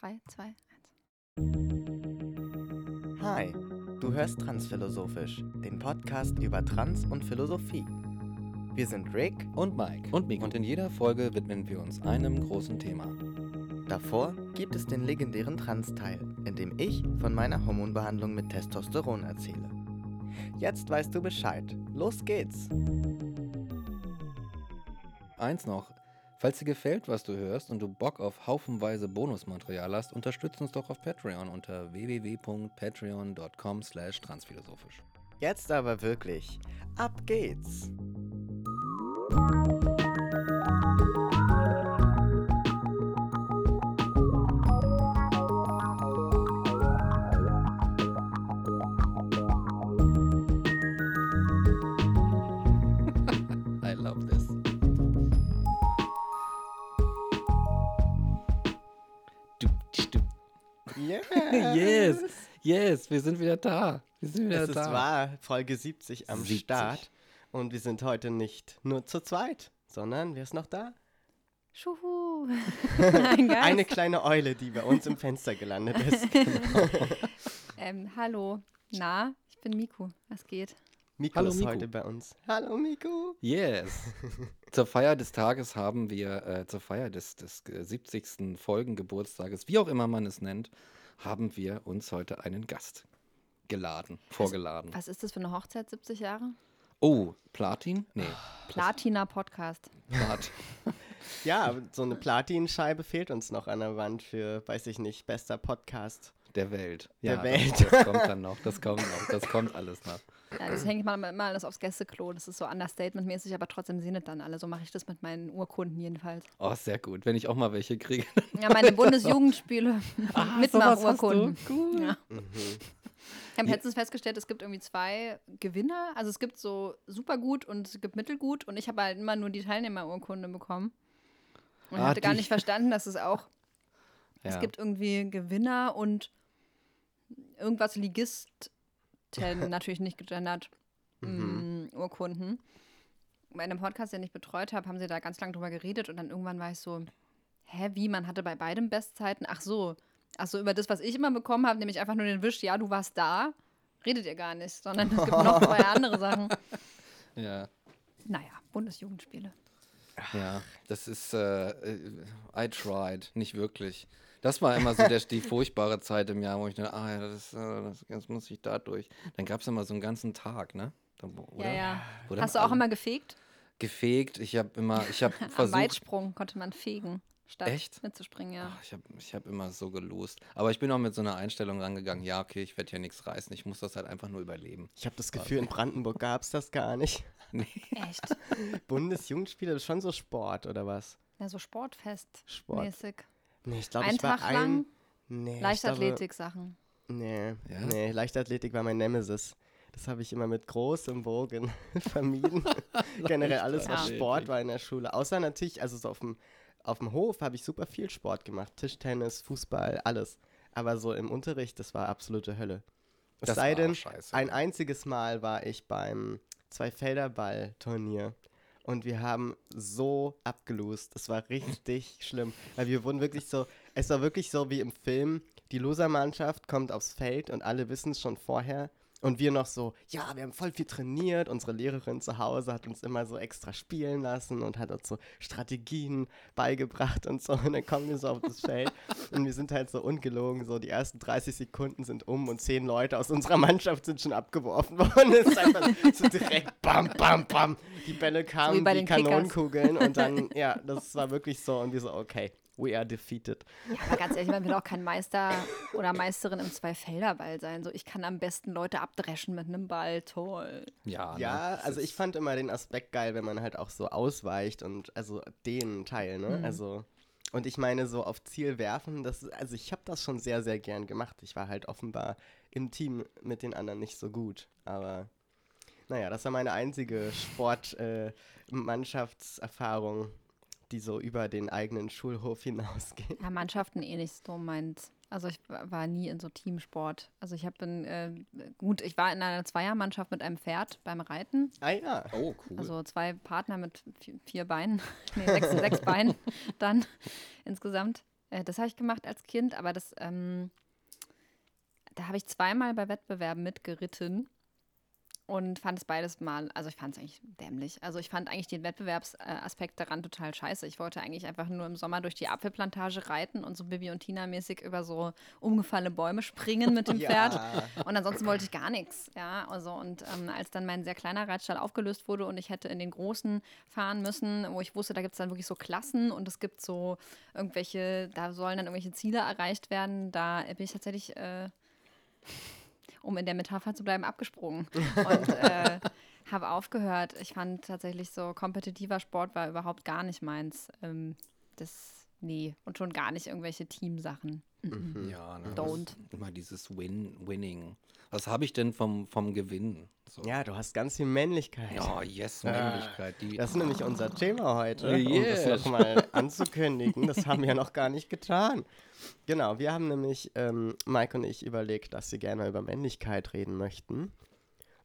3, 2, 1. Hi, du hörst Transphilosophisch, den Podcast über Trans und Philosophie. Wir sind Rick und Mike und Miko. Und in jeder Folge widmen wir uns einem großen Thema. Davor gibt es den legendären Trans-Teil, in dem ich von meiner Hormonbehandlung mit Testosteron erzähle. Jetzt weißt du Bescheid. Los geht's! Eins noch. Falls dir gefällt, was du hörst und du Bock auf haufenweise Bonusmaterial hast, unterstützt uns doch auf Patreon unter www.patreon.com slash transphilosophisch. Jetzt aber wirklich. Ab geht's! Yes, wir sind wieder da. Wir sind wieder Es ist da. wahr, Folge 70 am 70. Start. Und wir sind heute nicht nur zu zweit, sondern wer ist noch da? Schuhu. Ein. Eine kleine Eule, die bei uns im Fenster gelandet ist. ähm, hallo. Na, ich bin Miku. Was geht? Miko Hallo, ist Miku. heute bei uns. Hallo Miko. Yes. zur Feier des Tages haben wir, äh, zur Feier des, des äh, 70. Folgengeburtstages, wie auch immer man es nennt, haben wir uns heute einen Gast geladen, vorgeladen. Was ist das für eine Hochzeit, 70 Jahre? Oh, Platin? Nee, Platina Podcast. Plat. Ja, so eine Platinscheibe fehlt uns noch an der Wand für, weiß ich nicht, bester Podcast. Der Welt. Der ja, Welt. Das, das kommt dann noch, das kommt noch, das kommt alles noch. Ja, das hängt mal immer alles aufs Gästeklo. Das ist so Understatement-mäßig, aber trotzdem sehen es dann alle. So mache ich das mit meinen Urkunden jedenfalls. Oh, sehr gut. Wenn ich auch mal welche kriege. Ja, meine Bundesjugendspiele. Mitmachurkunden. Cool. Ja. Ich habe letztens festgestellt, es gibt irgendwie zwei Gewinner. Also es gibt so super gut und es gibt mittelgut. Und ich habe halt immer nur die Teilnehmerurkunde bekommen. Und Ah, hatte gar nicht verstanden, dass es auch, Ja. es gibt irgendwie Gewinner und irgendwas Ligisten, natürlich nicht gegendert, mm, Urkunden. Bei einem Podcast, den ich betreut habe, haben sie da ganz lange drüber geredet und dann irgendwann war ich so, hä, wie, man hatte bei beidem Bestzeiten? Ach so, ach so, über das, was ich immer bekommen habe, nämlich einfach nur den Wisch, ja, du warst da, redet ihr gar nicht, sondern es gibt noch zwei andere Sachen. ja. Naja, Bundesjugendspiele. Ja, das ist, äh, I tried, nicht wirklich. Das war immer so der, die furchtbare Zeit im Jahr, wo ich dachte, ah ja, das, äh, das, jetzt muss ich da durch. Dann gab es immer so einen ganzen Tag, ne? Dann, oder? Ja, ja. Dann Hast du auch immer gefegt? gefegt? Ich habe immer, ich habe Am versucht, Weitsprung konnte man fegen, statt Echt? mitzuspringen, ja. Ach, ich habe ich hab immer so gelost. Aber ich bin auch mit so einer Einstellung rangegangen, ja, okay, ich werde hier nichts reißen, ich muss das halt einfach nur überleben. Ich habe das Gefühl, in Brandenburg gab es das gar nicht. Echt? Bundesjugendspiele, das ist schon so Sport oder was? Ja, so Sportfest Sport. Nee, ich glaube, ich war Tag ein... lang Nee, ich Leichtathletik-Sachen. Nee, Ja? nee, Leichtathletik war mein Nemesis. Das habe ich immer mit großem Bogen vermieden. Generell alles, was. Sport war in der Schule. Außer natürlich, also so auf dem, auf dem Hof habe ich super viel Sport gemacht. Tischtennis, Fußball, alles. Aber so im Unterricht, das war absolute Hölle. Es Das sei war denn, auch scheiße. ein einziges Mal war ich beim Zweifelderball-Turnier. Und wir haben so abgelost. Es war richtig schlimm. Weil wir wurden wirklich so, es war wirklich so wie im Film, die Losermannschaft kommt aufs Feld und alle wissen es schon vorher. Und wir noch so, ja, wir haben voll viel trainiert. Unsere Lehrerin zu Hause hat uns immer so extra spielen lassen und hat uns so Strategien beigebracht und so. Und dann kommen wir so auf das Feld und wir sind halt so ungelogen. So, die ersten 30 Sekunden sind um und zehn Leute aus unserer Mannschaft sind schon abgeworfen worden. Es ist einfach so direkt bam, bam, bam. Die Bälle kamen den Kickers. Kanonenkugeln und dann, ja, das war wirklich so. Und wir so, okay, we are defeated. Ja, aber ganz ehrlich, man will auch kein Meister oder Meisterin im Zweifelderball sein. So, ich kann am besten Leute abdreschen mit einem Ball. Toll. Ja, ne? Ja, also ich fand immer den Aspekt geil, wenn man halt auch so ausweicht und also den Teil, ne? Also und ich meine so auf Ziel werfen, das also ich habe das schon sehr sehr gern gemacht. Ich war halt offenbar im Team mit den anderen nicht so gut, aber naja, das war meine einzige Sport-Mannschaftserfahrung, die so über den eigenen Schulhof hinausgeht. Ja, Mannschaften eh nicht so meins. Also ich wa- war nie in so Teamsport. Also ich habe äh, gut, ich war in einer Zweiermannschaft mit einem Pferd beim Reiten. Ah ja. Oh, cool. Also zwei Partner mit vier, vier Beinen, nee, sechs, sechs Beinen dann insgesamt. Äh, das habe ich gemacht als Kind, aber das, ähm, da habe ich zweimal bei Wettbewerben mitgeritten und fand es beides mal, also ich fand es eigentlich dämlich. Also ich fand eigentlich den Wettbewerbsaspekt daran total scheiße. Ich wollte eigentlich einfach nur im Sommer durch die Apfelplantage reiten und so Bibi und Tina mäßig über so umgefallene Bäume springen mit dem Pferd. Ja. Und ansonsten wollte ich gar nichts. Ja, also und ähm, als dann mein sehr kleiner Reitstall aufgelöst wurde und ich hätte in den großen fahren müssen, wo ich wusste, da gibt es dann wirklich so Klassen und es gibt so irgendwelche, da sollen dann irgendwelche Ziele erreicht werden, da bin ich tatsächlich. Äh, um in der Metapher zu bleiben, abgesprungen und äh, habe aufgehört. Ich fand tatsächlich so kompetitiver Sport war überhaupt gar nicht meins. Ähm, das, nee, und schon gar nicht irgendwelche Teamsachen. Mhm. Ja, ne, Don't. Immer dieses Win, Winning. Was habe ich denn vom, vom Gewinn? So. Ja, du hast ganz viel Männlichkeit. Ja, yes, Männlichkeit. Die, Das ist nämlich unser Thema heute, um Yes. das nochmal anzukündigen. Das haben wir ja noch gar nicht getan. Genau, wir haben nämlich, ähm, Mike und ich, überlegt, dass wir gerne über Männlichkeit reden möchten.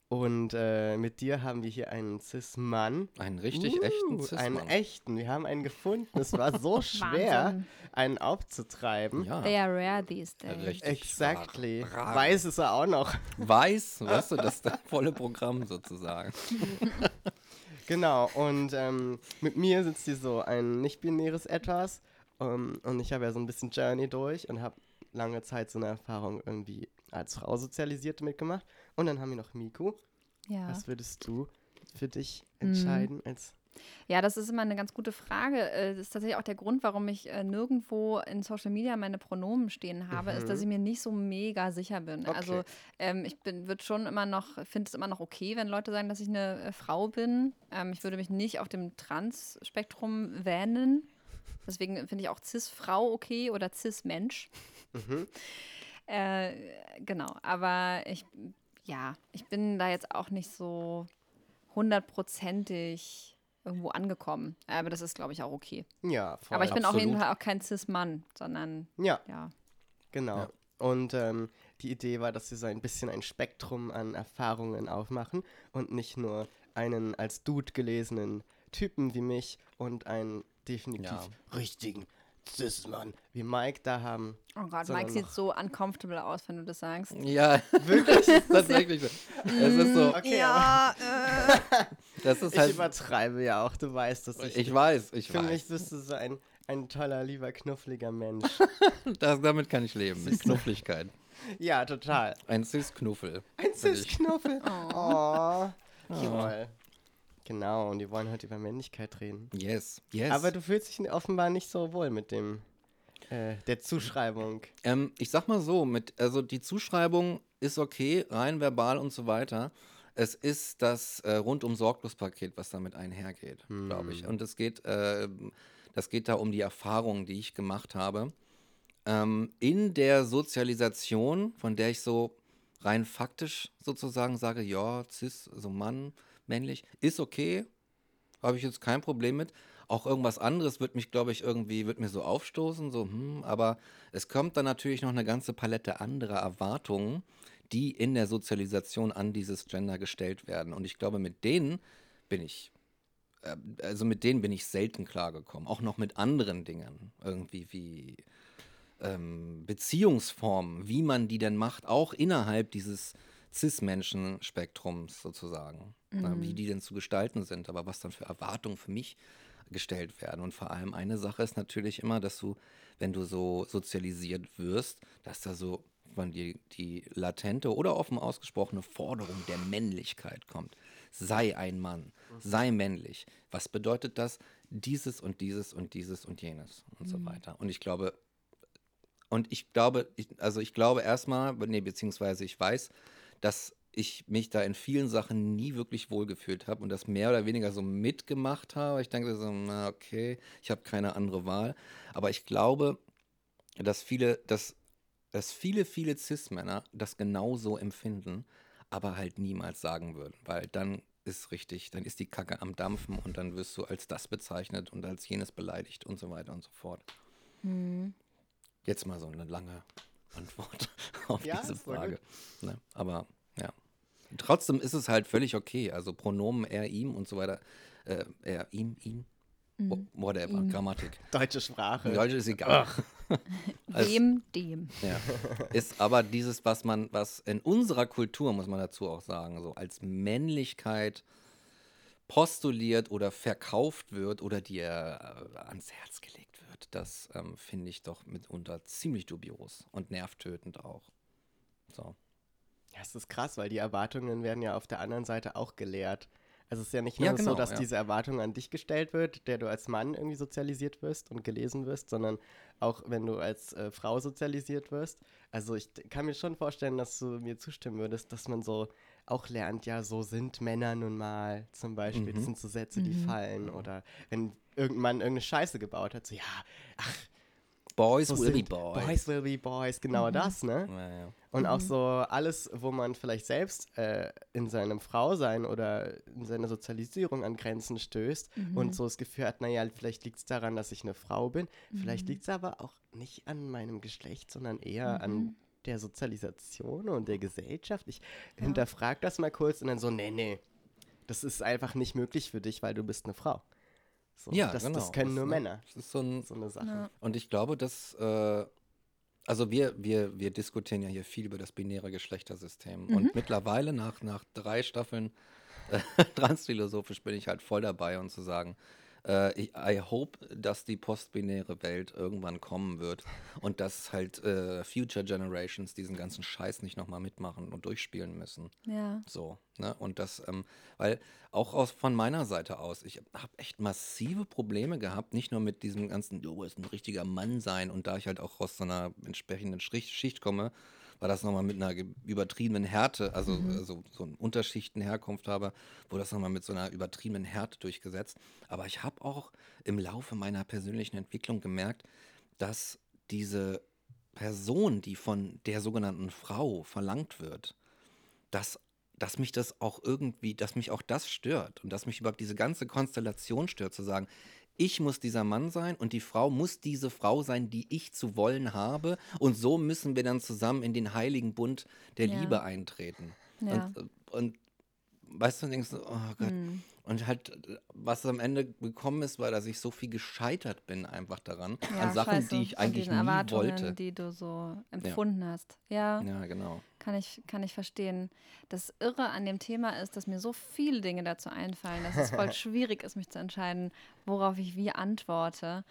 Und äh, mit dir haben wir hier einen Cis-Mann. einen richtig Uh, echten Einen Cis-Mann. echten. Wir haben einen gefunden. Es war so schwer, einen aufzutreiben. Ja, They are rare these days. richtig. Exactly. rar- rar. Weiß ist er auch noch. Weiß, weißt du, das ist das volle Programm sozusagen. Genau, und ähm, mit mir sitzt hier so ein nicht-binäres Etwas. Ähm, und ich habe ja so ein bisschen Journey durch und habe lange Zeit so eine Erfahrung irgendwie als Frau sozialisiert mitgemacht. Und dann haben wir noch Miku. Ja. Was würdest du für dich entscheiden als Ja, das ist immer eine ganz gute Frage. Äh, Das ist tatsächlich auch der Grund, warum ich äh, nirgendwo in Social Media meine Pronomen stehen habe, ist, dass ich mir nicht so mega sicher bin. Also Mhm. Okay. ähm, ich bin, wird schon immer noch, finde es immer noch okay, wenn Leute sagen, dass ich eine äh, Frau bin. Ähm, ich würde mich nicht auf dem Trans-Spektrum wähnen. Deswegen finde ich auch Cis-Frau okay oder Cis-Mensch. Mhm. Äh, genau, aber ich, ja, ich bin da jetzt auch nicht so hundertprozentig irgendwo angekommen. Aber das ist, glaube ich, auch okay. Ja, voll. aber ich bin auf jeden. Fall auch kein Cis-Mann, sondern Ja, ja. genau. Ja. Und ähm, die Idee war, dass wir so ein bisschen ein Spektrum an Erfahrungen aufmachen und nicht nur einen als Dude gelesenen Typen wie mich und einen definitiv Ja. richtigen Cis-Mann wie Mike da haben. Oh Gott, Mike sieht so uncomfortable aus, wenn du das sagst. Ja, wirklich, ist tatsächlich so. Es ist so, Okay, ja, äh, das ist Ich halt, übertreibe ja auch, du weißt, dass ich. ich weiß, ich für mich weiß. bist du so ein, ein toller, lieber, knuffliger Mensch. Das, damit kann ich leben, mit Knuffligkeit. ja, total. Ein Cis-Knuffel. Ein ich. Cis-Knuffel. Oh. Jawohl. Genau, und die wollen heute über Männlichkeit reden. Yes, yes. Aber du fühlst dich offenbar nicht so wohl mit dem, äh, der Zuschreibung. Ähm, ich sag mal so, mit, also die Zuschreibung ist okay, rein verbal und so weiter. Es ist das äh, Rundum-Sorglos-Paket, was damit einhergeht, glaube ich. Und es geht, äh, das geht da um die Erfahrungen, die ich gemacht habe. Ähm, in der Sozialisation, von der ich so rein faktisch sozusagen sage, ja, cis, so Mann, männlich, ist okay, habe ich jetzt kein Problem mit. Auch irgendwas anderes wird mich, glaube ich, irgendwie, wird mir so aufstoßen, so, hm, aber es kommt dann natürlich noch eine ganze Palette anderer Erwartungen, die in der Sozialisation an dieses Gender gestellt werden. Und ich glaube, mit denen bin ich, äh, also mit denen bin ich selten klargekommen. Auch noch mit anderen Dingen, irgendwie wie ähm, Beziehungsformen, wie man die denn macht, auch innerhalb dieses Cis-Menschen-Spektrums sozusagen. Na, wie die denn zu gestalten sind, aber was dann für Erwartungen für mich gestellt werden. Und vor allem eine Sache ist natürlich immer, dass du, wenn du so sozialisiert wirst, dass da so von dir die latente oder offen ausgesprochene Forderung der Männlichkeit kommt. Sei ein Mann, sei männlich. Was bedeutet das? Dieses und dieses und dieses und jenes und so weiter. Und ich glaube, und ich glaube, ich, also ich glaube erstmal, nee, beziehungsweise ich weiß, dass ich mich da in vielen Sachen nie wirklich wohlgefühlt habe und das mehr oder weniger so mitgemacht habe. Ich denke so, na okay, ich habe keine andere Wahl. Aber ich glaube, dass viele, dass, dass viele, viele Cis-Männer das genauso empfinden, aber halt niemals sagen würden, weil dann ist richtig, dann ist die Kacke am Dampfen und dann wirst du als das bezeichnet und als jenes beleidigt und so weiter und so fort. Jetzt mal so eine lange Antwort auf Ja, diese Frage. Ne? Aber. Trotzdem ist es halt völlig okay. Also Pronomen er, ihm und so weiter. Äh, er, ihm, ihn. Wo- Whatever, Grammatik. Deutsche Sprache. Deutsch ist egal. Als- Dem, dem. Ja. Ist aber dieses, was man, was in unserer Kultur, muss man dazu auch sagen, so als Männlichkeit postuliert oder verkauft wird oder dir äh, ans Herz gelegt wird, das ähm, finde ich doch mitunter ziemlich dubios und nervtötend auch. So. Ja, es ist krass, weil die Erwartungen werden ja auf der anderen Seite auch gelehrt. Also es ist ja nicht Ja, nur genau, so, dass ja. diese Erwartung an dich gestellt wird, der du als Mann irgendwie sozialisiert wirst und gelesen wirst, sondern auch wenn du als äh, Frau sozialisiert wirst. Also ich kann mir schon vorstellen, dass du mir zustimmen würdest, dass man so auch lernt, ja, so sind Männer nun mal zum Beispiel. Das Mhm. sind so Sätze, die fallen. Oder wenn irgendein Mann irgendeine Scheiße gebaut hat, so ja, ach, Boys so will be boys. Boys will be boys, genau das, ne? Ja, ja. Und auch so alles, wo man vielleicht selbst äh, in seinem Frausein oder in seiner Sozialisierung an Grenzen stößt und so das Gefühl hat, naja, vielleicht liegt es daran, dass ich eine Frau bin. Vielleicht liegt es aber auch nicht an meinem Geschlecht, sondern eher an der Sozialisation und der Gesellschaft. Ich hinterfrage das mal kurz und dann so, nee, nee, das ist einfach nicht möglich für dich, weil du bist eine Frau. So, ja, das, genau. das können nur ne, Männer, Das ist so ein, so eine Sache. Ja. Und ich glaube, dass, äh, also wir, wir, wir diskutieren ja hier viel über das binäre Geschlechtersystem. Und mittlerweile, nach, nach drei Staffeln äh, transphilosophisch, bin ich halt voll dabei und zu sagen, äh, ich, I hope, dass die postbinäre Welt irgendwann kommen wird und dass halt äh, Future Generations diesen ganzen Scheiß nicht nochmal mitmachen und durchspielen müssen. Ja. So, ne? Und das, ähm, weil auch aus, von meiner Seite aus, ich habe echt massive Probleme gehabt, nicht nur mit diesem ganzen, du musst ein richtiger Mann sein und da ich halt auch aus so einer entsprechenden Schicht, Schicht komme, war das nochmal mit einer übertriebenen Härte, also, also so eine Unterschichtenherkunft habe, wurde das nochmal mit so einer übertriebenen Härte durchgesetzt. Aber ich habe auch im Laufe meiner persönlichen Entwicklung gemerkt, dass diese Person, die von der sogenannten Frau verlangt wird, dass, dass mich das auch irgendwie, dass mich auch das stört und dass mich überhaupt diese ganze Konstellation stört, zu sagen, ich muss dieser Mann sein und die Frau muss diese Frau sein, die ich zu wollen habe und so müssen wir dann zusammen in den heiligen Bund der Ja. Liebe eintreten. Ja. Und, äh, und weißt du, denkst du, oh Gott. Hm. Und halt, was am Ende gekommen ist, war, dass ich so viel gescheitert bin einfach daran, Ja, an Sachen, scheiße, die ich eigentlich nie wollte. die du so empfunden hast. Ja, Ja, genau. Kann, ich, kann ich verstehen. Das Irre an dem Thema ist, dass mir so viele Dinge dazu einfallen, dass es voll schwierig ist, mich zu entscheiden, worauf ich wie antworte.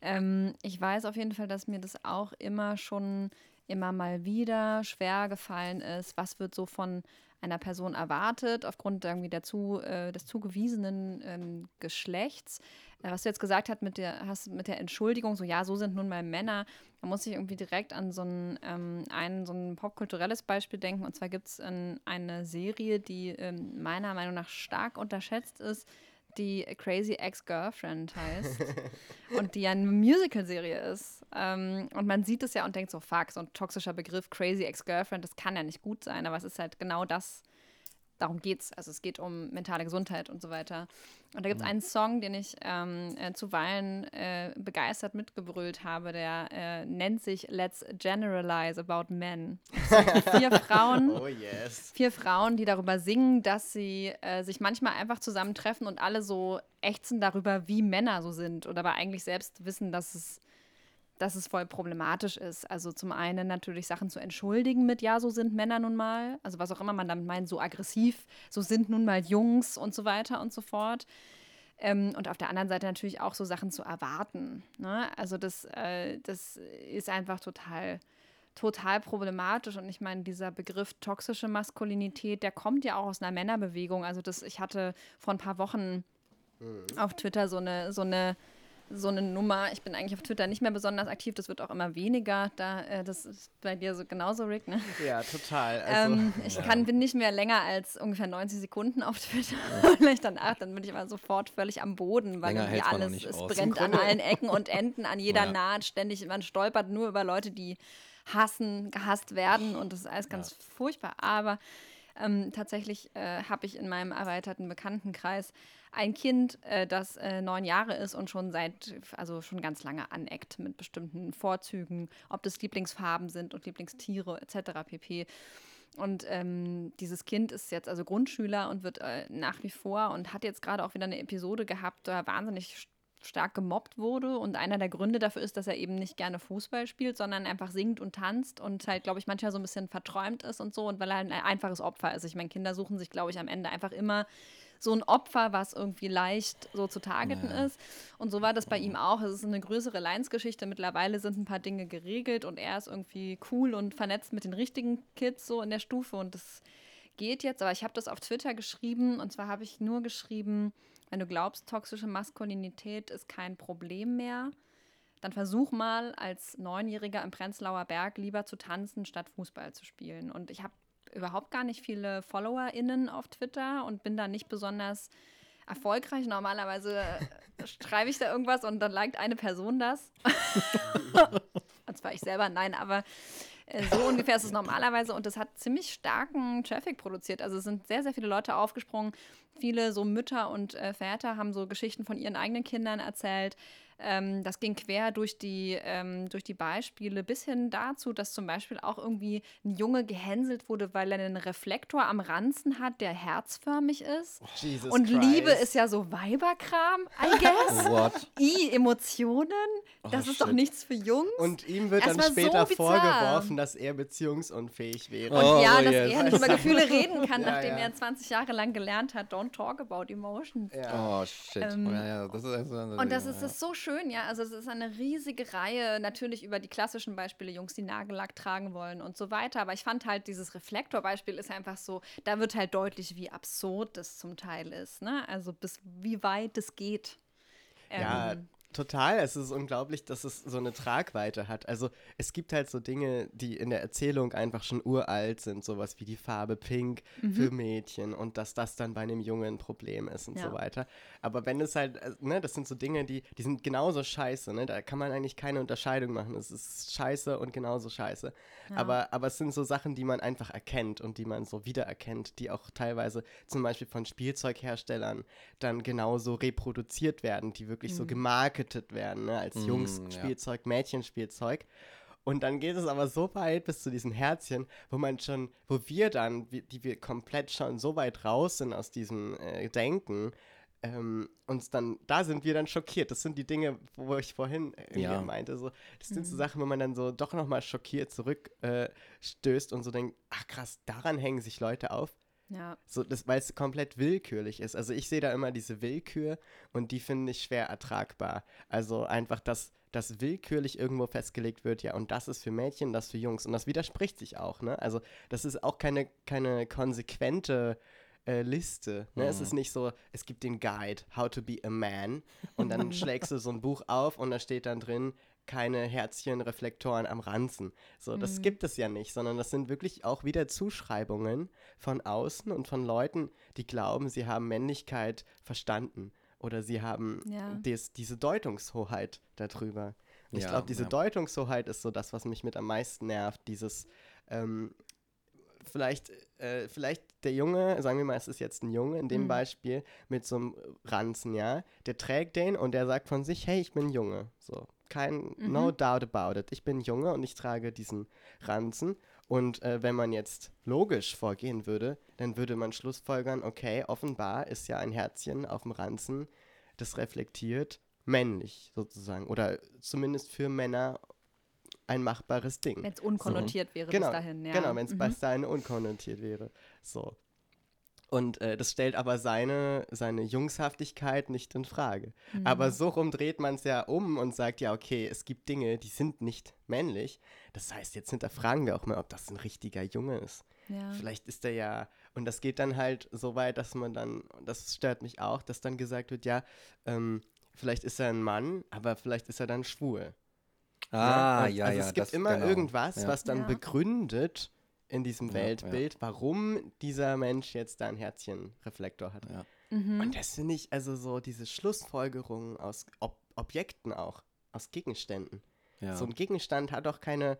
Ähm, ich weiß auf jeden Fall, dass mir das auch immer schon immer mal wieder schwer gefallen ist. Was wird so von einer Person erwartet, aufgrund irgendwie der zu, äh, des zugewiesenen ähm, Geschlechts. Äh, was du jetzt gesagt hast mit, der, hast mit der Entschuldigung, so ja, so sind nun mal Männer, da muss ich irgendwie direkt an so ein, ähm, so ein popkulturelles Beispiel denken. Und zwar gibt es eine Serie, die ähm, meiner Meinung nach stark unterschätzt ist, die Crazy Ex-Girlfriend heißt. und die ja eine Musical-Serie ist. Ähm, und man sieht es ja und denkt so, fuck, so ein toxischer Begriff, Crazy Ex-Girlfriend, das kann ja nicht gut sein, aber es ist halt genau das, darum geht's. Also es geht um mentale Gesundheit und so weiter. Und da gibt es einen Song, den ich ähm, äh, zuweilen äh, begeistert mitgebrüllt habe, der äh, nennt sich Let's Generalize About Men. Vier Frauen, Oh yes. vier Frauen, die darüber singen, dass sie äh, sich manchmal einfach zusammentreffen und alle so ächzen darüber, wie Männer so sind und aber eigentlich selbst wissen, dass es, dass es voll problematisch ist. Also zum einen natürlich Sachen zu entschuldigen mit, ja, so sind Männer nun mal, also was auch immer man damit meint, so aggressiv, so sind nun mal Jungs und so weiter und so fort. Ähm, und auf der anderen Seite natürlich auch so Sachen zu erwarten. Ne? Also das, äh, das ist einfach total total problematisch. Und ich meine, dieser Begriff toxische Maskulinität, der kommt ja auch aus einer Männerbewegung. Also das, ich hatte vor ein paar Wochen auf Twitter so eine, so eine, so eine Nummer. Ich bin eigentlich auf Twitter nicht mehr besonders aktiv, das wird auch immer weniger. Da, äh, das ist bei dir so genauso, Rick, ne? Ja, total. Also, ähm, ich kann, bin nicht mehr länger als ungefähr 90 Sekunden auf Twitter. Weil ich dann, ach, dann bin ich aber sofort völlig am Boden, weil irgendwie alles, es aus. brennt an allen Ecken und Enden, an jeder Ja. Naht, ständig, man stolpert nur über Leute, die hassen, gehasst werden und das ist alles ganz furchtbar. Aber ähm, tatsächlich äh, habe ich in meinem erweiterten Bekanntenkreis ein Kind, äh, das äh, neun Jahre ist und schon seit, also schon ganz lange aneckt mit bestimmten Vorzügen, ob das Lieblingsfarben sind und Lieblingstiere etc. pp. Und ähm, dieses Kind ist jetzt also Grundschüler und wird äh, nach wie vor und hat jetzt gerade auch wieder eine Episode gehabt, da wahnsinnig stark gemobbt wurde und einer der Gründe dafür ist, dass er eben nicht gerne Fußball spielt, sondern einfach singt und tanzt und halt, glaube ich, manchmal so ein bisschen verträumt ist und so und weil er ein einfaches Opfer ist. Ich meine, Kinder suchen sich, glaube ich, am Ende einfach immer so ein Opfer, was irgendwie leicht so zu targeten ja. ist. Und so war das bei ihm auch. Es ist eine größere Leinsgeschichte. Mittlerweile sind ein paar Dinge geregelt und er ist irgendwie cool und vernetzt mit den richtigen Kids so in der Stufe und das geht jetzt. Aber ich habe das auf Twitter geschrieben und zwar habe ich nur geschrieben, wenn du glaubst, toxische Maskulinität ist kein Problem mehr, dann versuch mal als Neunjähriger im Prenzlauer Berg lieber zu tanzen, statt Fußball zu spielen. Und ich habe überhaupt gar nicht viele FollowerInnen auf Twitter und bin da nicht besonders erfolgreich. Normalerweise schreibe ich da irgendwas und dann liked eine Person das. und zwar ich selber, nein, aber äh, so ungefähr ist es normalerweise und es hat ziemlich starken Traffic produziert. Also es sind sehr, sehr viele Leute aufgesprungen. Viele so Mütter und äh, Väter haben so Geschichten von ihren eigenen Kindern erzählt. Ähm, das ging quer durch die, ähm, durch die Beispiele bis hin dazu, dass zum Beispiel auch irgendwie ein Junge gehänselt wurde, weil er einen Reflektor am Ranzen hat, der herzförmig ist. Jesus und Christ. Liebe ist ja so Weiberkram, I guess. What? I, Emotionen, das oh, ist shit. doch nichts für Jungs. Und ihm wird das dann später so vorgeworfen, dass er beziehungsunfähig wäre. Und oh, ja, dass yes. er nicht über Gefühle reden kann, ja, nachdem ja. er 20 Jahre lang gelernt hat, don't talk about emotions. Ja. Oh, shit. Ähm, ja, das ist also und das ist, ist so schön schön, ja. Also es ist eine riesige Reihe, natürlich über die klassischen Beispiele, Jungs, die Nagellack tragen wollen und so weiter. Aber ich fand halt, dieses Reflektorbeispiel ist einfach so, da wird halt deutlich, wie absurd das zum Teil ist. Ne? Also bis wie weit es geht. Ja, ähm, Total, es ist unglaublich, dass es so eine Tragweite hat. Also es gibt halt so Dinge, die in der Erzählung einfach schon uralt sind, sowas wie die Farbe Pink mhm. für Mädchen und dass das dann bei einem Jungen ein Problem ist und ja. so weiter. Aber wenn es halt, äh, ne, das sind so Dinge, die, die sind genauso scheiße, ne? Da kann man eigentlich keine Unterscheidung machen. Es ist scheiße und genauso scheiße. Ja. Aber, aber es sind so Sachen, die man einfach erkennt und die man so wiedererkennt, die auch teilweise zum Beispiel von Spielzeugherstellern dann genauso reproduziert werden, die wirklich mhm. so gemarket gemarketet werden, ne? als mm, Jungs-Spielzeug, ja. Mädchenspielzeug. Und dann geht es aber so weit bis zu diesen Herzchen, wo man schon, wo wir dann, die wir komplett schon so weit raus sind aus diesem äh, Denken, ähm, uns dann, da sind wir dann schockiert. Das sind die Dinge, wo ich vorhin irgendwie ja. meinte, so, das sind so mhm. Sachen, wo man dann so doch nochmal schockiert zurückstößt äh, und so denkt, ach krass, daran hängen sich Leute auf. Ja. So, weil es komplett willkürlich ist. Also ich sehe da immer diese Willkür und die finde ich schwer ertragbar. Also einfach, dass das willkürlich irgendwo festgelegt wird, ja, und das ist für Mädchen, das für Jungs. Und das widerspricht sich auch, ne? Also das ist auch keine, keine konsequente äh, Liste. Ne? Mhm. Es ist nicht so, es gibt den Guide, How to be a Man, und dann schlägst du so ein Buch auf und da steht dann drin, keine Herzchenreflektoren am Ranzen. So, das mhm. gibt es ja nicht, sondern das sind wirklich auch wieder Zuschreibungen von außen und von Leuten, die glauben, sie haben Männlichkeit verstanden oder sie haben ja. des, diese Deutungshoheit darüber. Und ja, ich glaube, diese ja. Deutungshoheit ist so das, was mich mit am meisten nervt. Dieses, ähm, vielleicht, äh, vielleicht der Junge, sagen wir mal, es ist jetzt ein Junge in dem mhm. Beispiel mit so einem Ranzen, ja, der trägt den und der sagt von sich, hey, ich bin Junge. So, kein, mhm. no doubt about it. Ich bin Junge und ich trage diesen Ranzen. Und äh, wenn man jetzt logisch vorgehen würde, dann würde man schlussfolgern, okay, offenbar ist ja ein Herzchen auf dem Ranzen, das reflektiert männlich sozusagen. Oder zumindest für Männer ein machbares Ding. Wenn es unkonnotiert so. wäre genau, bis dahin, ja. Genau, wenn es mhm. bis dahin unkonnotiert wäre. So. Und äh, das stellt aber seine, seine Jungshaftigkeit nicht in Frage. Mhm. Aber so rum dreht man es ja um und sagt ja, okay, es gibt Dinge, die sind nicht männlich. Das heißt, jetzt hinterfragen wir auch mal, ob das ein richtiger Junge ist. Ja. Vielleicht ist er ja, und das geht dann halt so weit, dass man dann, das stört mich auch, dass dann gesagt wird, ja, ähm, vielleicht ist er ein Mann, aber vielleicht ist er dann schwul. Ah, ja, ja. Also ja, es gibt immer genau. irgendwas, ja. was dann begründet, in diesem ja, Weltbild, ja. warum dieser Mensch jetzt da ein Herzchenreflektor hat. Ja. Mhm. Und das finde ich, also so diese Schlussfolgerungen aus Ob Objekten auch, aus Gegenständen. So ein Gegenstand hat doch keine,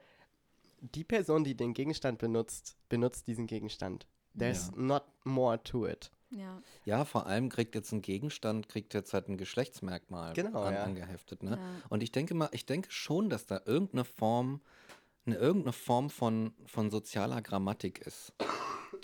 die Person, die den Gegenstand benutzt, benutzt diesen Gegenstand. There's not more to it. Ja. ja, vor allem kriegt jetzt ein Gegenstand, kriegt jetzt halt ein Geschlechtsmerkmal genau, an, angeheftet. Ne? Ja. Und ich denke mal, ich denke schon, dass da irgendeine Form eine irgendeine Form von, von sozialer Grammatik ist.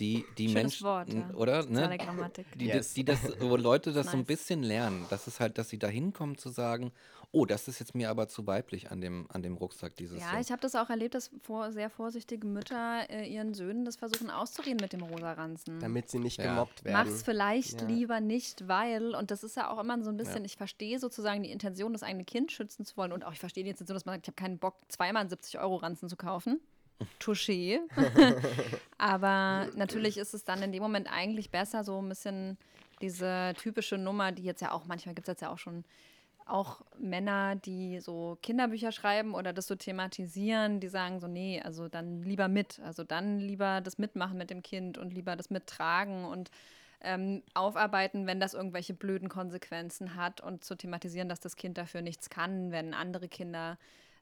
Die, die Schönes Menschen, Wort, ja. oder? Ne? Grammatik. Die, Yes. die das, wo Leute das so ein Nice. bisschen lernen. Das ist halt, dass sie da hinkommen zu sagen, oh, das ist jetzt mir aber zu weiblich an dem, an dem Rucksack dieses Ja, Jahr. ich habe das auch erlebt, dass vor, sehr vorsichtige Mütter äh, ihren Söhnen das versuchen auszureden mit dem Rosaranzen. Damit sie nicht Ja. gemobbt werden. Mach's vielleicht Ja. lieber nicht, weil, und das ist ja auch immer so ein bisschen, ich verstehe sozusagen die Intention, das eigene Kind schützen zu wollen und auch ich verstehe die Intention, dass man sagt, ich habe keinen Bock, zweimal einen 70-Euro-Ranzen zu kaufen. Touché. Aber natürlich ist es dann in dem Moment eigentlich besser, so ein bisschen diese typische Nummer, die jetzt ja auch, manchmal gibt es jetzt ja auch schon auch Männer, die so Kinderbücher schreiben oder das so thematisieren, die sagen so, nee, also dann lieber mit, also dann lieber das mitmachen mit dem Kind und lieber das mittragen und ähm, aufarbeiten, wenn das irgendwelche blöden Konsequenzen hat und zu thematisieren, dass das Kind dafür nichts kann, wenn andere Kinder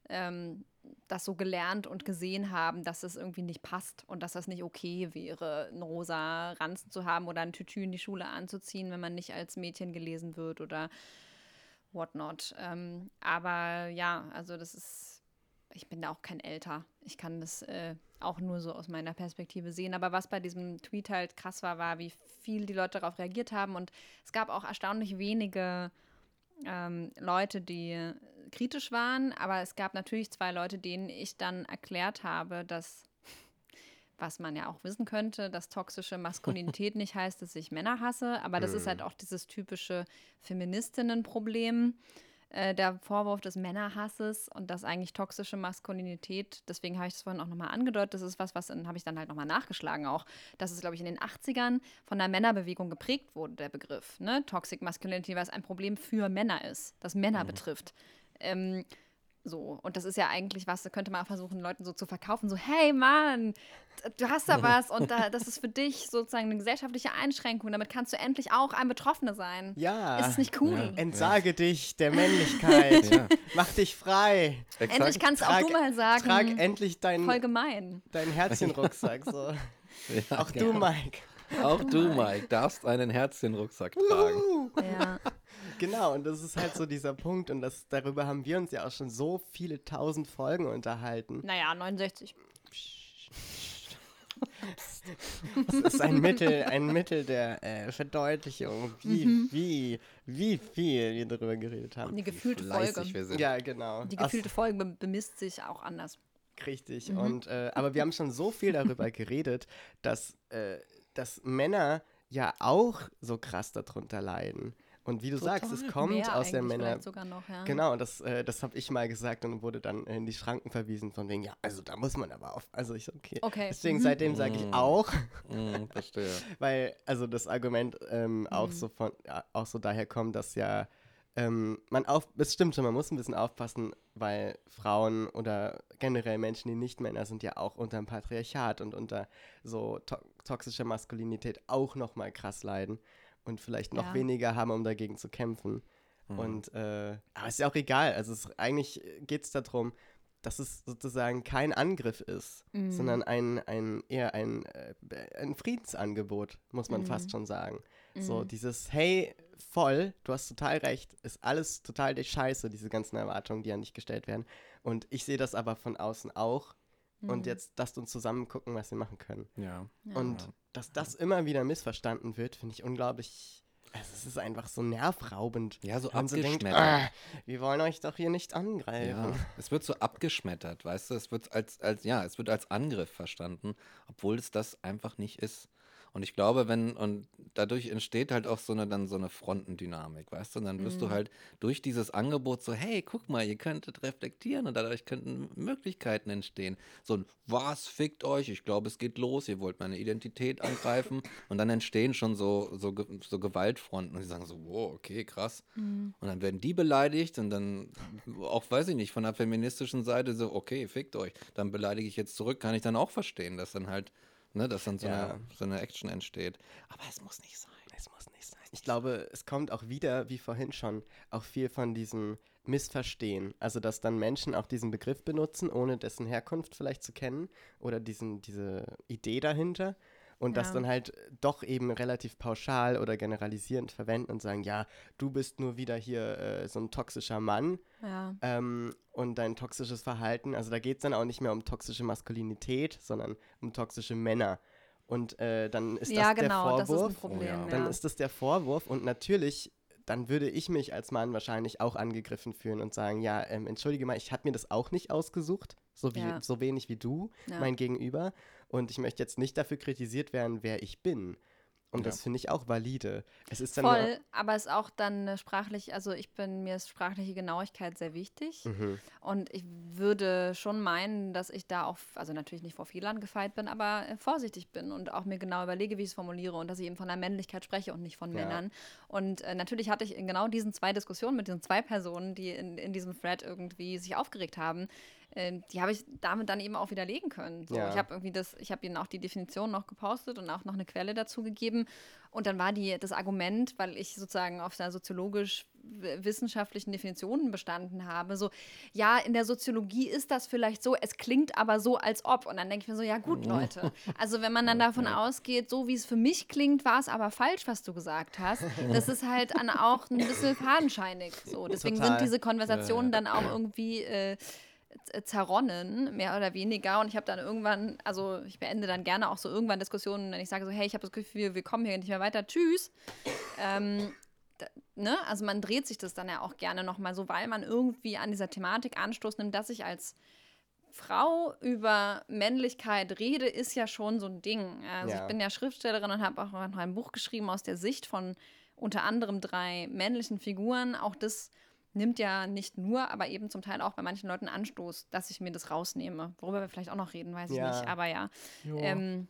ähm, das so gelernt und gesehen haben, dass es irgendwie nicht passt und dass das nicht okay wäre, einen rosa Ranzen zu haben oder ein Tütü in die Schule anzuziehen, wenn man nicht als Mädchen gelesen wird oder whatnot. Ähm, aber ja, also das ist, ich bin da auch kein Älter. Ich kann das äh, auch nur so aus meiner Perspektive sehen. Aber was bei diesem Tweet halt krass war, war, wie viel die Leute darauf reagiert haben. Und es gab auch erstaunlich wenige ähm, Leute, die kritisch waren. Aber es gab natürlich zwei Leute, denen ich dann erklärt habe, dass was man ja auch wissen könnte, dass toxische Maskulinität nicht heißt, dass ich Männer hasse, aber das ist halt auch dieses typische Feministinnenproblem, äh, der Vorwurf des Männerhasses und dass eigentlich toxische Maskulinität, deswegen habe ich das vorhin auch nochmal angedeutet, das ist was, was habe ich dann halt nochmal nachgeschlagen auch, dass es, glaube ich, in den 80ern von der Männerbewegung geprägt wurde, der Begriff, ne? Toxic Masculinity, weil es ein Problem für Männer ist, das Männer betrifft. Ähm, so, und das ist ja eigentlich was, da könnte man auch versuchen, Leuten so zu verkaufen, so, hey Mann, du hast da was und da, das ist für dich sozusagen eine gesellschaftliche Einschränkung, damit kannst du endlich auch ein Betroffener sein. Ja. Ist es nicht cool? Ja. Entsage dich der Männlichkeit. Ja. Mach dich frei. Exakt. Endlich kannst auch du mal sagen, Trag endlich dein, voll gemein. dein Herzchenrucksack. So. Ja, Auch du, Mike. Auch du, Mike, darfst einen Herzchenrucksack tragen. Ja. Genau, und das ist halt so dieser Punkt. Und das, darüber haben wir uns ja auch schon so viele tausend Folgen unterhalten. Naja, 69. Das ist ein Mittel, ein Mittel der äh, Verdeutlichung, wie, Mhm. wie, wie viel wir darüber geredet haben. Die gefühlte Folge. wir sind. Ja, genau. Die gefühlte Folge be- bemisst sich auch anders. Richtig. Mhm. Und, äh, aber wir haben schon so viel darüber geredet, dass, äh, dass Männer ja auch so krass darunter leiden. Und wie du sagst, es Total. kommt aus der Männer. noch, ja. Genau, das, äh, das habe ich mal gesagt und wurde dann in die Schranken verwiesen von wegen, ja, also da muss man aber auf. Also ich so, okay. Okay. Deswegen Mhm. seitdem sage ich Mhm. auch, Hm, verstehe. weil also das Argument ähm, Mhm. auch so von ja, auch so daher kommt, dass ja ähm, man auf, es stimmt schon, man muss ein bisschen aufpassen, weil Frauen oder generell Menschen, die nicht Männer sind, ja auch unter dem Patriarchat und unter so to toxischer Maskulinität auch noch mal krass leiden und vielleicht noch Ja. weniger haben, um dagegen zu kämpfen. Und äh, aber ist ja auch egal. Also es, eigentlich geht es darum, dass es sozusagen kein Angriff ist, Mhm. sondern ein, ein eher ein, äh, ein Friedensangebot, muss man Mhm. fast schon sagen. So dieses, hey, voll, du hast total recht, ist alles total die Scheiße, diese ganzen Erwartungen, die an dich gestellt werden. Und ich sehe das aber von außen auch. Und jetzt lasst uns zusammen gucken, was wir machen können. Ja. Und dass das immer wieder missverstanden wird, finde ich unglaublich. Also es ist einfach so nervraubend. Ja, so so denkt, abgeschmettert. ah, wir wollen euch doch hier nicht angreifen. Ja, es wird so abgeschmettert, weißt du, es wird als, als, ja, es wird als Angriff verstanden, obwohl es das einfach nicht ist. Und ich glaube, wenn, und dadurch entsteht halt auch so eine, dann so eine Frontendynamik, weißt du, und dann wirst du halt durch dieses Angebot so, hey, guck mal, ihr könntet reflektieren und dadurch könnten Möglichkeiten entstehen. So ein, was fickt euch? Ich glaube, es geht los, ihr wollt meine Identität angreifen. Und dann entstehen schon so, so, so Gewaltfronten und die sagen so, wow, okay, krass. Und dann werden die beleidigt und dann auch, weiß ich nicht, von der feministischen Seite so, okay, fickt euch. Dann beleidige ich jetzt zurück, kann ich dann auch verstehen, dass dann halt, ne, dass dann so, Ja. eine, so eine Action entsteht. Aber es muss nicht sein. Es muss nicht sein. Ich glaube, es kommt auch wieder, wie vorhin schon, auch viel von diesem Missverstehen. Also, dass dann Menschen auch diesen Begriff benutzen, ohne dessen Herkunft vielleicht zu kennen oder diesen, diese Idee dahinter. Und das Ja. dann halt doch eben relativ pauschal oder generalisierend verwenden und sagen, ja, du bist nur wieder hier äh, so ein toxischer Mann Ja. ähm, und dein toxisches Verhalten. Also da geht es dann auch nicht mehr um toxische Maskulinität, sondern um toxische Männer. Und äh, dann ist ja, das genau, der das ist ein Vorwurf. Problem. Oh dann ja. ist das der Vorwurf und natürlich, dann würde ich mich als Mann wahrscheinlich auch angegriffen fühlen und sagen, ja, ähm, entschuldige mal, ich habe mir das auch nicht ausgesucht, so, wie, Ja. so wenig wie du, Ja. mein Gegenüber. Und ich möchte jetzt nicht dafür kritisiert werden, wer ich bin. Und Ja. das finde ich auch valide. Es ist dann Voll, aber es ist auch dann sprachlich, also ich bin, mir ist sprachliche Genauigkeit sehr wichtig. Mhm. Und ich würde schon meinen, dass ich da auch, also natürlich nicht vor Fehlern gefeit bin, aber äh, vorsichtig bin und auch mir genau überlege, wie ich es formuliere und dass ich eben von der Männlichkeit spreche und nicht von Ja. Männern. Und äh, natürlich hatte ich in genau diesen zwei Diskussionen mit diesen zwei Personen, die in, in diesem Thread irgendwie sich aufgeregt haben, äh, die habe ich damit dann eben auch widerlegen können. So, Ja. Ich habe irgendwie das, ich habe ihnen auch die Definition noch gepostet und auch noch eine Quelle dazu gegeben. Und dann war die, das Argument, weil ich sozusagen auf einer soziologisch wissenschaftlichen Definition bestanden habe, so, ja, in der Soziologie ist das vielleicht so, es klingt aber so, als ob. Und dann denke ich mir so, ja gut, Leute. Also wenn man dann davon ausgeht, so wie es für mich klingt, war es aber falsch, was du gesagt hast. Das ist halt dann auch ein bisschen fadenscheinig. So. Deswegen Total. sind diese Konversationen dann auch irgendwie äh, zerronnen, mehr oder weniger. Und ich habe dann irgendwann, also ich beende dann gerne auch so irgendwann Diskussionen, wenn ich sage so, hey, ich habe das Gefühl, wir kommen hier nicht mehr weiter, tschüss. Ähm, da, ne? Also man dreht sich das dann ja auch gerne nochmal so, weil man irgendwie an dieser Thematik Anstoß nimmt, dass ich als Frau über Männlichkeit rede, ist ja schon so ein Ding. Also Ja. ich bin ja Schriftstellerin und habe auch noch ein Buch geschrieben aus der Sicht von unter anderem drei männlichen Figuren. Auch das nimmt ja nicht nur, aber eben zum Teil auch bei manchen Leuten Anstoß, dass ich mir das rausnehme. Worüber wir vielleicht auch noch reden, weiß ich Ja. nicht. Aber ja. Ähm,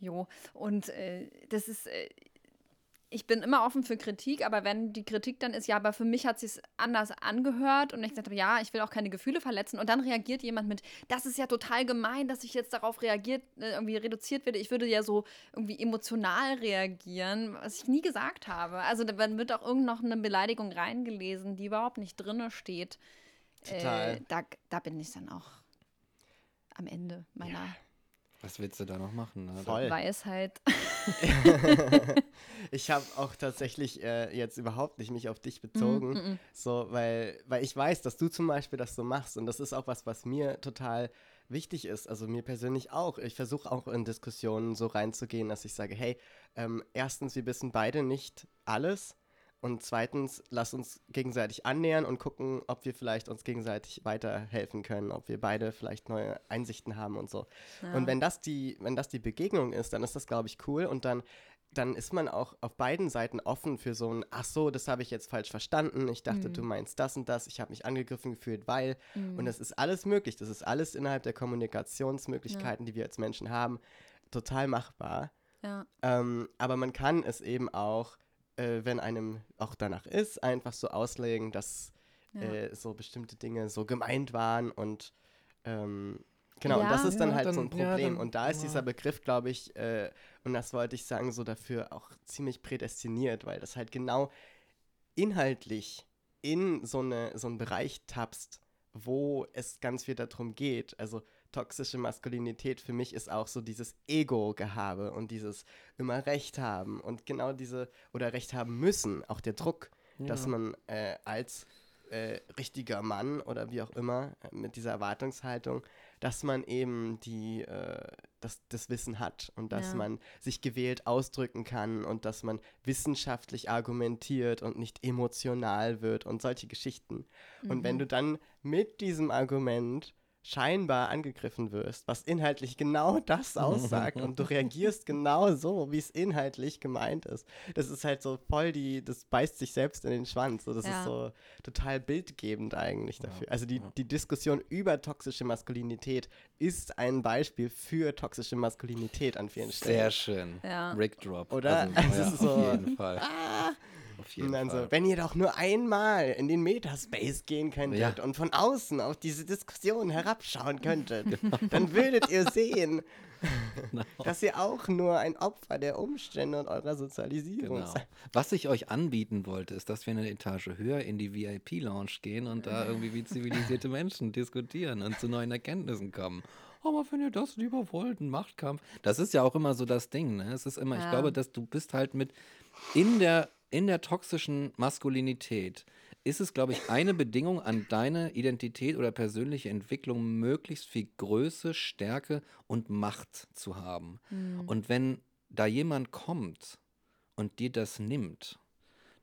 jo. Und äh, das ist. Äh, ich bin immer offen für Kritik, aber wenn die Kritik dann ist, ja, aber für mich hat es anders angehört und ich gesagt habe, ja, ich will auch keine Gefühle verletzen und dann reagiert jemand mit, das ist ja total gemein, dass ich jetzt darauf reagiert, äh, irgendwie reduziert werde. Ich würde ja so irgendwie emotional reagieren, was ich nie gesagt habe. Also da dann wird auch irgend noch eine Beleidigung reingelesen, die überhaupt nicht drinne steht. Total. Äh, da, da bin ich dann auch am Ende meiner Was willst du da noch machen? Ne? Voll. Weisheit. Ich habe auch tatsächlich äh, jetzt überhaupt nicht mich auf dich bezogen, so, weil, weil ich weiß, dass du zum Beispiel das so machst und das ist auch was, was mir total wichtig ist, also mir persönlich auch. Ich versuche auch in Diskussionen so reinzugehen, dass ich sage, hey, ähm, erstens, wir wissen beide nicht alles und zweitens, lass uns gegenseitig annähern und gucken, ob wir vielleicht uns gegenseitig weiterhelfen können, ob wir beide vielleicht neue Einsichten haben und so. Und wenn das die, wenn das die Begegnung ist, dann ist das, glaube ich, cool und dann dann ist man auch auf beiden Seiten offen für so ein, ach so, das habe ich jetzt falsch verstanden. Ich dachte, du meinst das und das. Ich habe mich angegriffen gefühlt, weil. Und das ist alles möglich. Das ist alles innerhalb der Kommunikationsmöglichkeiten, die wir als Menschen haben, total machbar. Ja. Ähm, aber man kann es eben auch, äh, wenn einem auch danach ist, einfach so auslegen, dass Ja. äh, so bestimmte Dinge so gemeint waren und ähm, genau, und das Ja. ist dann Ja, halt dann- so ein ja, Problem. dann- und da ist ja. dieser Begriff, glaube ich, äh, und das wollte ich sagen, so dafür auch ziemlich prädestiniert, weil das halt genau inhaltlich in so, eine, so einen Bereich tappst, wo es ganz viel darum geht. Also toxische Maskulinität für mich ist auch so dieses Ego-Gehabe und dieses immer Recht haben und genau diese, oder Recht haben müssen, auch der Druck, dass Ja. man äh, als äh, richtiger Mann oder wie auch immer äh, mit dieser Erwartungshaltung, dass man eben die, äh, das, das Wissen hat und dass Ja. man sich gewählt ausdrücken kann und dass man wissenschaftlich argumentiert und nicht emotional wird und solche Geschichten. Und wenn du dann mit diesem Argument scheinbar angegriffen wirst, was inhaltlich genau das aussagt und du reagierst genau so, wie es inhaltlich gemeint ist. Das ist halt so voll die, das beißt sich selbst in den Schwanz. So, das Ja. ist so total bildgebend eigentlich dafür. Also die, die Diskussion über toxische Maskulinität ist ein Beispiel für toxische Maskulinität an vielen Stellen. Sehr schön. Ja. Rick Drop. Oder? Also, Es ja, ist auf so- jeden Fall. Auf jeden Und dann Fall. so, wenn ihr doch nur einmal in den Metaspace gehen könntet Ja. und von außen auf diese Diskussion herabschauen könntet, Genau. dann würdet ihr sehen, dass ihr auch nur ein Opfer der Umstände und eurer Sozialisierung Genau. seid. Was ich euch anbieten wollte, ist, dass wir eine Etage höher in die VIP-Lounge gehen und da irgendwie wie zivilisierte Menschen diskutieren und zu neuen Erkenntnissen kommen. Aber wenn ihr das lieber wollt, ein Machtkampf. Das ist ja auch immer so das Ding, ne? Es ist immer, ich Ja. glaube, dass du bist halt mit in der, in der toxischen Maskulinität ist es, glaube ich, eine Bedingung an deine Identität oder persönliche Entwicklung, möglichst viel Größe, Stärke und Macht zu haben. Mhm. Und wenn da jemand kommt und dir das nimmt,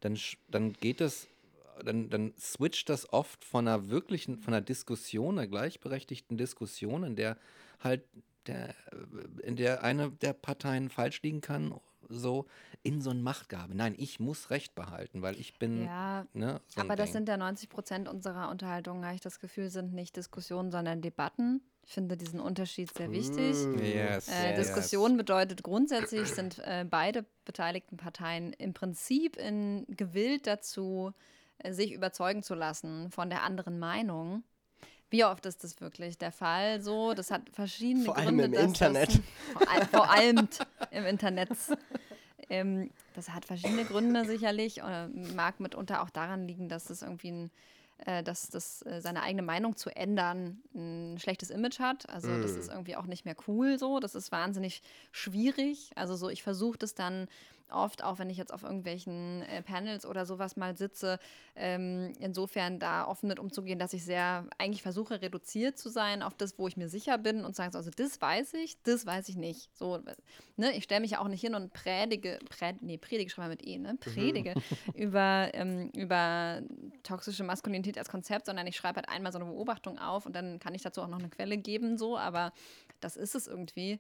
dann, dann geht das, dann, dann switcht das oft von einer wirklichen, von einer Diskussion, einer gleichberechtigten Diskussion, in der halt der, in der eine der Parteien falsch liegen kann, so in so ein Machtgabe. Nein, ich muss Recht behalten, weil ich bin, Ja, ne, so aber das Ding. sind ja 90 Prozent unserer Unterhaltungen, habe ich das Gefühl, sind nicht Diskussionen, sondern Debatten. Ich finde diesen Unterschied sehr wichtig. Mm. Yes, Äh, yes. Diskussion bedeutet grundsätzlich, sind äh, beide beteiligten Parteien im Prinzip in, gewillt dazu, äh, sich überzeugen zu lassen von der anderen Meinung. Wie oft ist das wirklich der Fall? So, das hat verschiedene Vor allem Gründe. im dass Internet. Das, vor, all, vor allem im Internet. Ähm, das hat verschiedene Gründe sicherlich. Oder mag mitunter auch daran liegen, dass es irgendwie ein äh, dass das äh, seine eigene Meinung zu ändern ein schlechtes Image hat. Also das Mm. ist irgendwie auch nicht mehr cool so. Das ist wahnsinnig schwierig. Also so, ich versuche das dann oft, auch wenn ich jetzt auf irgendwelchen äh, Panels oder sowas mal sitze, ähm, insofern da offen mit umzugehen, dass ich sehr eigentlich versuche, reduziert zu sein auf das, wo ich mir sicher bin und sage, so, also das weiß ich, das weiß ich nicht. So, ne, ich stelle mich ja auch nicht hin und predige, pred, nee, predige schreibe mit E, ne? Predige über, ähm, über toxische Maskulinität als Konzept, sondern ich schreibe halt einmal so eine Beobachtung auf und dann kann ich dazu auch noch eine Quelle geben, so, aber das ist es irgendwie.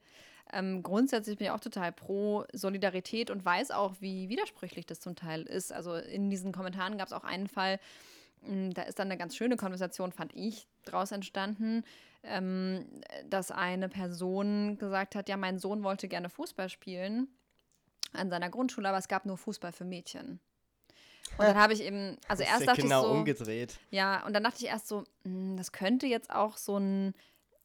Ähm, grundsätzlich bin ich auch total pro Solidarität und weiß auch, wie widersprüchlich das zum Teil ist. Also in diesen Kommentaren gab es auch einen Fall, mh, da ist dann eine ganz schöne Konversation, fand ich, draus entstanden, ähm, dass eine Person gesagt hat, ja, mein Sohn wollte gerne Fußball spielen an seiner Grundschule, aber es gab nur Fußball für Mädchen. Und dann habe ich eben, also erst dachte genau ich so, umgedreht. ja, und dann dachte ich erst so, hm, das könnte jetzt auch so ein,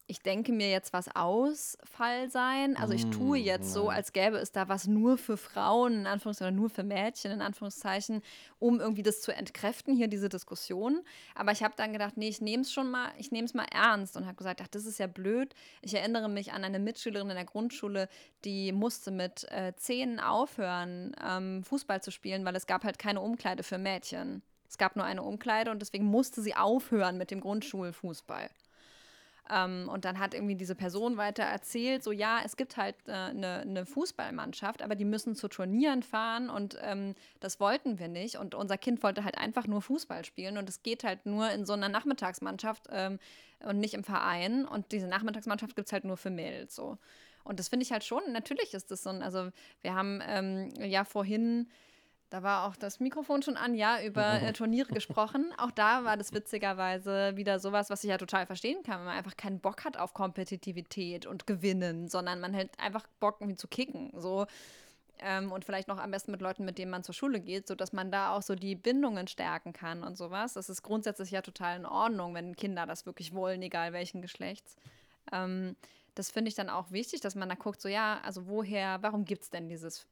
ich denke mir jetzt was Ausfall sein. Also ich tue Mm, jetzt so, als gäbe es da was nur für Frauen, in Anführungszeichen, oder nur für Mädchen, in Anführungszeichen, um irgendwie das zu entkräften, hier diese Diskussion. Aber ich habe dann gedacht, nee, ich nehme es schon mal, ich nehme es mal ernst und habe gesagt, ach, das ist ja blöd. Ich erinnere mich an eine Mitschülerin in der Grundschule, die musste mit äh, zehn aufhören, ähm, Fußball zu spielen, weil es gab halt keine Umkleide für Mädchen. Es gab nur eine Umkleide und deswegen musste sie aufhören mit dem Grundschulfußball. Ähm, und dann hat irgendwie diese Person weiter erzählt, so ja, es gibt halt eine äh, ne Fußballmannschaft, aber die müssen zu Turnieren fahren und ähm, das wollten wir nicht. Und unser Kind wollte halt einfach nur Fußball spielen und es geht halt nur in so einer Nachmittagsmannschaft ähm, und nicht im Verein. Und diese Nachmittagsmannschaft gibt es halt nur für Mädels so. Und das finde ich halt schon, natürlich ist das so ein, also wir haben ähm, ja vorhin da war auch das Mikrofon schon an, ja, über äh, Turniere gesprochen. Auch da war das witzigerweise wieder sowas, was ich ja total verstehen kann, wenn man einfach keinen Bock hat auf Kompetitivität und Gewinnen, sondern man halt einfach Bock irgendwie zu kicken. So. Ähm, und vielleicht noch am besten mit Leuten, mit denen man zur Schule geht, sodass man da auch so die Bindungen stärken kann und sowas. Das ist grundsätzlich ja total in Ordnung, wenn Kinder das wirklich wollen, egal welchen Geschlechts. Ähm, das finde ich dann auch wichtig, dass man da guckt, so ja, also woher, warum gibt es denn dieses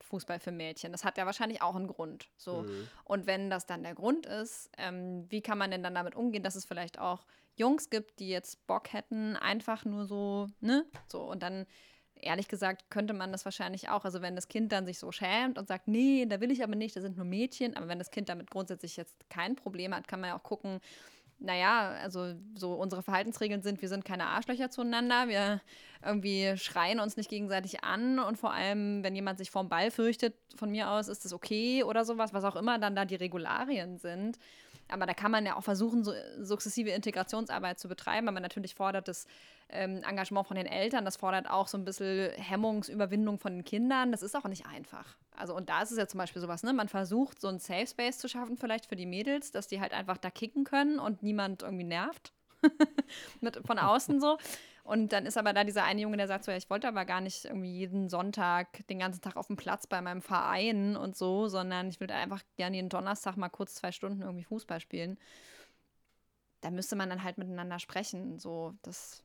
Fußball für Mädchen. Das hat ja wahrscheinlich auch einen Grund. So. Mhm. Und wenn das dann der Grund ist, ähm, wie kann man denn dann damit umgehen, dass es vielleicht auch Jungs gibt, die jetzt Bock hätten, einfach nur so, ne? So, und dann, ehrlich gesagt, könnte man das wahrscheinlich auch. Also wenn das Kind dann sich so schämt und sagt, nee, da will ich aber nicht, da sind nur Mädchen, aber wenn das Kind damit grundsätzlich jetzt kein Problem hat, kann man ja auch gucken, naja, also so unsere Verhaltensregeln sind, wir sind keine Arschlöcher zueinander, wir irgendwie schreien uns nicht gegenseitig an und vor allem, wenn jemand sich vorm Ball fürchtet, von mir aus ist das okay oder sowas, was auch immer dann da die Regularien sind. Aber da kann man ja auch versuchen, so sukzessive Integrationsarbeit zu betreiben. Aber natürlich fordert das ähm, Engagement von den Eltern, das fordert auch so ein bisschen Hemmungsüberwindung von den Kindern. Das ist auch nicht einfach. Also, und da ist es ja zum Beispiel sowas, ne? Man versucht, so einen Safe Space zu schaffen, vielleicht für die Mädels, dass die halt einfach da kicken können und niemand irgendwie nervt. Mit, von außen so. Und dann ist aber da dieser eine Junge, der sagt so, ja, ich wollte aber gar nicht irgendwie jeden Sonntag den ganzen Tag auf dem Platz bei meinem Verein und so, sondern ich würde einfach gerne jeden Donnerstag mal kurz zwei Stunden irgendwie Fußball spielen. Da müsste man dann halt miteinander sprechen. So, das.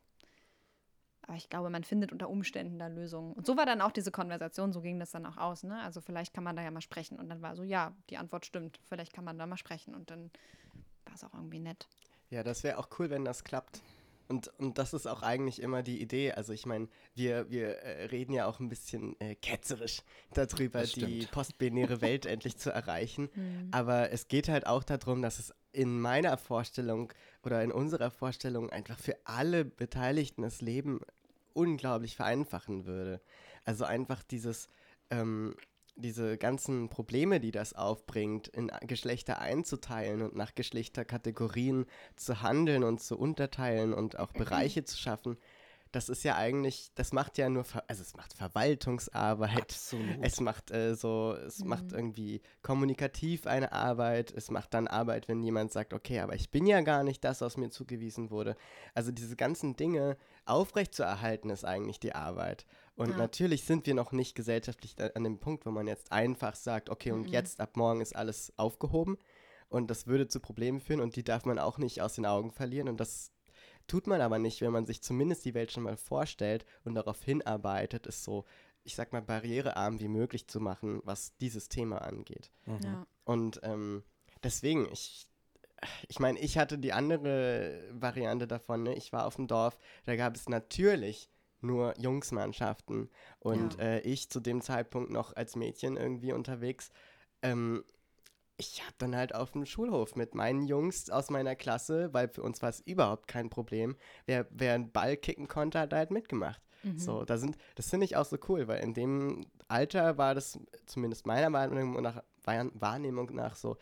Aber ich glaube, man findet unter Umständen da Lösungen. Und so war dann auch diese Konversation, so ging das dann auch aus, ne? Also vielleicht kann man da ja mal sprechen. Und dann war so, ja, die Antwort stimmt. Vielleicht kann man da mal sprechen. Und dann war es auch irgendwie nett. Ja, das wäre auch cool, wenn das klappt. Und, und das ist auch eigentlich immer die Idee. Also ich meine, wir, wir äh, reden ja auch ein bisschen äh, ketzerisch darüber, die postbinäre Welt endlich zu erreichen. Aber es geht halt auch darum, dass es in meiner Vorstellung oder in unserer Vorstellung einfach für alle Beteiligten das Leben unglaublich vereinfachen würde. Also einfach dieses, ähm, diese ganzen Probleme, die das aufbringt, in Geschlechter einzuteilen und nach Geschlechterkategorien zu handeln und zu unterteilen und auch Bereiche zu schaffen, das ist ja eigentlich, das macht ja nur, also es macht Verwaltungsarbeit, Absolut. es macht äh, so, es macht irgendwie kommunikativ eine Arbeit, es macht dann Arbeit, wenn jemand sagt, okay, aber ich bin ja gar nicht das, was mir zugewiesen wurde. Also diese ganzen Dinge aufrechtzuerhalten ist eigentlich die Arbeit. Und Ja. natürlich sind wir noch nicht gesellschaftlich an dem Punkt, wo man jetzt einfach sagt, okay, und jetzt ab morgen ist alles aufgehoben. Und das würde zu Problemen führen und die darf man auch nicht aus den Augen verlieren. Und das tut man aber nicht, wenn man sich zumindest die Welt schon mal vorstellt und darauf hinarbeitet, es so, ich sag mal, barrierearm wie möglich zu machen, was dieses Thema angeht. Ja. Und ähm, deswegen, ich, ich meine, ich hatte die andere Variante davon. Ne? Ich war auf dem Dorf, da gab es natürlich nur Jungsmannschaften und Ja. äh, ich zu dem Zeitpunkt noch als Mädchen irgendwie unterwegs. Ähm, ich habe dann halt auf dem Schulhof mit meinen Jungs aus meiner Klasse, weil für uns war es überhaupt kein Problem. Wer, wer einen Ball kicken konnte, hat halt mitgemacht. So, da sind, das finde ich auch so cool, weil in dem Alter war das zumindest meiner Wahrnehmung nach, Wahr- Wahrnehmung nach so,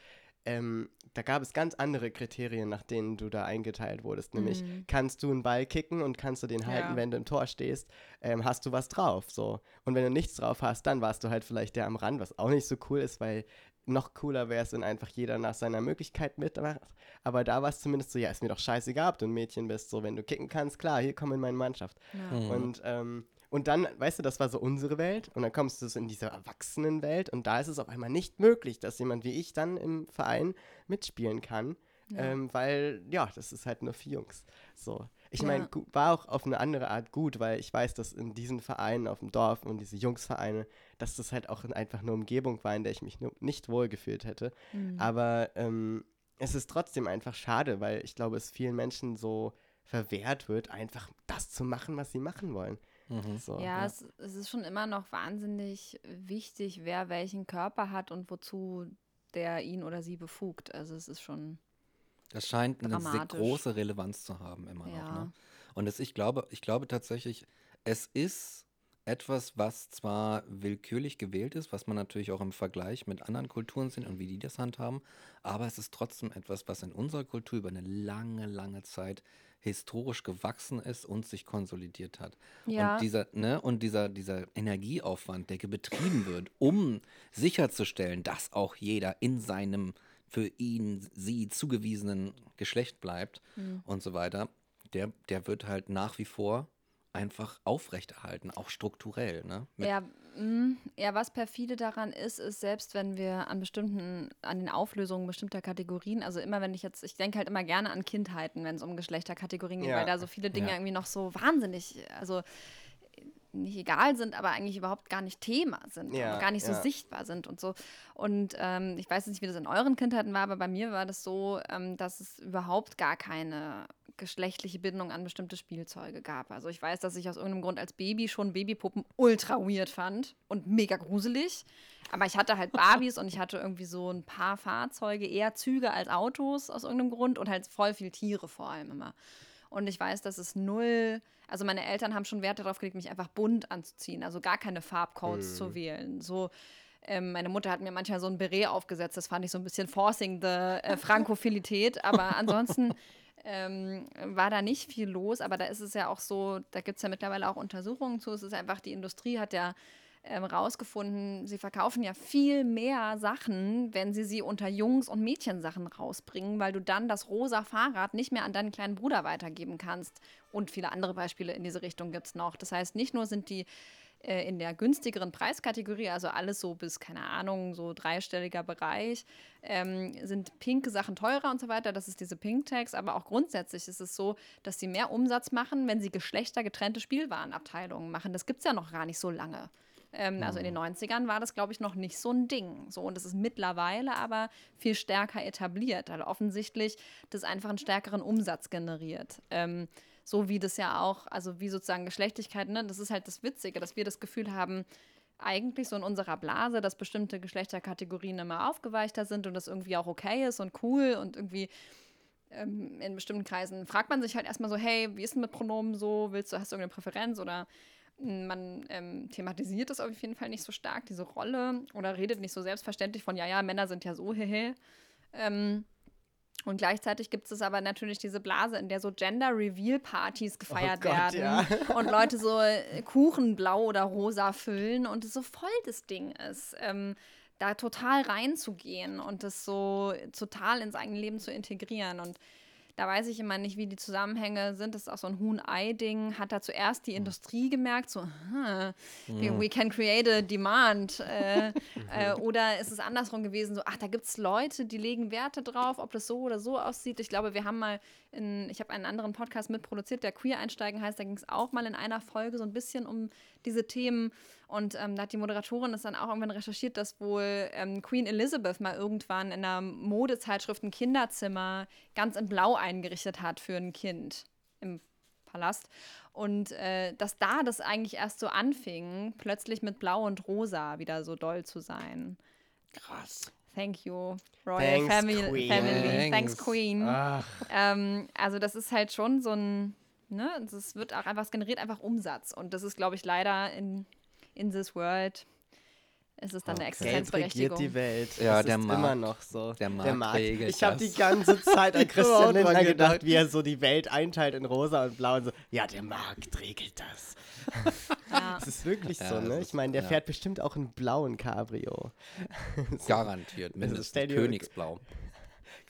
ähm, da gab es ganz andere Kriterien, nach denen du da eingeteilt wurdest. Nämlich, kannst du einen Ball kicken und kannst du den halten, Ja. wenn du im Tor stehst, ähm, hast du was drauf. So. Und wenn du nichts drauf hast, dann warst du halt vielleicht der am Rand, was auch nicht so cool ist, weil noch cooler wäre es, wenn einfach jeder nach seiner Möglichkeit mitmacht. Aber da war es zumindest so, ja, ist mir doch scheißegal, ob du ein Mädchen bist. So, wenn du kicken kannst, klar, hier komm in meine Mannschaft. Ja. Und, ähm, und dann, weißt du, das war so unsere Welt. Und dann kommst du so in diese Erwachsenenwelt. Und da ist es auf einmal nicht möglich, dass jemand wie ich dann im Verein mitspielen kann. Ähm, weil, ja, das ist halt nur für Jungs. So. Ich meine, Ja. gu- war auch auf eine andere Art gut, weil ich weiß, dass in diesen Vereinen auf dem Dorf und diese Jungsvereine, dass das halt auch einfach eine Umgebung war, in der ich mich nur nicht wohl gefühlt hätte. Mhm. Aber ähm, es ist trotzdem einfach schade, weil ich glaube, es vielen Menschen so verwehrt wird, einfach das zu machen, was sie machen wollen. Mhm. So, Ja, Es, es ist schon immer noch wahnsinnig wichtig, wer welchen Körper hat und wozu der ihn oder sie befugt. Also es ist schon, Das scheint eine sehr große Relevanz zu haben immer noch. Ja. Ne? Und es, ich, glaube, ich glaube tatsächlich, es ist etwas, was zwar willkürlich gewählt ist, was man natürlich auch im Vergleich mit anderen Kulturen sieht und wie die das handhaben, aber es ist trotzdem etwas, was in unserer Kultur über eine lange, lange Zeit historisch gewachsen ist und sich konsolidiert hat. Ja. Und dieser, ne, und dieser, dieser Energieaufwand, der betrieben wird, um sicherzustellen, dass auch jeder in seinem für ihn, sie zugewiesenen Geschlecht bleibt Hm. und so weiter, der, der wird halt nach wie vor einfach aufrechterhalten, auch strukturell. Ne? Mit- Ja, mh, ja, was perfide daran ist, ist, selbst wenn wir an bestimmten, an den Auflösungen bestimmter Kategorien, also immer wenn ich jetzt, ich denke halt immer gerne an Kindheiten, wenn es um Geschlechterkategorien geht, Ja. weil da so viele Dinge Ja. irgendwie noch so wahnsinnig, also nicht egal sind, aber eigentlich überhaupt gar nicht Thema sind Ja, und gar nicht so ja. sichtbar sind und so. Und ähm, ich weiß nicht, wie das in euren Kindheiten war, aber bei mir war das so, ähm, dass es überhaupt gar keine geschlechtliche Bindung an bestimmte Spielzeuge gab. Also ich weiß, dass ich aus irgendeinem Grund als Baby schon Babypuppen ultra weird fand und mega gruselig. Aber ich hatte halt Barbies und ich hatte irgendwie so ein paar Fahrzeuge, eher Züge als Autos aus irgendeinem Grund und halt voll viel Tiere vor allem immer. Und ich weiß, dass es null, also meine Eltern haben schon Wert darauf gelegt, mich einfach bunt anzuziehen, also gar keine Farbcodes zu wählen. So, ähm, meine Mutter hat mir manchmal so ein Beret aufgesetzt, das fand ich so ein bisschen forcing the äh, Frankophilität, aber ansonsten ähm, war da nicht viel los, aber da ist es ja auch so, da gibt es ja mittlerweile auch Untersuchungen zu, es ist einfach, die Industrie hat ja ähm, rausgefunden, sie verkaufen ja viel mehr Sachen, wenn sie sie unter Jungs- und Mädchensachen rausbringen, weil du dann das rosa Fahrrad nicht mehr an deinen kleinen Bruder weitergeben kannst. Und viele andere Beispiele in diese Richtung gibt es noch. Das heißt, nicht nur sind die äh, in der günstigeren Preiskategorie, also alles so bis, keine Ahnung, so dreistelliger Bereich, ähm, sind pinke Sachen teurer und so weiter. Das ist diese Pink Tags, aber auch grundsätzlich ist es so, dass sie mehr Umsatz machen, wenn sie geschlechtergetrennte Spielwarenabteilungen machen. Das gibt es ja noch gar nicht so lange. Ähm, also in den 90ern war das, glaube ich, noch nicht so ein Ding. So, und es ist mittlerweile aber viel stärker etabliert, weil offensichtlich das einfach einen stärkeren Umsatz generiert. Ähm, so wie das ja auch, also wie sozusagen Geschlechtlichkeit, ne, das ist halt das Witzige, dass wir das Gefühl haben, eigentlich so in unserer Blase, dass bestimmte Geschlechterkategorien immer aufgeweichter sind und das irgendwie auch okay ist und cool und irgendwie ähm, in bestimmten Kreisen fragt man sich halt erstmal so, hey, wie ist denn mit Pronomen so? Willst du, hast du irgendeine Präferenz oder man ähm, thematisiert das auf jeden Fall nicht so stark, diese Rolle, oder redet nicht so selbstverständlich von, ja, ja, Männer sind ja so, hehe. Ähm, und gleichzeitig gibt es aber natürlich diese Blase, in der so Gender-Reveal-Partys gefeiert Oh Gott, werden ja. und Leute so äh, Kuchen blau oder rosa füllen und es so voll das Ding ist, ähm, da total reinzugehen und das so total ins eigene Leben zu integrieren. Und da weiß ich immer nicht, wie die Zusammenhänge sind. Das ist auch so ein Huhn-Ei-Ding. Hat da zuerst die Industrie gemerkt, so, hm, we, we can create a demand. Äh, äh, oder ist es andersrum gewesen, so, ach, da gibt es Leute, die legen Werte drauf, ob das so oder so aussieht. Ich glaube, wir haben mal, in, ich habe einen anderen Podcast mitproduziert, der Queer einsteigen heißt, da ging es auch mal in einer Folge so ein bisschen um diese Themen. Und ähm, da hat die Moderatorin das dann auch irgendwann recherchiert, dass wohl ähm, Queen Elizabeth mal irgendwann in einer Modezeitschrift ein Kinderzimmer ganz in Blau eingerichtet hat für ein Kind im Palast. Und äh, dass da das eigentlich erst so anfing, plötzlich mit Blau und Rosa wieder so doll zu sein. Krass. Thank you, Royal Thanks, Family. Queen. Family. Thanks. Thanks, Queen. Ähm, also das ist halt schon so ein, ne, das wird auch einfach, es generiert einfach Umsatz. Und das ist, glaube ich, leider in, in this world, ist es dann eine Okay. Geld regiert Existenzberechtigung. die Welt. Ja, das der ist Markt. immer noch so. Der Markt regelt Ich habe die ganze Zeit an Christian Lindner gedacht, wie er so die Welt einteilt in rosa und blau und so. Ja, der Markt regelt das. Ja. Das ist wirklich Ja, so, ne? ist- Ich meine, der ja. fährt bestimmt auch einen blauen Cabrio. Garantiert, mindestens Königsblau.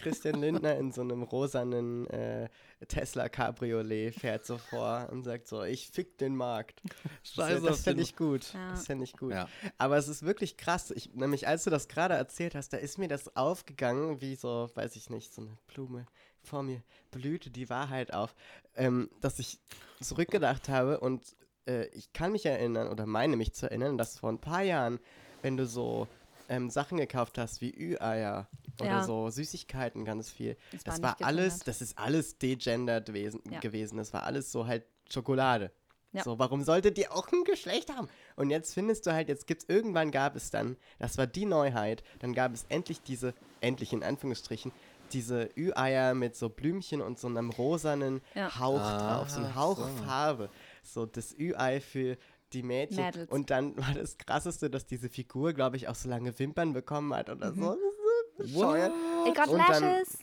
Christian Lindner in so einem rosanen äh, Tesla Cabriolet fährt so vor und sagt so, ich fick den Markt. Scheiß das fände den- ich gut. Ja. Das fände ich gut. Ja. Aber es ist wirklich krass. Ich, nämlich als du das gerade erzählt hast, da ist mir das aufgegangen, wie so, weiß ich nicht, so eine Blume vor mir blühte die Wahrheit auf, ähm, dass ich zurückgedacht habe und äh, ich kann mich erinnern oder meine mich zu erinnern, dass vor ein paar Jahren, wenn du so ähm, Sachen gekauft hast wie Ü-Eier oder Ja. so Süßigkeiten ganz viel, Das das, war war alles, das ist alles degendert wesen, Ja. gewesen. Das war alles so halt Schokolade. Ja. So, warum sollte die auch ein Geschlecht haben? Und jetzt findest du halt, jetzt gibt's irgendwann gab es dann, das war die Neuheit, dann gab es endlich diese, endlich in Anführungsstrichen, diese Ü-Eier mit so Blümchen und so einem rosanen Ja. Hauch Ah, drauf, so ein so. Hauch Farbe. So das Ü-Ei für die Mädchen. Mädels. Und dann war das krasseste, dass diese Figur, glaube ich, auch so lange Wimpern bekommen hat oder so. Ist so bescheuert. It got Und dann- lashes.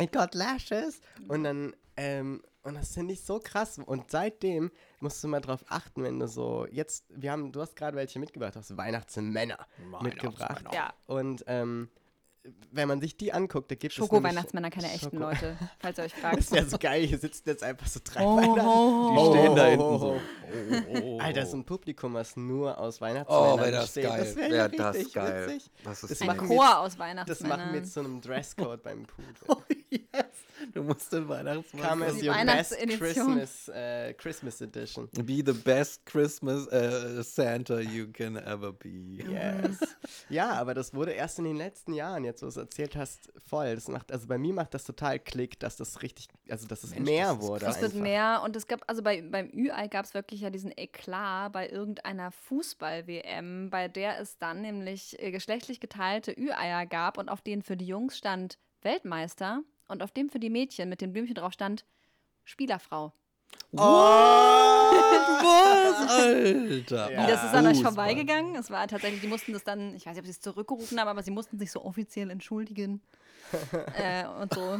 It got lashes. Und dann, ähm, und das finde ich so krass. Und seitdem musst du mal drauf achten, wenn du so, jetzt, wir haben, du hast gerade welche mitgebracht, du hast Weihnachtsmänner mitgebracht. Ja. Und ähm, wenn man sich die anguckt, da gibt es Schoko-Weihnachtsmänner, keine echten Schoko- Leute, falls ihr euch Das fragt. ist ja so geil, hier sitzen jetzt einfach so drei Oh, Weihnachten. Die oh. stehen da oh, hinten oh, so. oh. Alter, so ein Publikum, was nur aus Weihnachtsmännern Oh, wäre das besteht. geil. Das wäre Wär ja das richtig geil. witzig. Das ist Das Ein machen geil. wir Chor aus Das Weihnachtsmännern. machen wir zu einem Dresscode beim Pudel. Yes. Du musst den Weihnachtsmann Come as your best. Christmas, äh, Christmas Edition. Be the best Christmas äh, Santa you can ever be. Yes. ja, aber das wurde erst in den letzten Jahren, jetzt wo du es erzählt hast, voll. Das macht, also bei mir macht das total Klick, dass das richtig, also dass es Mensch, mehr das wurde. Es wird mehr und es gab, also bei, beim Ü-Ei gab es wirklich ja diesen Eklat bei irgendeiner Fußball-WM, bei der es dann nämlich äh, geschlechtlich geteilte Ü-Eier gab und auf denen für die Jungs stand Weltmeister und auf dem für die Mädchen mit dem Blümchen drauf stand Spielerfrau. Oh! Was, Alter? Ja. Wie, das ist an euch vorbeigegangen. Es war tatsächlich, die mussten das dann, ich weiß nicht, ob sie es zurückgerufen haben, aber sie mussten sich so offiziell entschuldigen. äh, und so.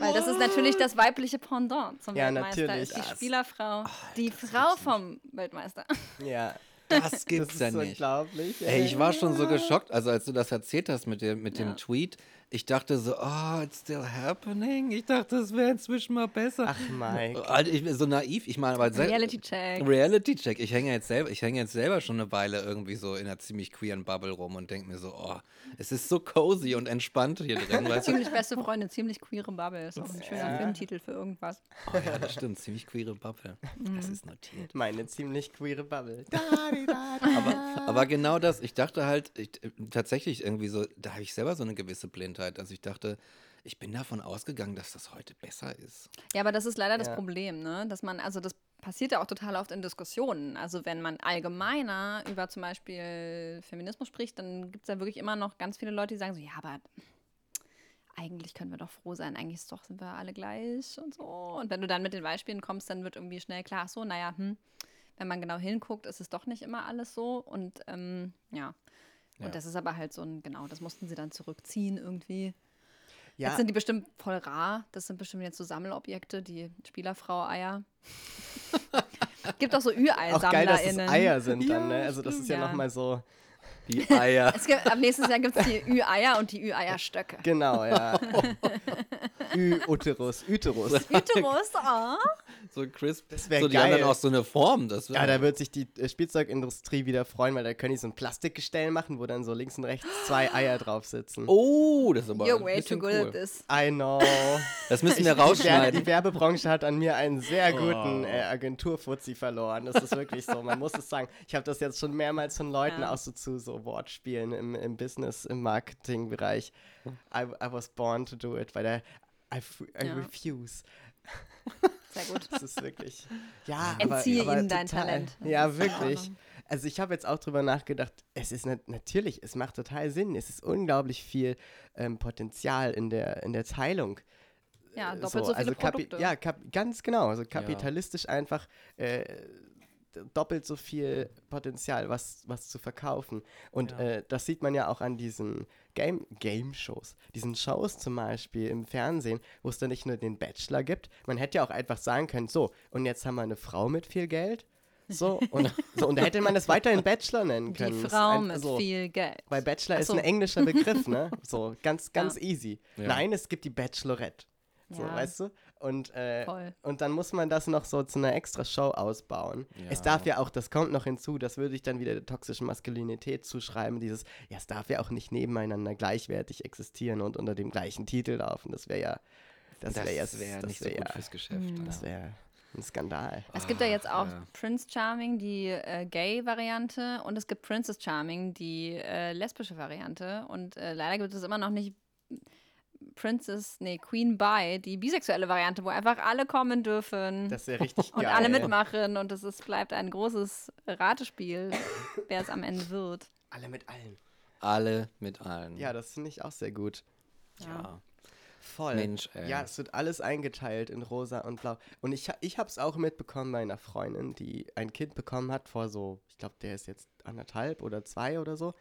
Weil das ist natürlich das weibliche Pendant zum Ja, Weltmeister. natürlich. Ist die es- Spielerfrau, die Frau vom Weltmeister. Ja, Das das gibt's ist ja nicht. unglaublich. Ey, ich war schon so geschockt, also als du das erzählt hast mit dem, mit dem Ja. Tweet, ich dachte so, oh, it's still happening. Ich dachte, es wäre inzwischen mal besser. Ach, Mike. Alter, ich bin so naiv, ich meine, aber sel- Reality Check. Reality Check. Ich hänge jetzt selber, ich hänge jetzt selber schon eine Weile irgendwie so in einer ziemlich queeren Bubble rum und denke mir so, oh, es ist so cozy und entspannt hier drin? Ziemlich beste Freunde, ziemlich queere Bubble. Ist auch ein schöner Filmtitel für irgendwas. Oh ja, das stimmt, ziemlich queere Bubble. Das ist notiert. Meine ziemlich queere Bubble. Aber, aber genau das, ich dachte halt, ich, äh, tatsächlich irgendwie so, da habe ich selber so eine gewisse Blindheit. Also ich dachte, Ich bin davon ausgegangen, dass das heute besser ist. Ja, aber das ist leider das Ja. Problem, ne? Dass man, also das passiert ja auch total oft in Diskussionen. Also wenn man allgemeiner über zum Beispiel Feminismus spricht, dann gibt es ja wirklich immer noch ganz viele Leute, die sagen so, ja, aber eigentlich können wir doch froh sein, eigentlich ist doch, sind wir alle gleich und so. Und wenn du dann mit den Beispielen kommst, dann wird irgendwie schnell klar, ach so, naja, hm, wenn man genau hinguckt, ist es doch nicht immer alles so. Und ähm, ja. Und das ist aber halt so ein, genau, das mussten sie dann zurückziehen irgendwie. Ja, Jetzt sind die bestimmt voll rar. Das sind bestimmt jetzt so Sammelobjekte, die Spielerfrau-Eier. Gibt auch so auch geil, dass es Ü-Ei-SammlerInnen. Eier sind dann, ne? Also das ist ja, Ja. nochmal so, Die Eier. Es gibt, ab nächstes Jahr gibt es die Ü-Eier und die Ü-Eierstöcke. genau, ja. Ü-Uterus, Uterus. Uterus, oh. so crisp. Das wär so, die haben geil. dann auch so eine Form. Das wär, Ja, da wird sich die äh, Spielzeugindustrie wieder freuen, weil da können die so ein Plastikgestell machen, wo dann so links und rechts zwei Eier drauf sitzen. oh, das ist aber You're ein way too bisschen good cool. at this. I know. Das müssen wir Werbe, rausschneiden. die Werbebranche hat an mir einen sehr guten äh, Agenturfuzzi verloren. Das ist wirklich so. Man muss es sagen. Ich habe das jetzt schon mehrmals von Leuten Ja. auch so zu so Wortspielen im, im Business, im Marketingbereich. I, I was born to do it, weil der I, I Ja. refuse. Sehr gut. Das ist wirklich. Ja, Entziehe aber, aber ihnen dein total. Talent. Das Ja, wirklich. Also ich habe jetzt auch drüber nachgedacht, es ist nat natürlich, es macht total Sinn. Es ist unglaublich viel ähm, Potenzial in der, in der Teilung. Ja, Äh, doppelt so, viele also Produkte. Ja, ganz genau. Also kapitalistisch einfach äh, doppelt so viel Potenzial, was, was zu verkaufen. Und Ja. äh, das sieht man ja auch an diesen Game, Game-Shows. Diesen Shows zum Beispiel im Fernsehen, wo es dann nicht nur den Bachelor gibt. Man hätte ja auch einfach sagen können, so, und jetzt haben wir eine Frau mit viel Geld. So, und, so, und da hätte man das weiterhin Bachelor nennen Die können. Ist Frau ein- mit so. viel Geld. Weil Bachelor Ach ist so. ein englischer Begriff, ne? So, ganz, ganz Ja. easy. Ja. Nein, es gibt die Bachelorette. So, Ja. weißt du? Und, äh, und dann muss man das noch so zu einer extra Show ausbauen. Es Ja. darf ja auch, das kommt noch hinzu, das würde ich dann wieder der toxischen Maskulinität zuschreiben, dieses, ja, es darf ja auch nicht nebeneinander gleichwertig existieren und unter dem gleichen Titel laufen. Das wäre ja, das wäre ja, das nicht so wäre gut ja, fürs Geschäft. Mhm. das wäre ein Skandal. Es gibt ja jetzt auch ja. Prince Charming, die äh, Gay-Variante, und es gibt Princess Charming, die äh, lesbische Variante. Und äh, leider gibt es immer noch nicht Princess, nee, Queen Bye, die bisexuelle Variante, wo einfach alle kommen dürfen Das wäre richtig und geil. alle mitmachen. Und es ist, bleibt ein großes Ratespiel, wer es am Ende wird. Alle mit allen. Alle mit allen. Ja, das finde ich auch sehr gut. ja. Voll. Mensch, ey. Ja, es wird alles eingeteilt in rosa und blau. Und ich, ich habe es auch mitbekommen bei einer Freundin, die ein Kind bekommen hat vor so, ich glaube, der ist jetzt anderthalb oder zwei oder so.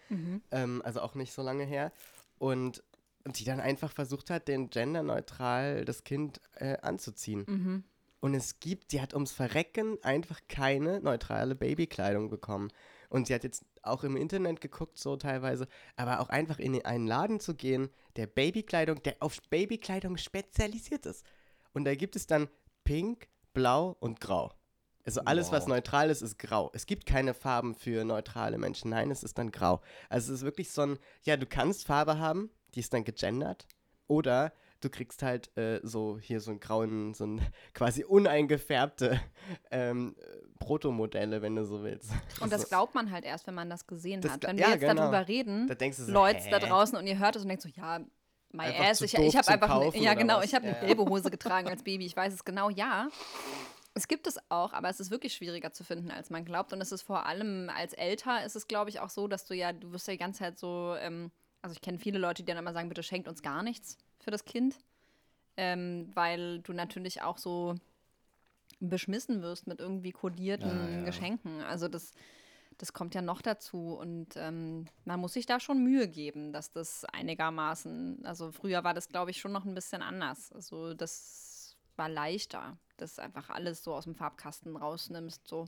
Ähm, also auch nicht so lange her. Und die dann einfach versucht hat, den genderneutral das Kind äh, anzuziehen. Und es gibt, sie hat ums Verrecken einfach keine neutrale Babykleidung bekommen. Und sie hat jetzt auch im Internet geguckt, so teilweise, aber auch einfach in einen Laden zu gehen, der Babykleidung, der auf Babykleidung spezialisiert ist. Und da gibt es dann Pink, Blau und Grau. Also alles, was Wow. neutral ist, ist grau. Es gibt keine Farben für neutrale Menschen. Nein, es ist dann grau. Also es ist wirklich so ein, ja, du kannst Farbe haben, die ist dann gegendert. Oder du kriegst halt äh, so hier so einen grauen, so ein quasi uneingefärbte ähm, äh, Protomodelle, wenn du so willst. Und das Also, glaubt man halt erst, wenn man das gesehen Das hat. Wenn ja, wir jetzt genau. darüber reden, Da so, Leute da hä? draußen und ihr hört es und denkt so, ja, my Einfach ass, ich, ich habe einfach, Kaufen ja genau, was? ich habe Ja, eine ja. gelbe Hose getragen als Baby, ich weiß es genau, ja. Es gibt es auch, aber es ist wirklich schwieriger zu finden, als man glaubt. Und es ist vor allem als älter ist es, glaube ich, auch so, dass du ja, du wirst ja die ganze Zeit so, ähm, also ich kenne viele Leute, die dann immer sagen, bitte schenkt uns gar nichts für das Kind. Ähm, weil du natürlich auch so beschmissen wirst mit irgendwie kodierten Ja, ja. Geschenken. Also das, das kommt ja noch dazu und ähm, man muss sich da schon Mühe geben, dass das einigermaßen, also früher war das, glaube ich, schon noch ein bisschen anders. Also das war leichter, dass einfach alles so aus dem Farbkasten rausnimmst, so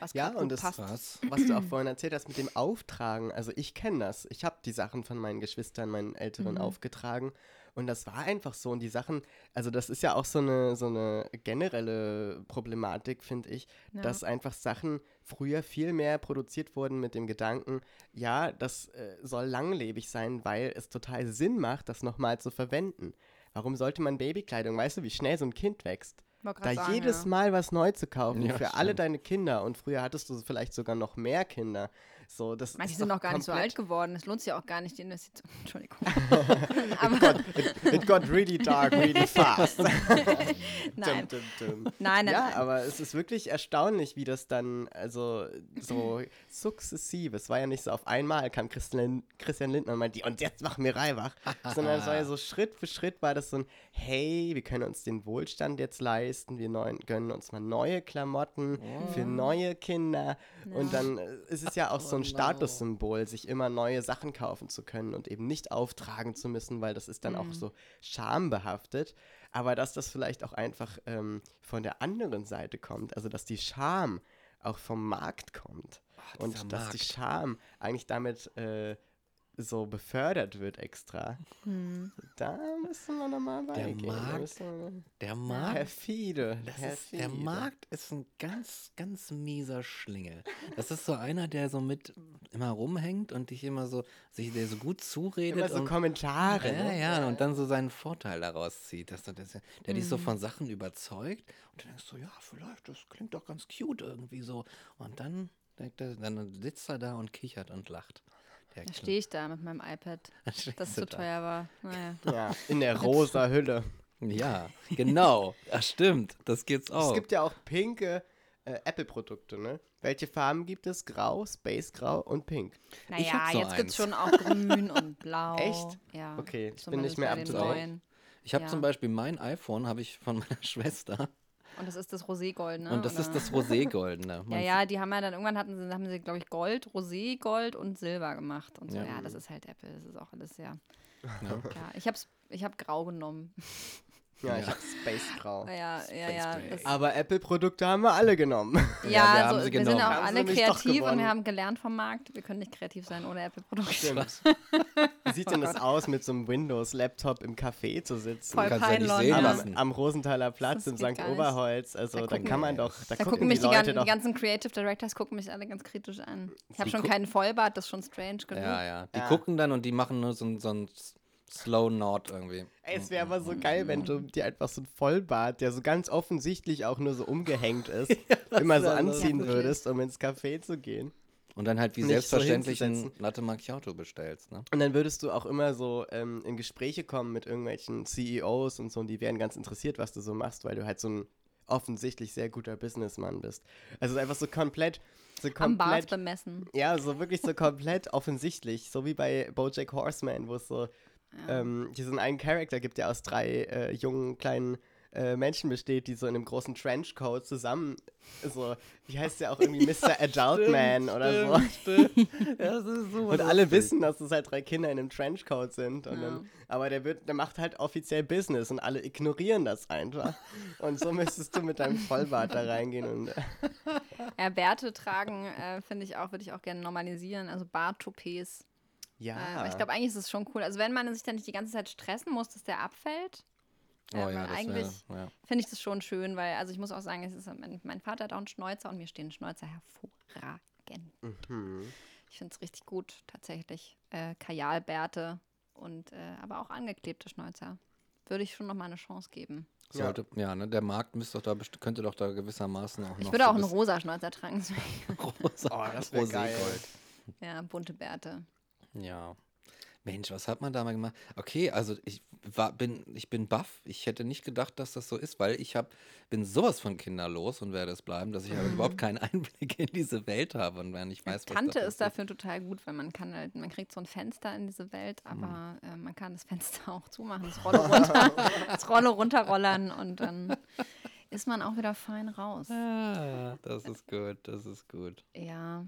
was Ja, und das- passt. Was? was du auch vorhin erzählt hast mit dem Auftragen. Also ich kenne das. Ich habe die Sachen von meinen Geschwistern, meinen Älteren Mhm. aufgetragen. Und das war einfach so. Und die Sachen, also das ist ja auch so eine, so eine generelle Problematik, finde ich, Ja. dass einfach Sachen früher viel mehr produziert wurden mit dem Gedanken, ja, das äh, soll langlebig sein, weil es total Sinn macht, das nochmal zu verwenden. Warum sollte man Babykleidung, weißt du, wie schnell so ein Kind wächst? Da sagen, jedes ja. Mal was neu zu kaufen Ja, für alle stimmt. deine Kinder und früher hattest du vielleicht sogar noch mehr Kinder. So, das Manche sind noch gar nicht so alt geworden. Es lohnt sich auch gar nicht, die Investition. Entschuldigung. It got really dark, really fast. Nein. Dum, dum, dum. Nein, nein, ja, nein. aber es ist wirklich erstaunlich, wie das dann, also so sukzessive, es war ja nicht so auf einmal, kam Christian, Christian Lindner und meinte, und jetzt machen wir Reibach, sondern es war ja so Schritt für Schritt war das so ein, hey, wir können uns den Wohlstand jetzt leisten, wir neuen, gönnen uns mal neue Klamotten für neue Kinder und dann äh, ist es ja auch so ein Statussymbol, sich immer neue Sachen kaufen zu können und eben nicht auftragen zu müssen, weil das ist dann auch so schambehaftet. Aber dass das vielleicht auch einfach ähm, von der anderen Seite kommt, also dass die Scham auch vom Markt kommt und dieser dass die. Scham eigentlich damit äh, so befördert wird extra. Da müssen wir nochmal beigehen. Da Markt Der Markt, Perfide. das ist, der perfide. Markt ist ein ganz, ganz mieser Schlingel. Das ist so einer, der so mit immer rumhängt und dich immer so, sich der so gut zuredet. Immer so und, Kommentare. Ja, ne? ja, und dann so seinen Vorteil daraus zieht. Dass er, das, der dich Mhm. so von Sachen überzeugt und du denkst so, ja, vielleicht, das klingt doch ganz cute irgendwie so. Und dann, dann sitzt er da und kichert und lacht. Da stehe ich da mit meinem iPad, das zu da. teuer war. Naja. Ja, in der rosa Hülle. Ja, genau. Ja, stimmt. Das gibt's auch. Es gibt ja auch pinke äh, Apple-Produkte, ne? Welche Farben gibt es? Grau, Space-Grau und pink. Naja, so jetzt gibt es eins. schon auch grün und blau. Echt? Ja. Okay, ich bin nicht mehr up to date. ich habe ja. zum Beispiel mein iPhone, habe ich von meiner Schwester. Und das ist das Roségold, ne? und das Oder? ist das Roségoldene. Ja, ja, die haben ja dann irgendwann hatten sie, haben sie, glaube ich, Gold, Rosé, Gold und Silber gemacht. Und so, Ja. ja, das ist halt Apple, das ist auch alles sehr. Ja. Ja, ich hab's, ich hab grau genommen. Ja, ich Ja. hab Space-Grau. Ja, ja, ja. Aber Apple-Produkte haben wir alle genommen. Ja, wir ja, haben also, wir sind genommen. auch Haben alle kreativ und wir haben gelernt vom Markt. Wir können nicht kreativ sein ohne Apple-Produkte. Wie sieht denn das aus, mit so einem Windows-Laptop im Café zu sitzen? Voll kannst ja nicht peinlich. sehen am, lassen. am Rosenthaler Platz Das geht St. Oberholz. Also Da da, gucken- kann man doch, da, Da gucken gucken mich die die, Leute doch. die ganzen Creative Directors gucken mich alle ganz kritisch an. Ich habe Die schon keinen Vollbart, das ist schon strange genug. Ja, ja. Die Ja. gucken dann und die machen nur so, ein- so ein Slow Nod irgendwie. Ey, es wäre aber so geil, wenn du dir einfach so ein Vollbart, der so ganz offensichtlich auch nur so umgehängt ist, immer so anziehen lustig. würdest, um ins Café zu gehen. Und dann halt wie Nicht so selbstverständlich ein. Latte Macchiato bestellst, ne? Und dann würdest du auch immer so ähm, in Gespräche kommen mit irgendwelchen CEOs und so, und die wären ganz interessiert, was du so machst, weil du halt so ein offensichtlich sehr guter Businessmann bist. Also es ist einfach so komplett, so Am Bart komplett, bemessen. ja, so wirklich so komplett offensichtlich, so wie bei BoJack Horseman, wo es so ähm, diesen einen Charakter gibt, der aus drei äh, jungen kleinen äh, Menschen besteht, die so in einem großen Trenchcoat zusammen, so, wie heißt der auch irgendwie Mr. Adult Man oder so. Stimmt. Das ist Und alle wissen, dass es halt drei Kinder in einem Trenchcoat sind. Und Ja. dann, aber der, wird, der macht halt offiziell Business und alle ignorieren das einfach. Und so müsstest du mit deinem Vollbart da reingehen. Und, Ja, Bärte tragen, äh, finde ich auch, würde ich auch gerne normalisieren. Also Barttoupets. Ja. Äh, aber ich glaube, eigentlich ist es schon cool. Also wenn man sich dann nicht die ganze Zeit stressen muss, dass der abfällt, Oh ähm, ja, das eigentlich wäre. Ja. finde ich das schon schön, weil, also ich muss auch sagen, es ist, mein, mein Vater hat auch einen Schnäuzer und mir stehen Schnäuzer hervorragend. Mhm. Ich finde es richtig gut, tatsächlich. Äh, Kajalbärte und äh, aber auch angeklebte Schnäuzer. Würde ich schon noch mal eine Chance geben. Ja. Sollte, ja, ne, der Markt müsste doch da, könnte doch da gewissermaßen auch noch. Ich würde auch einen so rosa Schnäuzer tragen. rosa, Oh, das wär geil. Ja, bunte Bärte. Ja. Mensch, was hat man da mal gemacht? Okay, also ich war, bin, ich bin baff. Ich hätte nicht gedacht, dass das so ist, weil ich hab, bin sowas von kinderlos und werde es bleiben, dass ich aber überhaupt keinen Einblick in diese Welt habe und wenn ich weiß, was Tante ist passiert. dafür total gut, weil man kann halt, man kriegt so ein Fenster in diese Welt, aber äh, man kann das Fenster auch zumachen, das Rolle runter, das Rolle runterrollern und dann ist man auch wieder fein raus. Ah, das ist gut, das ist gut. Ja,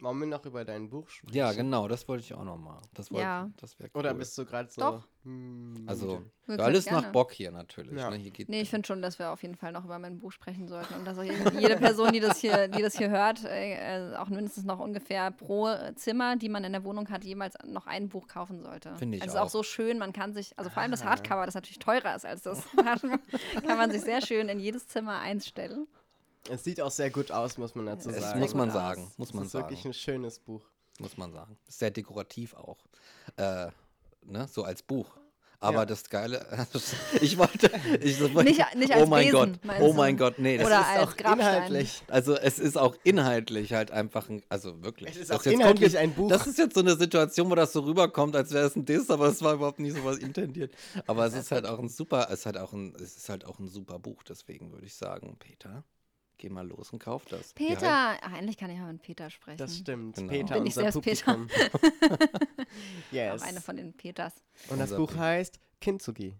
Wollen wir noch über dein Buch sprechen? Ja, genau, das wollte ich auch noch mal. Das wollte, Ja. das wäre cool. Oder bist du gerade so. Doch. hm, also alles nach. Bock hier natürlich. Ja. Ne? Hier geht, nee, ich finde schon, dass wir auf jeden Fall noch über mein Buch sprechen sollten und dass auch jede Person, die das hier, die das hier hört, äh, äh, auch mindestens noch ungefähr pro Zimmer, die man in der Wohnung hat, jemals noch ein Buch kaufen sollte. Finde ich Es ist auch auch. so schön, man kann sich, also vor allem das Ah. Hardcover, das natürlich teurer ist als das Hardcover, kann man sich sehr schön in jedes Zimmer eins stellen. Es sieht auch sehr gut aus, muss man dazu Es das sagen. muss man sagen. Muss es man ist sagen. wirklich ein schönes Buch. muss man sagen. Sehr dekorativ auch. Äh, ne? So als Buch. Aber Ja. das Geile, ich wollte, ich, Nicht- nicht oh als mein Wesen, Gott, oh mein Gott, nee, das Oder ist als auch Grabstein. inhaltlich. Also es ist auch inhaltlich halt einfach ein, also wirklich. Es ist Das auch jetzt inhaltlich komplett- ein Buch. Das ist jetzt so eine Situation, wo das so rüberkommt, als wäre es ein Diss, aber es war überhaupt nicht so was intendiert. Aber es ist halt auch ein super, es ist halt auch ein, es ist halt auch ein super Buch, deswegen würde ich sagen, Peter, geh mal los und kauf das. Peter, Ach, endlich kann ich mal mit Peter sprechen. Das stimmt. Genau. Peter, Bin ich unser selbst Peter? Publikum. yes. Auch eine von den Peters. Und das Unser Buch Peter. heißt Kintsugi.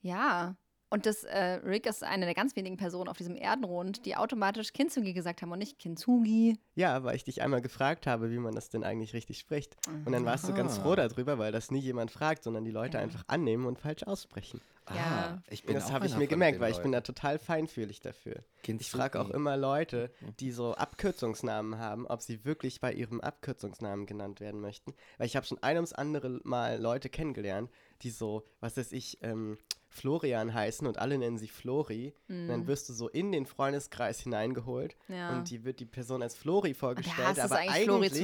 Ja. Und das, äh, Rick ist eine der ganz wenigen Personen auf diesem Erdenrund, die automatisch Kintsugi gesagt haben und nicht Kintsugi. Ja, weil ich dich einmal gefragt habe, wie man das denn eigentlich richtig spricht. Und dann warst du ganz Aha. froh darüber, weil das nie jemand fragt, sondern die Leute Ja. einfach annehmen und falsch aussprechen. Ja. Ah, ich Und bin das habe ich mir gemerkt, weil ich bin da total feinfühlig dafür. Ich Kintsugi. frage auch immer Leute, die so Abkürzungsnamen haben, ob sie wirklich bei ihrem Abkürzungsnamen genannt werden möchten. Weil ich habe schon ein ums andere Mal Leute kennengelernt, die so, was weiß ich, ähm, Florian heißen und alle nennen sie Flori. Und dann wirst du so in den Freundeskreis hineingeholt Mhm. Ja. und die wird die Person als Flori Und vorgestellt. es aber eigentlich,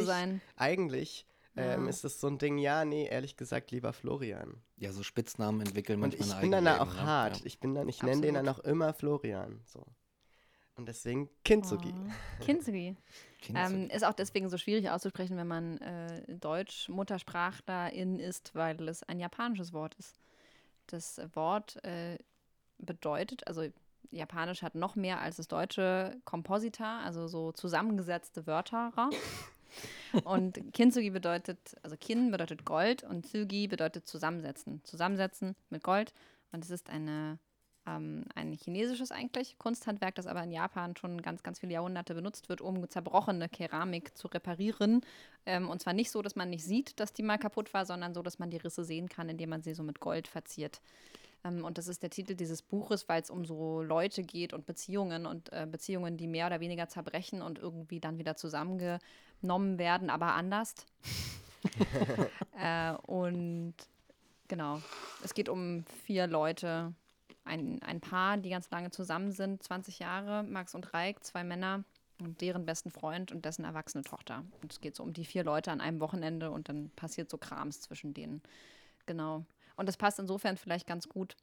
eigentlich, Flori ähm, ist das so ein Ding, ja, nee, ehrlich gesagt, lieber Florian. Ja, so Spitznamen entwickeln Und manchmal ich eine bin dann da auch Leben, ne? hart. Ja. Ich bin dann, ich nenne den dann auch immer Florian. So. Und deswegen Kintsugi. Oh. Kintsugi. Kintsugi. Ähm, ist auch deswegen so schwierig auszusprechen, wenn man äh, Deutsch-Muttersprachlerin ist, weil es ein japanisches Wort ist. Das Wort äh, bedeutet, also Japanisch hat noch mehr als das deutsche Komposita, also so zusammengesetzte Wörter. Und Kintsugi bedeutet, also Kin bedeutet Gold und Tsugi bedeutet zusammensetzen. Zusammensetzen mit Gold. Und es ist eine, ähm, ein chinesisches eigentlich Kunsthandwerk, das aber in Japan schon ganz, ganz viele Jahrhunderte benutzt wird, um zerbrochene Keramik zu reparieren. Ähm, und zwar nicht so, dass man nicht sieht, dass die mal kaputt war, sondern so, dass man die Risse sehen kann, indem man sie so mit Gold verziert. Ähm, und das ist der Titel dieses Buches, weil es um so Leute geht und Beziehungen und äh, Beziehungen, die mehr oder weniger zerbrechen und irgendwie dann wieder zusammengenommen werden, aber anders. äh, und genau, es geht um vier Leute, ein, ein Paar, die ganz lange zusammen sind, 20 Jahre, Max und Reik, zwei Männer und deren besten Freund und dessen erwachsene Tochter. Und es geht so um die vier Leute an einem Wochenende und dann passiert so Krams zwischen denen. Genau. Und das passt insofern vielleicht ganz gut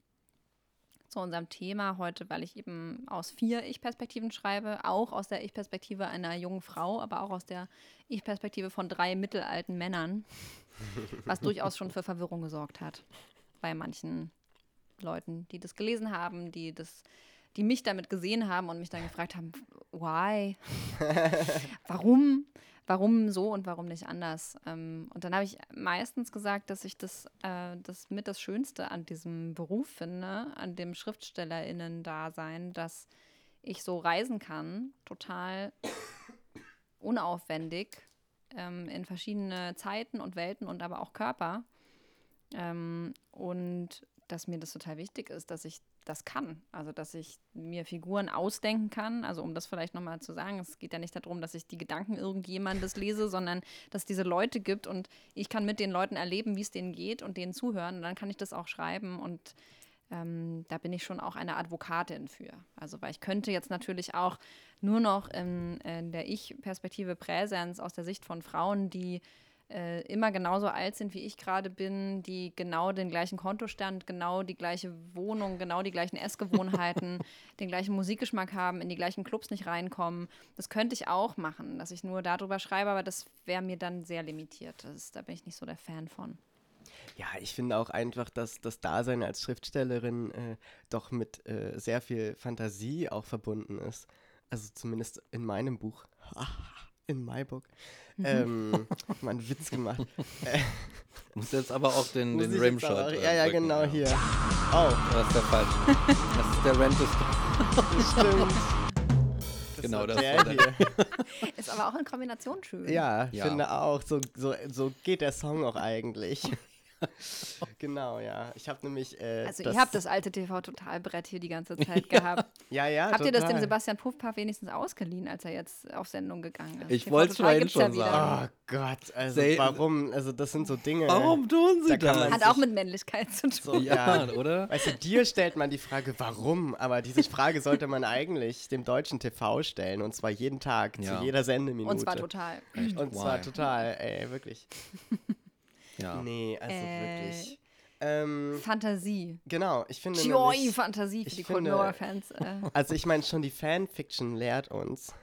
zu unserem Thema heute, weil ich eben aus vier Ich-Perspektiven schreibe, auch aus der Ich-Perspektive einer jungen Frau, aber auch aus der Ich-Perspektive von drei mittelalten Männern, was durchaus schon für Verwirrung gesorgt hat bei manchen Leuten, die das gelesen haben, die das, die mich damit gesehen haben und mich dann gefragt haben, why? warum? Warum so und warum nicht anders? Ähm, und dann habe ich meistens gesagt, dass ich das, äh, das mit das Schönste an diesem Beruf finde, an dem SchriftstellerInnen-Dasein, dass ich so reisen kann, total unaufwendig, ähm, in verschiedene Zeiten und Welten und aber auch Körper. Ähm, und dass mir das total wichtig ist, dass ich das kann. Also, dass ich mir Figuren ausdenken kann. Also, um das vielleicht nochmal zu sagen, es geht ja nicht darum, dass ich die Gedanken irgendjemandes lese, sondern dass es diese Leute gibt und ich kann mit den Leuten erleben, wie es denen geht und denen zuhören. Und dann kann ich das auch schreiben und ähm, da bin ich schon auch eine Advokatin für. Also, weil ich könnte jetzt natürlich auch nur noch in, in der Ich-Perspektive Präsenz aus der Sicht von Frauen, die äh, immer genauso alt sind, wie ich gerade bin, die genau den gleichen Kontostand, genau die gleiche Wohnung, genau die gleichen Essgewohnheiten, den gleichen Musikgeschmack haben, in die gleichen Clubs nicht reinkommen. Das könnte ich auch machen, dass ich nur darüber schreibe, aber das wäre mir dann sehr limitiert. Das ist, da bin ich nicht so der Fan von. Ja, ich finde auch einfach, dass das Dasein als Schriftstellerin äh, doch mit äh, sehr viel Fantasie auch verbunden ist. Also zumindest in meinem Buch. In my book. Ähm, mal einen Witz gemacht. Äh, Muss jetzt aber auch den, den Rimshot. aber- äh, Ja, ja, drücken, genau hier. Oh, Das ist der falsche. Das ist der Rentist. das stimmt. Das Genau, das der war der. hier. Ist aber auch in Kombination schön. Ja, Ja. finde auch. So, so, so geht der Song auch eigentlich. genau, ja. Ich habe nämlich. Äh, Also ihr habt das alte TV-Totalbrett hier die ganze Zeit gehabt. Ja, ja. Habt ihr das dem total. Sebastian Puffpaff wenigstens ausgeliehen, als er jetzt auf Sendung gegangen ist? Ich wollt's Total vorhin ja schon sagen. Oh Gott, also Say- warum? Also das sind so Dinge. Warum tun sie Da das? Hat auch mit Männlichkeit zu tun. So, Ja, oder? Weißt du, dir stellt man die Frage, warum? Aber diese Frage sollte man eigentlich dem deutschen TV stellen. Und zwar jeden Tag, Ja. zu jeder Sendeminute. Und zwar total. Und zwar Why? total, ey, wirklich. Ja. Nee, also Äh, wirklich. Ähm, Fantasie. genau, ich finde. Joy, nämlich- Fantasie für ich die Cold finde- Mirror-Fans. Äh. Also ich meine schon, die Fanfiction lehrt uns,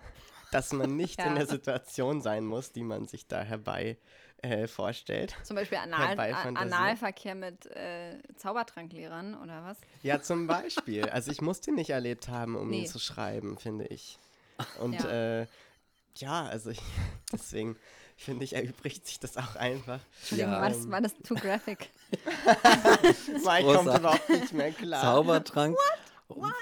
dass man nicht Ja. in der Situation sein muss, die man sich da herbei äh, vorstellt. Zum Beispiel Anal. Analverkehr mit äh, Zaubertranklehrern oder was? Ja, zum Beispiel. Also ich musste nicht erlebt haben, um ihn Nee. zu schreiben, finde ich. Und Ja. ja, äh, ja also ich, deswegen finde ich, erübrigt sich das auch einfach. Entschuldigung, Ja. war, das, war das too graphic? Mike kommt überhaupt nicht mehr klar. Zaubertrank.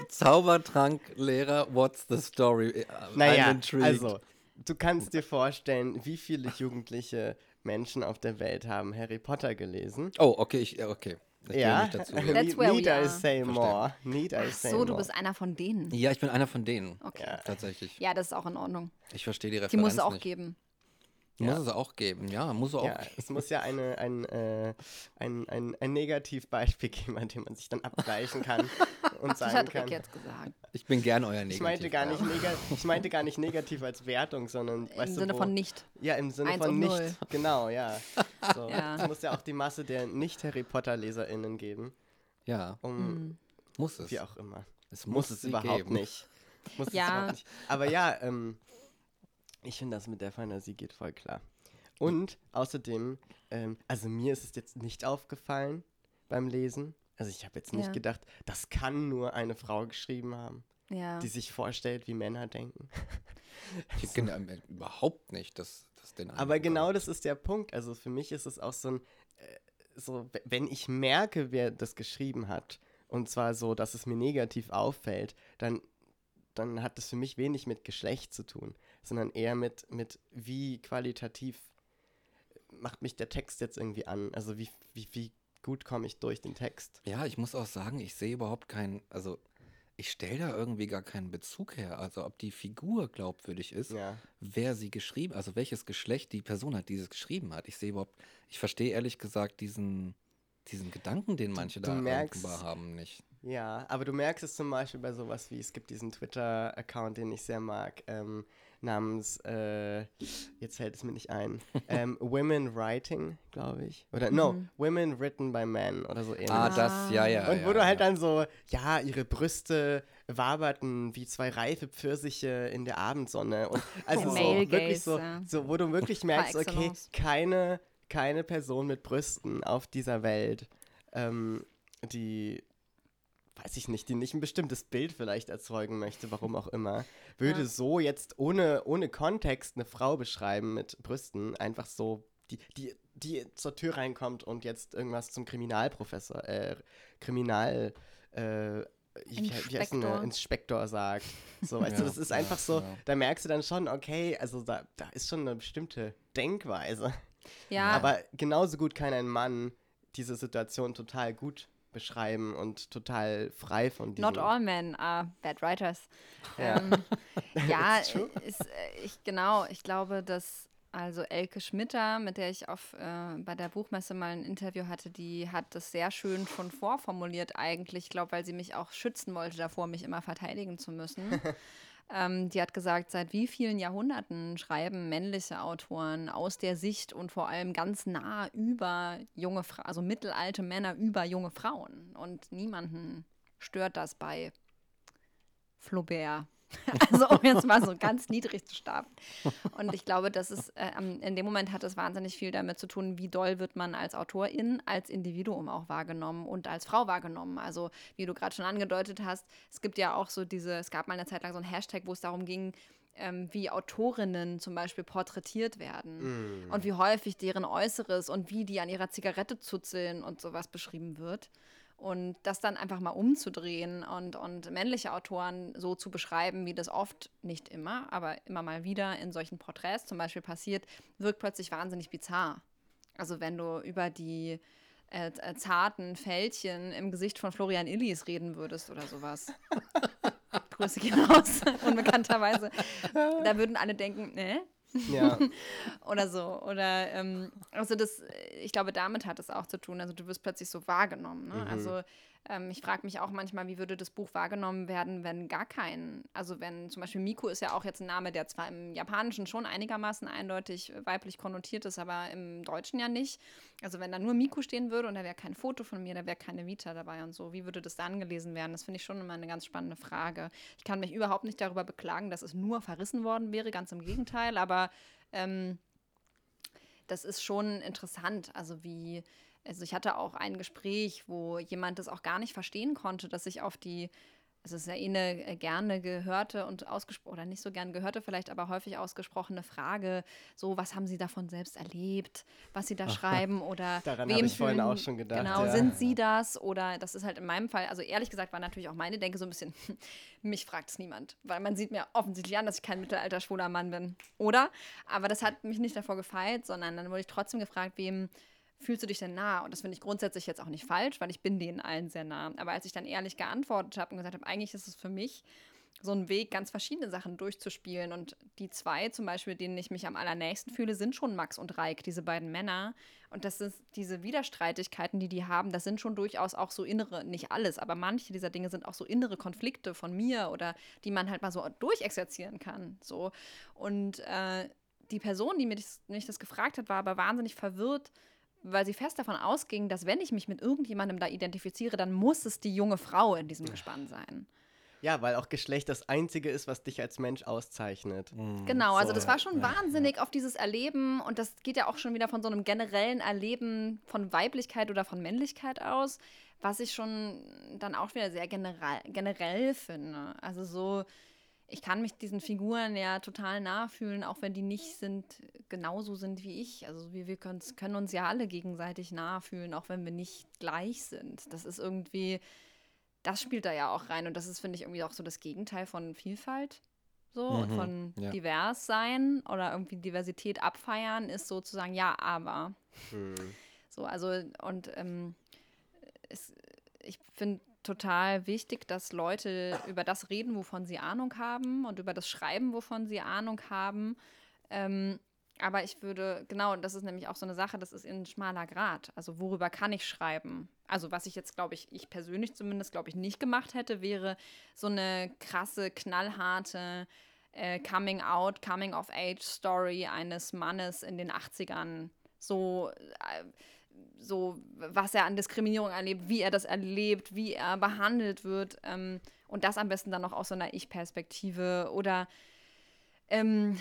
Zaubertranklehrer, what's the story? Äh, I'm Naja, intrigued. also, du kannst dir vorstellen, wie viele jugendliche Menschen auf der Welt haben Harry Potter gelesen. Oh, okay, ich, ja, okay. Will Ja, nicht dazu That's where need we I say more. Need I say so, more. du bist einer von denen. Ja, ich bin einer von denen. Okay. Ja. Tatsächlich. Ja, das ist auch in Ordnung. Ich verstehe die Referenz Die muss es auch nicht. geben. Muss Ja. es auch geben, ja, muss es auch Ja, es muss ja eine, ein, äh, ein, ein, ein Negativbeispiel geben, an dem man sich dann abgleichen kann und Das sagen hat kann. Jetzt gesagt. Ich bin gern euer Negativ. Ich meinte, gar nicht nega ich meinte gar nicht negativ als Wertung, sondern Im weißt du, Sinne wo, von nicht. Ja, im Sinne Eins von und nicht. null. Genau, ja. So, Ja. Es muss ja auch die Masse der Nicht-Harry Potter-LeserInnen geben, Ja, um Hm. muss es. wie auch immer. Es Muss es sie überhaupt geben. nicht. Muss Ja. es überhaupt nicht. Aber ja, ähm, ich finde, das mit der Fantasie geht voll klar. Und außerdem, ähm, also mir ist es jetzt nicht aufgefallen beim Lesen. Also ich habe jetzt nicht Ja. gedacht, das kann nur eine Frau geschrieben haben, Ja. die sich vorstellt, wie Männer denken. Ich kenne äh, überhaupt nicht, dass das den Aber Eindruck genau das ist der Punkt. Also für mich ist es auch so ein, äh, so, wenn ich merke, wer das geschrieben hat, und zwar so, dass es mir negativ auffällt, dann, dann hat das für mich wenig mit Geschlecht zu tun, sondern eher mit, mit wie qualitativ macht mich der Text jetzt irgendwie an. Also wie, wie, wie gut komme ich durch den Text. Ja, ich muss auch sagen, ich sehe überhaupt keinen, also ich stelle da irgendwie gar keinen Bezug her. Also ob die Figur glaubwürdig ist, Ja. wer sie geschrieben, also welches Geschlecht die Person hat, die es geschrieben hat. Ich sehe überhaupt, ich verstehe ehrlich gesagt diesen, diesen Gedanken, den manche du da merkst- haben, nicht. Ja, aber du merkst es zum Beispiel bei sowas wie, es gibt diesen Twitter-Account, den ich sehr mag, ähm, namens, äh, jetzt fällt es mir nicht ein, ähm, Women Writing, glaube ich. Oder, no, Women Written by Men oder so ähnlich. Ah, das, ja, ja. Und ja, wo du halt ja. dann so, ja, ihre Brüste waberten wie zwei reife Pfirsiche in der Abendsonne. Und also so wirklich so, ja. so, wo du wirklich merkst, okay, keine, keine Person mit Brüsten auf dieser Welt, ähm, die, weiß ich nicht, die nicht ein bestimmtes Bild vielleicht erzeugen möchte, warum auch immer, würde Ja. so jetzt ohne, ohne Kontext eine Frau beschreiben mit Brüsten, einfach so, die, die, die zur Tür reinkommt und jetzt irgendwas zum Kriminalprofessor, äh, Kriminal, äh, wie, wie heißt denn Inspektor. sagt. So, weißt du, Ja, das ist ja, einfach so, ja. da merkst du dann schon, okay, also da, da ist schon eine bestimmte Denkweise. Ja, Aber genauso gut kann ein Mann diese Situation total gut beschreiben und total frei von diesem. not all men are bad writers. Ja. Ähm, ja, ist, äh, ich, genau. Ich glaube, dass also Elke Schmitter, mit der ich auf, äh, bei der Buchmesse mal ein Interview hatte, die hat das sehr schön schon vorformuliert eigentlich. Ich glaube, weil sie mich auch schützen wollte davor, mich immer verteidigen zu müssen. Ähm, die hat gesagt, seit wie vielen Jahrhunderten schreiben männliche Autoren aus der Sicht und vor allem ganz nah über junge Frauen, also mittelalte Männer über junge Frauen. Und niemanden stört das bei Flaubert. Also um jetzt mal so ganz niedrig zu starten. Und ich glaube, dass es äh, in dem Moment hat es wahnsinnig viel damit zu tun, wie doll wird man als Autorin, als Individuum auch wahrgenommen und als Frau wahrgenommen. Also wie du gerade schon angedeutet hast, es gibt ja auch so diese, es gab mal eine Zeit lang so ein Hashtag, wo es darum ging, ähm, wie Autorinnen zum Beispiel porträtiert werden und wie häufig deren Äußeres und wie die an ihrer Zigarette zuzeln und sowas beschrieben wird. Und das dann einfach mal umzudrehen und, und männliche Autoren so zu beschreiben, wie das oft, nicht immer, aber immer mal wieder in solchen Porträts zum Beispiel passiert, wirkt plötzlich wahnsinnig bizarr. Also wenn du über die äh, äh, zarten Fältchen im Gesicht von Florian Illis reden würdest oder sowas. Grüße gehen raus, unbekannterweise. Da würden alle denken, ne? Ja, oder so. Oder ähm, also das, ich glaube, damit hat es auch zu tun. Also du wirst plötzlich so wahrgenommen. Ne? Also Ähm, ich frage mich auch manchmal, wie würde das Buch wahrgenommen werden, wenn gar kein, also wenn zum Beispiel Miku ist ja auch jetzt ein Name, der zwar im Japanischen schon einigermaßen eindeutig weiblich konnotiert ist, aber im Deutschen ja nicht. Also wenn da nur Miku stehen würde und da wäre kein Foto von mir, da wäre keine Vita dabei und so, wie würde das dann gelesen werden? Das finde ich schon immer eine ganz spannende Frage. Ich kann mich überhaupt nicht darüber beklagen, dass es nur verrissen worden wäre, ganz im Gegenteil, aber ähm, das ist schon interessant, also wie also ich hatte auch ein Gespräch, wo jemand das auch gar nicht verstehen konnte, dass ich auf die, also es ist ja eh eine äh, gerne gehörte und ausgesprochen, oder nicht so gern gehörte vielleicht, aber häufig ausgesprochene Frage, so, was haben Sie davon selbst erlebt, was Sie da schreiben oder Daran wem habe ich vorhin auch schon gedacht. Genau, ja. sind Sie das? Oder das ist halt in meinem Fall, also ehrlich gesagt war natürlich auch meine Denke so ein bisschen, mich fragt es niemand, weil man sieht mir offensichtlich an, dass ich kein mittelalter schwuler Mann bin, oder? Aber das hat mich nicht davor gefeilt, sondern dann wurde ich trotzdem gefragt, wem fühlst du dich denn nah? Und das finde ich grundsätzlich jetzt auch nicht falsch, weil ich bin denen allen sehr nah. Aber als ich dann ehrlich geantwortet habe und gesagt habe, eigentlich ist es für mich so ein Weg, ganz verschiedene Sachen durchzuspielen. Und die zwei zum Beispiel, denen ich mich am allernächsten fühle, sind schon Max und Reik, diese beiden Männer. Und das sind diese Widerstreitigkeiten, die die haben, das sind schon durchaus auch so innere, nicht alles, aber manche dieser Dinge sind auch so innere Konflikte von mir oder die man halt mal so durchexerzieren kann. So. Und äh, die Person, die mir das, mich das gefragt hat, war aber wahnsinnig verwirrt, weil sie fest davon ausging, dass wenn ich mich mit irgendjemandem da identifiziere, dann muss es die junge Frau in diesem Gespann sein. Ja, weil auch Geschlecht das Einzige ist, was dich als Mensch auszeichnet. Genau, also So, das war schon ja, wahnsinnig auf dieses Erleben und das geht ja auch schon wieder von so einem generellen Erleben von Weiblichkeit oder von Männlichkeit aus, was ich schon dann auch wieder sehr generell, generell finde. Also so, ich kann mich diesen Figuren ja total nachfühlen, auch wenn die nicht sind, genauso sind wie ich. Also wir, wir können uns ja alle gegenseitig nachfühlen, auch wenn wir nicht gleich sind. Das ist irgendwie, das spielt da ja auch rein und das ist, finde ich, irgendwie auch so das Gegenteil von Vielfalt. So, und Mhm, von ja. divers sein oder irgendwie Diversität abfeiern ist sozusagen ja, aber. Hm. So, also und ähm, es, ich finde total wichtig, dass Leute über das reden, wovon sie Ahnung haben und über das Schreiben, wovon sie Ahnung haben. Ähm, aber ich würde, genau, das ist nämlich auch so eine Sache, das ist ein schmaler Grad. Also worüber kann ich schreiben? Also was ich jetzt, glaube ich, ich persönlich zumindest, glaube ich, nicht gemacht hätte, wäre so eine krasse, knallharte äh, Coming-out, Coming-of-Age-Story eines Mannes in den 80ern. So, äh, so, was er an Diskriminierung erlebt, wie er das erlebt, wie er behandelt wird. Ähm, und das am besten dann noch aus so einer Ich-Perspektive oder ähm,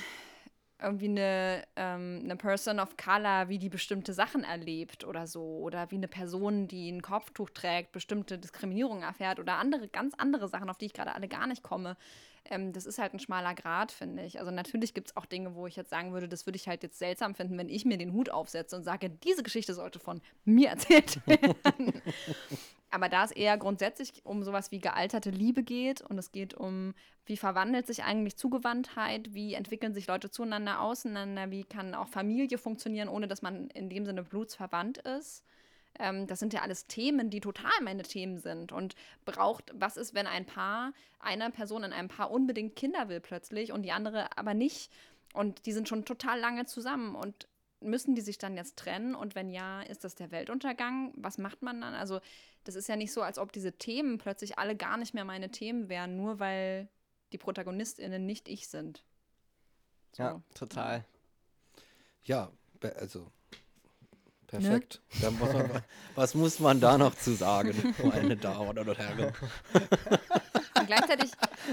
irgendwie eine, ähm, eine Person of Color, wie die bestimmte Sachen erlebt oder so. Oder wie eine Person, die ein Kopftuch trägt, bestimmte Diskriminierung erfährt oder andere, ganz andere Sachen, auf die ich gerade alle gar nicht komme. Ähm, das ist halt ein schmaler Grad, finde ich. Also natürlich gibt es auch Dinge, wo ich jetzt sagen würde, das würde ich halt jetzt seltsam finden, wenn ich mir den Hut aufsetze und sage, diese Geschichte sollte von mir erzählt werden. Aber da es eher grundsätzlich um sowas wie gealterte Liebe geht und es geht um, wie verwandelt sich eigentlich Zugewandtheit, wie entwickeln sich Leute zueinander, auseinander, wie kann auch Familie funktionieren, ohne dass man in dem Sinne blutsverwandt ist. Ähm, das sind ja alles Themen, die total meine Themen sind. Und braucht, was ist, wenn ein Paar, einer Person in einem Paar unbedingt Kinder will plötzlich und die andere aber nicht? Und die sind schon total lange zusammen und müssen die sich dann jetzt trennen? Und wenn ja, ist das der Weltuntergang? Was macht man dann? Also, das ist ja nicht so, als ob diese Themen plötzlich alle gar nicht mehr meine Themen wären, nur weil die ProtagonistInnen nicht ich sind. So. Ja, total. Ja, also perfekt. Da muss man, was muss man da noch zu sagen, meine Damen oder Herren? Und gleichzeitig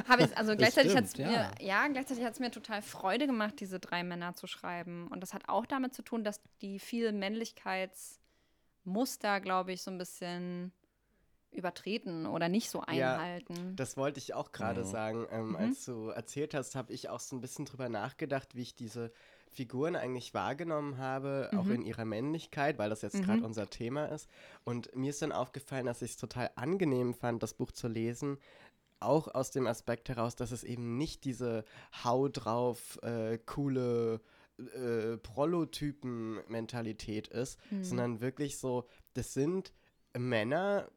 habe ich, also gleichzeitig hat es mir, ja. ja, gleichzeitig hat es mir total Freude gemacht, diese drei Männer zu schreiben. Und das hat auch damit zu tun, dass die viel Männlichkeitsmuster, glaube ich, so ein bisschen übertreten oder nicht so Ja, einhalten. Das wollte ich auch gerade Mhm. sagen. Ähm, Als du erzählt hast, habe ich auch so ein bisschen drüber nachgedacht, wie ich diese Figuren eigentlich wahrgenommen habe, auch in ihrer Männlichkeit, weil das jetzt gerade unser Thema ist. Und mir ist dann aufgefallen, dass ich es total angenehm fand, das Buch zu lesen. Auch aus dem Aspekt heraus, dass es eben nicht diese Hau drauf, äh, coole äh, Prolotypen-Mentalität ist, sondern wirklich so, das sind Männer,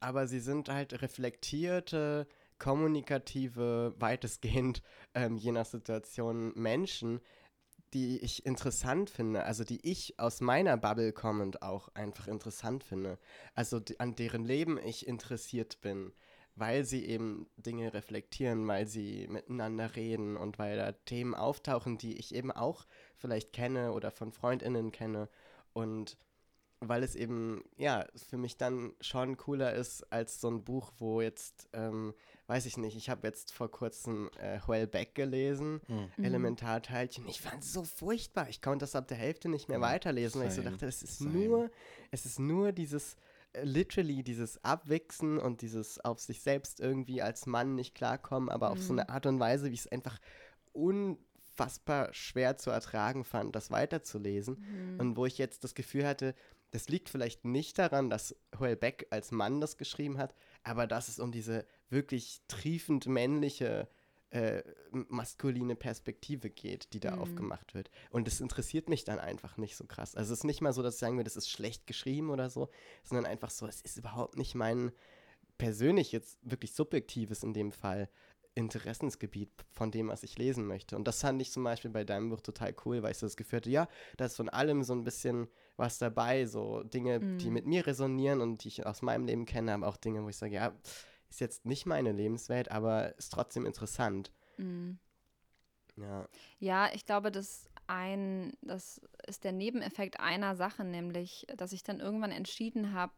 aber sie sind halt reflektierte, kommunikative, weitestgehend, ähm, je nach Situation Menschen, die ich interessant finde, also die ich aus meiner Bubble kommend auch einfach interessant finde, also die, an deren Leben ich interessiert bin, weil sie eben Dinge reflektieren, weil sie miteinander reden und weil da Themen auftauchen, die ich eben auch vielleicht kenne oder von Freundinnen kenne. Und weil es eben, ja, für mich dann schon cooler ist als so ein Buch, wo jetzt, ähm, weiß ich nicht, ich habe jetzt vor kurzem äh, Hoel Beck gelesen, Mhm. Elementarteilchen. Ich fand es so furchtbar. Ich konnte das ab der Hälfte nicht mehr weiterlesen, weil ich so dachte, es ist same. nur, es ist nur dieses, äh, literally dieses Abwichsen und dieses auf sich selbst irgendwie als Mann nicht klarkommen, aber auf so Mhm. eine Art und Weise, wie ich es einfach unfassbar schwer zu ertragen fand, das weiterzulesen. Mhm. Und wo ich jetzt das Gefühl hatte, das liegt vielleicht nicht daran, dass Hoel Beck als Mann das geschrieben hat, aber dass es um diese wirklich triefend männliche, äh, maskuline Perspektive geht, die da Mhm. aufgemacht wird. Und das interessiert mich dann einfach nicht so krass. Also es ist nicht mal so, dass ich sagen würde, das ist schlecht geschrieben oder so, sondern einfach so, es ist überhaupt nicht mein persönlich jetzt wirklich subjektives in dem Fall Interessensgebiet von dem, was ich lesen möchte. Und das fand ich zum Beispiel bei deinem Buch total cool, weil ich so das Gefühl hatte, ja, da ist von allem so ein bisschen was dabei, so Dinge, die Mhm. mit mir resonieren und die ich aus meinem Leben kenne, aber auch Dinge, wo ich sage, ja, ist jetzt nicht meine Lebenswelt, aber ist trotzdem interessant. Mhm. Ja. Ja, ich glaube, das ein, das ist der Nebeneffekt einer Sache, nämlich, dass ich dann irgendwann entschieden habe,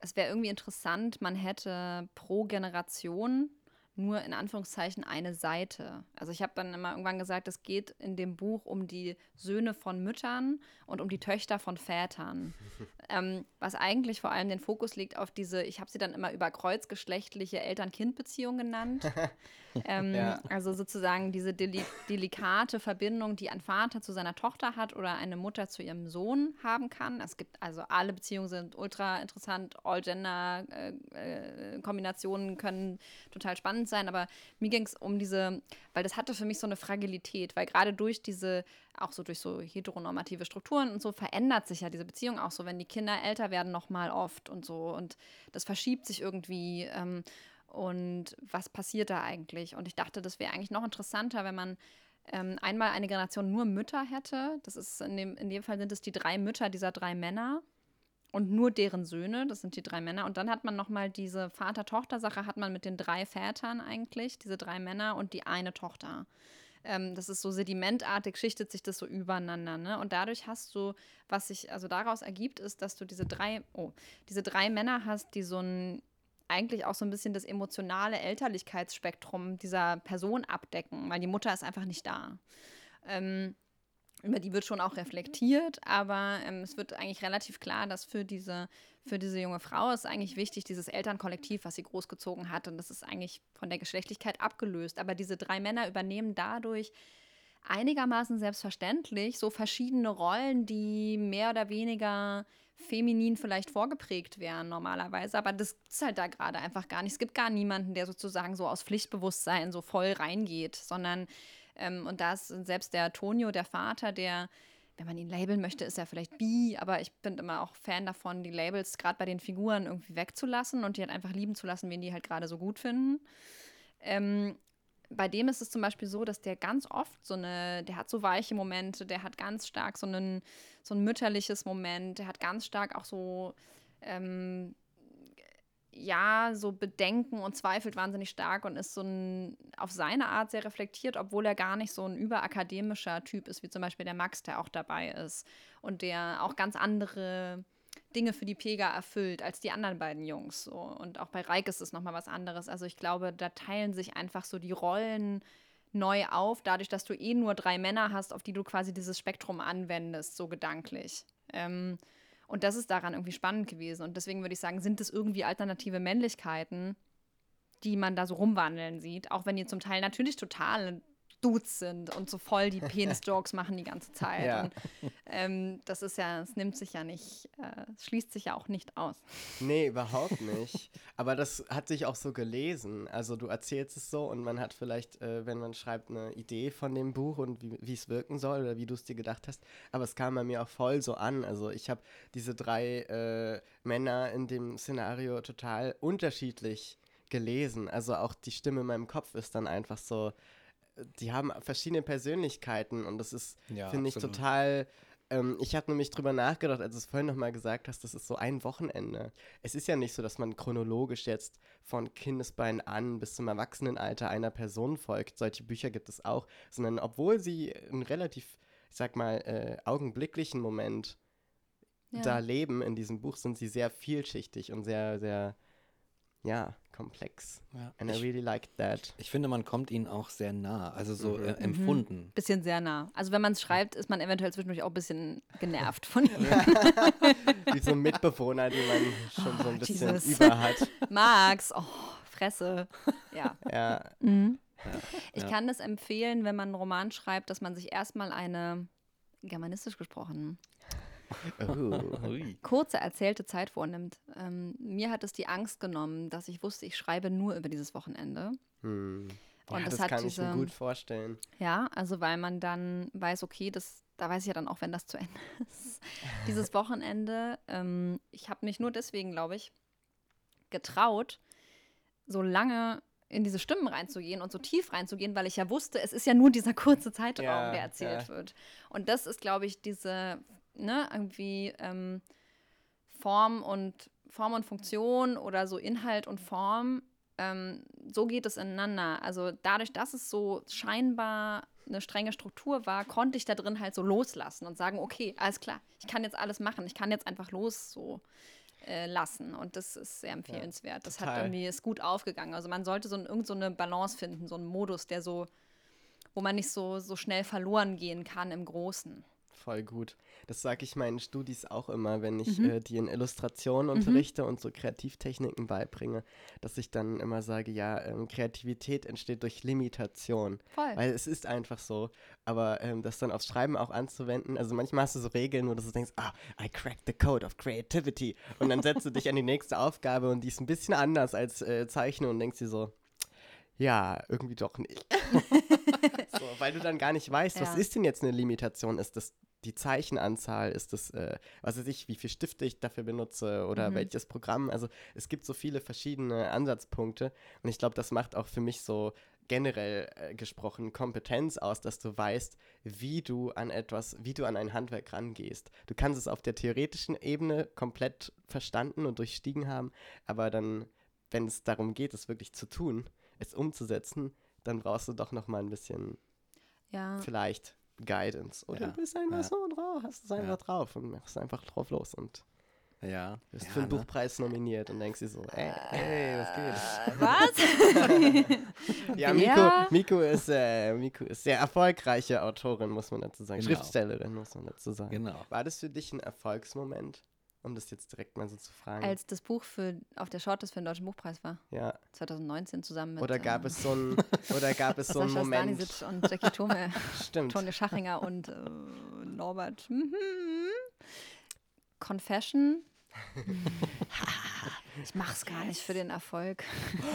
es wäre irgendwie interessant, man hätte pro Generation nur in Anführungszeichen eine Seite. Also ich habe dann immer irgendwann gesagt, es geht in dem Buch um die Söhne von Müttern und um die Töchter von Vätern. ähm, was eigentlich vor allem den Fokus legt auf diese, ich habe sie dann immer über kreuzgeschlechtliche Eltern-Kind-Beziehungen genannt. ähm, Ja. Also sozusagen diese deli delikate Verbindung, die ein Vater zu seiner Tochter hat oder eine Mutter zu ihrem Sohn haben kann. Es gibt also alle Beziehungen sind ultra interessant, All-Gender-Kombinationen können total spannend sein, aber mir ging es um diese, weil das hatte für mich so eine Fragilität, weil gerade durch diese, auch so durch so heteronormative Strukturen und so verändert sich ja diese Beziehung auch so, wenn die Kinder älter werden nochmal oft und so und das verschiebt sich irgendwie. Ähm, und was passiert da eigentlich? Und ich dachte, das wäre eigentlich noch interessanter, wenn man ähm, einmal eine Generation nur Mütter hätte. Das ist in dem, in dem Fall sind es die drei Mütter dieser drei Männer und nur deren Söhne, das sind die drei Männer. Und dann hat man nochmal diese Vater-Tochter-Sache, hat man mit den drei Vätern eigentlich, diese drei Männer und die eine Tochter. Ähm, das ist so sedimentartig, schichtet sich das so übereinander. Ne? Und dadurch hast du, was sich also daraus ergibt, ist, dass du diese drei, oh, diese drei Männer hast, die so ein eigentlich auch so ein bisschen das emotionale Elterlichkeitsspektrum dieser Person abdecken, weil die Mutter ist einfach nicht da. Ähm, über die wird schon auch reflektiert, aber ähm, es wird eigentlich relativ klar, dass für diese, für diese junge Frau ist eigentlich wichtig, dieses Elternkollektiv, was sie großgezogen hat. Und das ist eigentlich von der Geschlechtlichkeit abgelöst. Aber diese drei Männer übernehmen dadurch einigermaßen selbstverständlich so verschiedene Rollen, die mehr oder weniger feminin vielleicht vorgeprägt wären normalerweise, aber das ist halt da gerade einfach gar nicht. Es gibt gar niemanden, der sozusagen so aus Pflichtbewusstsein so voll reingeht, sondern ähm, und da ist selbst der Tonio, der Vater, der wenn man ihn labeln möchte, ist er vielleicht bi, aber ich bin immer auch Fan davon, die Labels gerade bei den Figuren irgendwie wegzulassen und die halt einfach lieben zu lassen, wen die halt gerade so gut finden. Ähm, bei dem ist es zum Beispiel so, dass der ganz oft so eine, der hat so weiche Momente, der hat ganz stark so, einen, so ein mütterliches Moment, der hat ganz stark auch so, ähm, ja, so Bedenken und zweifelt wahnsinnig stark und ist so ein, auf seine Art sehr reflektiert, obwohl er gar nicht so ein überakademischer Typ ist, wie zum Beispiel der Max, der auch dabei ist und der auch ganz andere Dinge für die Pega erfüllt als die anderen beiden Jungs. So. Und auch bei Reik ist es nochmal was anderes. Also ich glaube, da teilen sich einfach so die Rollen neu auf, dadurch, dass du eh nur drei Männer hast, auf die du quasi dieses Spektrum anwendest, so gedanklich. Ähm, und das ist daran irgendwie spannend gewesen. Und deswegen würde ich sagen, sind es irgendwie alternative Männlichkeiten, die man da so rumwandeln sieht, auch wenn die zum Teil natürlich total Dudes sind und so voll die Penis-Jokes machen die ganze Zeit. Ja. Und, ähm, das ist ja, es nimmt sich ja nicht, äh, es schließt sich ja auch nicht aus. Nee, überhaupt nicht. Aber das hat sich auch so gelesen. Also du erzählst es so und man hat vielleicht, äh, wenn man schreibt, eine Idee von dem Buch und wie wie es wirken soll oder wie du es dir gedacht hast. Aber es kam bei mir auch voll so an. Also ich habe diese drei äh, Männer in dem Szenario total unterschiedlich gelesen. Also auch die Stimme in meinem Kopf ist dann einfach so die haben verschiedene Persönlichkeiten und das ist, Ja, finde ich, total. Ähm, ich habe nämlich drüber nachgedacht, als du es vorhin nochmal gesagt hast, das ist so ein Wochenende. Es ist ja nicht so, dass man chronologisch jetzt von Kindesbeinen an bis zum Erwachsenenalter einer Person folgt. Solche Bücher gibt es auch, sondern obwohl sie einen relativ, ich sag mal, äh, augenblicklichen Moment Ja. da leben in diesem Buch, sind sie sehr vielschichtig und sehr, sehr, ja, komplex. Ja. And I Ich, really liked that. ich finde, man kommt ihnen auch sehr nah, also so Mhm. äh, empfunden. Bisschen sehr nah. Also wenn man es schreibt, ist man eventuell zwischendurch auch ein bisschen genervt von ihm. Wie so ein Mitbewohner, den man schon so ein Oh, bisschen Jesus. über hat. Max, oh, Fresse. Ja. Ja, Mhm. Ich Ja. kann das empfehlen, wenn man einen Roman schreibt, dass man sich erstmal eine, germanistisch gesprochen. kurze erzählte Zeit vornimmt. Ähm, mir hat es die Angst genommen, dass ich wusste, ich schreibe nur über dieses Wochenende. hm. Und ja, das das, hat kann ich mir diese- gut vorstellen. Ja, also weil man dann weiß, okay, das, da weiß ich ja dann auch, wenn das zu Ende ist. Dieses Wochenende, ähm, ich habe mich nur deswegen, glaube ich, getraut, so lange in diese Stimmen reinzugehen und so tief reinzugehen, weil ich ja wusste, es ist ja nur dieser kurze Zeitraum, Ja, der erzählt ja. wird. Und das ist, glaube ich, diese, ne, irgendwie ähm, Form und Form und Funktion oder so Inhalt und Form, ähm, so geht es ineinander. Also dadurch, dass es so scheinbar eine strenge Struktur war, konnte ich da drin halt so loslassen und sagen, okay, alles klar, ich kann jetzt alles machen, ich kann jetzt einfach los so äh, lassen und das ist sehr empfehlenswert. das hat irgendwie ist gut aufgegangen. Also man sollte so ein, irgend so eine Balance finden, so einen Modus, der so, wo man nicht so, so schnell verloren gehen kann im Großen. Voll gut. Das sage ich meinen Studis auch immer, wenn ich Mhm. äh, die in Illustration unterrichte und so Kreativtechniken beibringe, dass ich dann immer sage, ja, ähm, Kreativität entsteht durch Limitation. Voll. Weil es ist einfach so. Aber ähm, das dann aufs Schreiben auch anzuwenden, also manchmal hast du so Regeln, wo du so denkst, ah, I cracked the code of creativity. Und dann setzt du dich an die nächste Aufgabe und die ist ein bisschen anders als äh, Zeichnen und denkst dir so, ja, irgendwie doch nicht. so, weil du dann gar nicht weißt, was Ja. ist denn jetzt eine Limitation? Ist das die Zeichenanzahl? Ist das, äh, was weiß ich, wie viel Stifte ich dafür benutze oder Mhm. welches Programm? Also es gibt so viele verschiedene Ansatzpunkte und ich glaube, das macht auch für mich so generell äh, gesprochen Kompetenz aus, dass du weißt, wie du an etwas, wie du an ein Handwerk rangehst. Du kannst es auf der theoretischen Ebene komplett verstanden und durchstiegen haben, aber dann, wenn es darum geht, es wirklich zu tun, es umzusetzen, dann brauchst du doch noch mal ein bisschen Ja. vielleicht Guidance. Oder Ja, du bist einfach ja. so drauf, hast es einfach Ja. drauf und machst einfach drauf los und Ja. wirst ja, für einen ne? Buchpreis nominiert und denkst dir so, ey, ey was geht? Äh, was? Ja? Miko, Miko, ist, äh, Miko ist sehr erfolgreiche Autorin, muss man dazu sagen. Genau. Schriftstellerin, muss man dazu sagen. Genau. War das für dich ein Erfolgsmoment, um das jetzt direkt mal so zu fragen? Als das Buch für, auf der Shortlist für den Deutschen Buchpreis war, ja. 2019 zusammen mit Oder gab äh, es so ein, oder gab es so einen Moment? Stanisic und Jackie Tome, Stimmt. Tone Schachinger und äh, Norbert. Mhm. Confession. Ich mach's gar nicht für den Erfolg.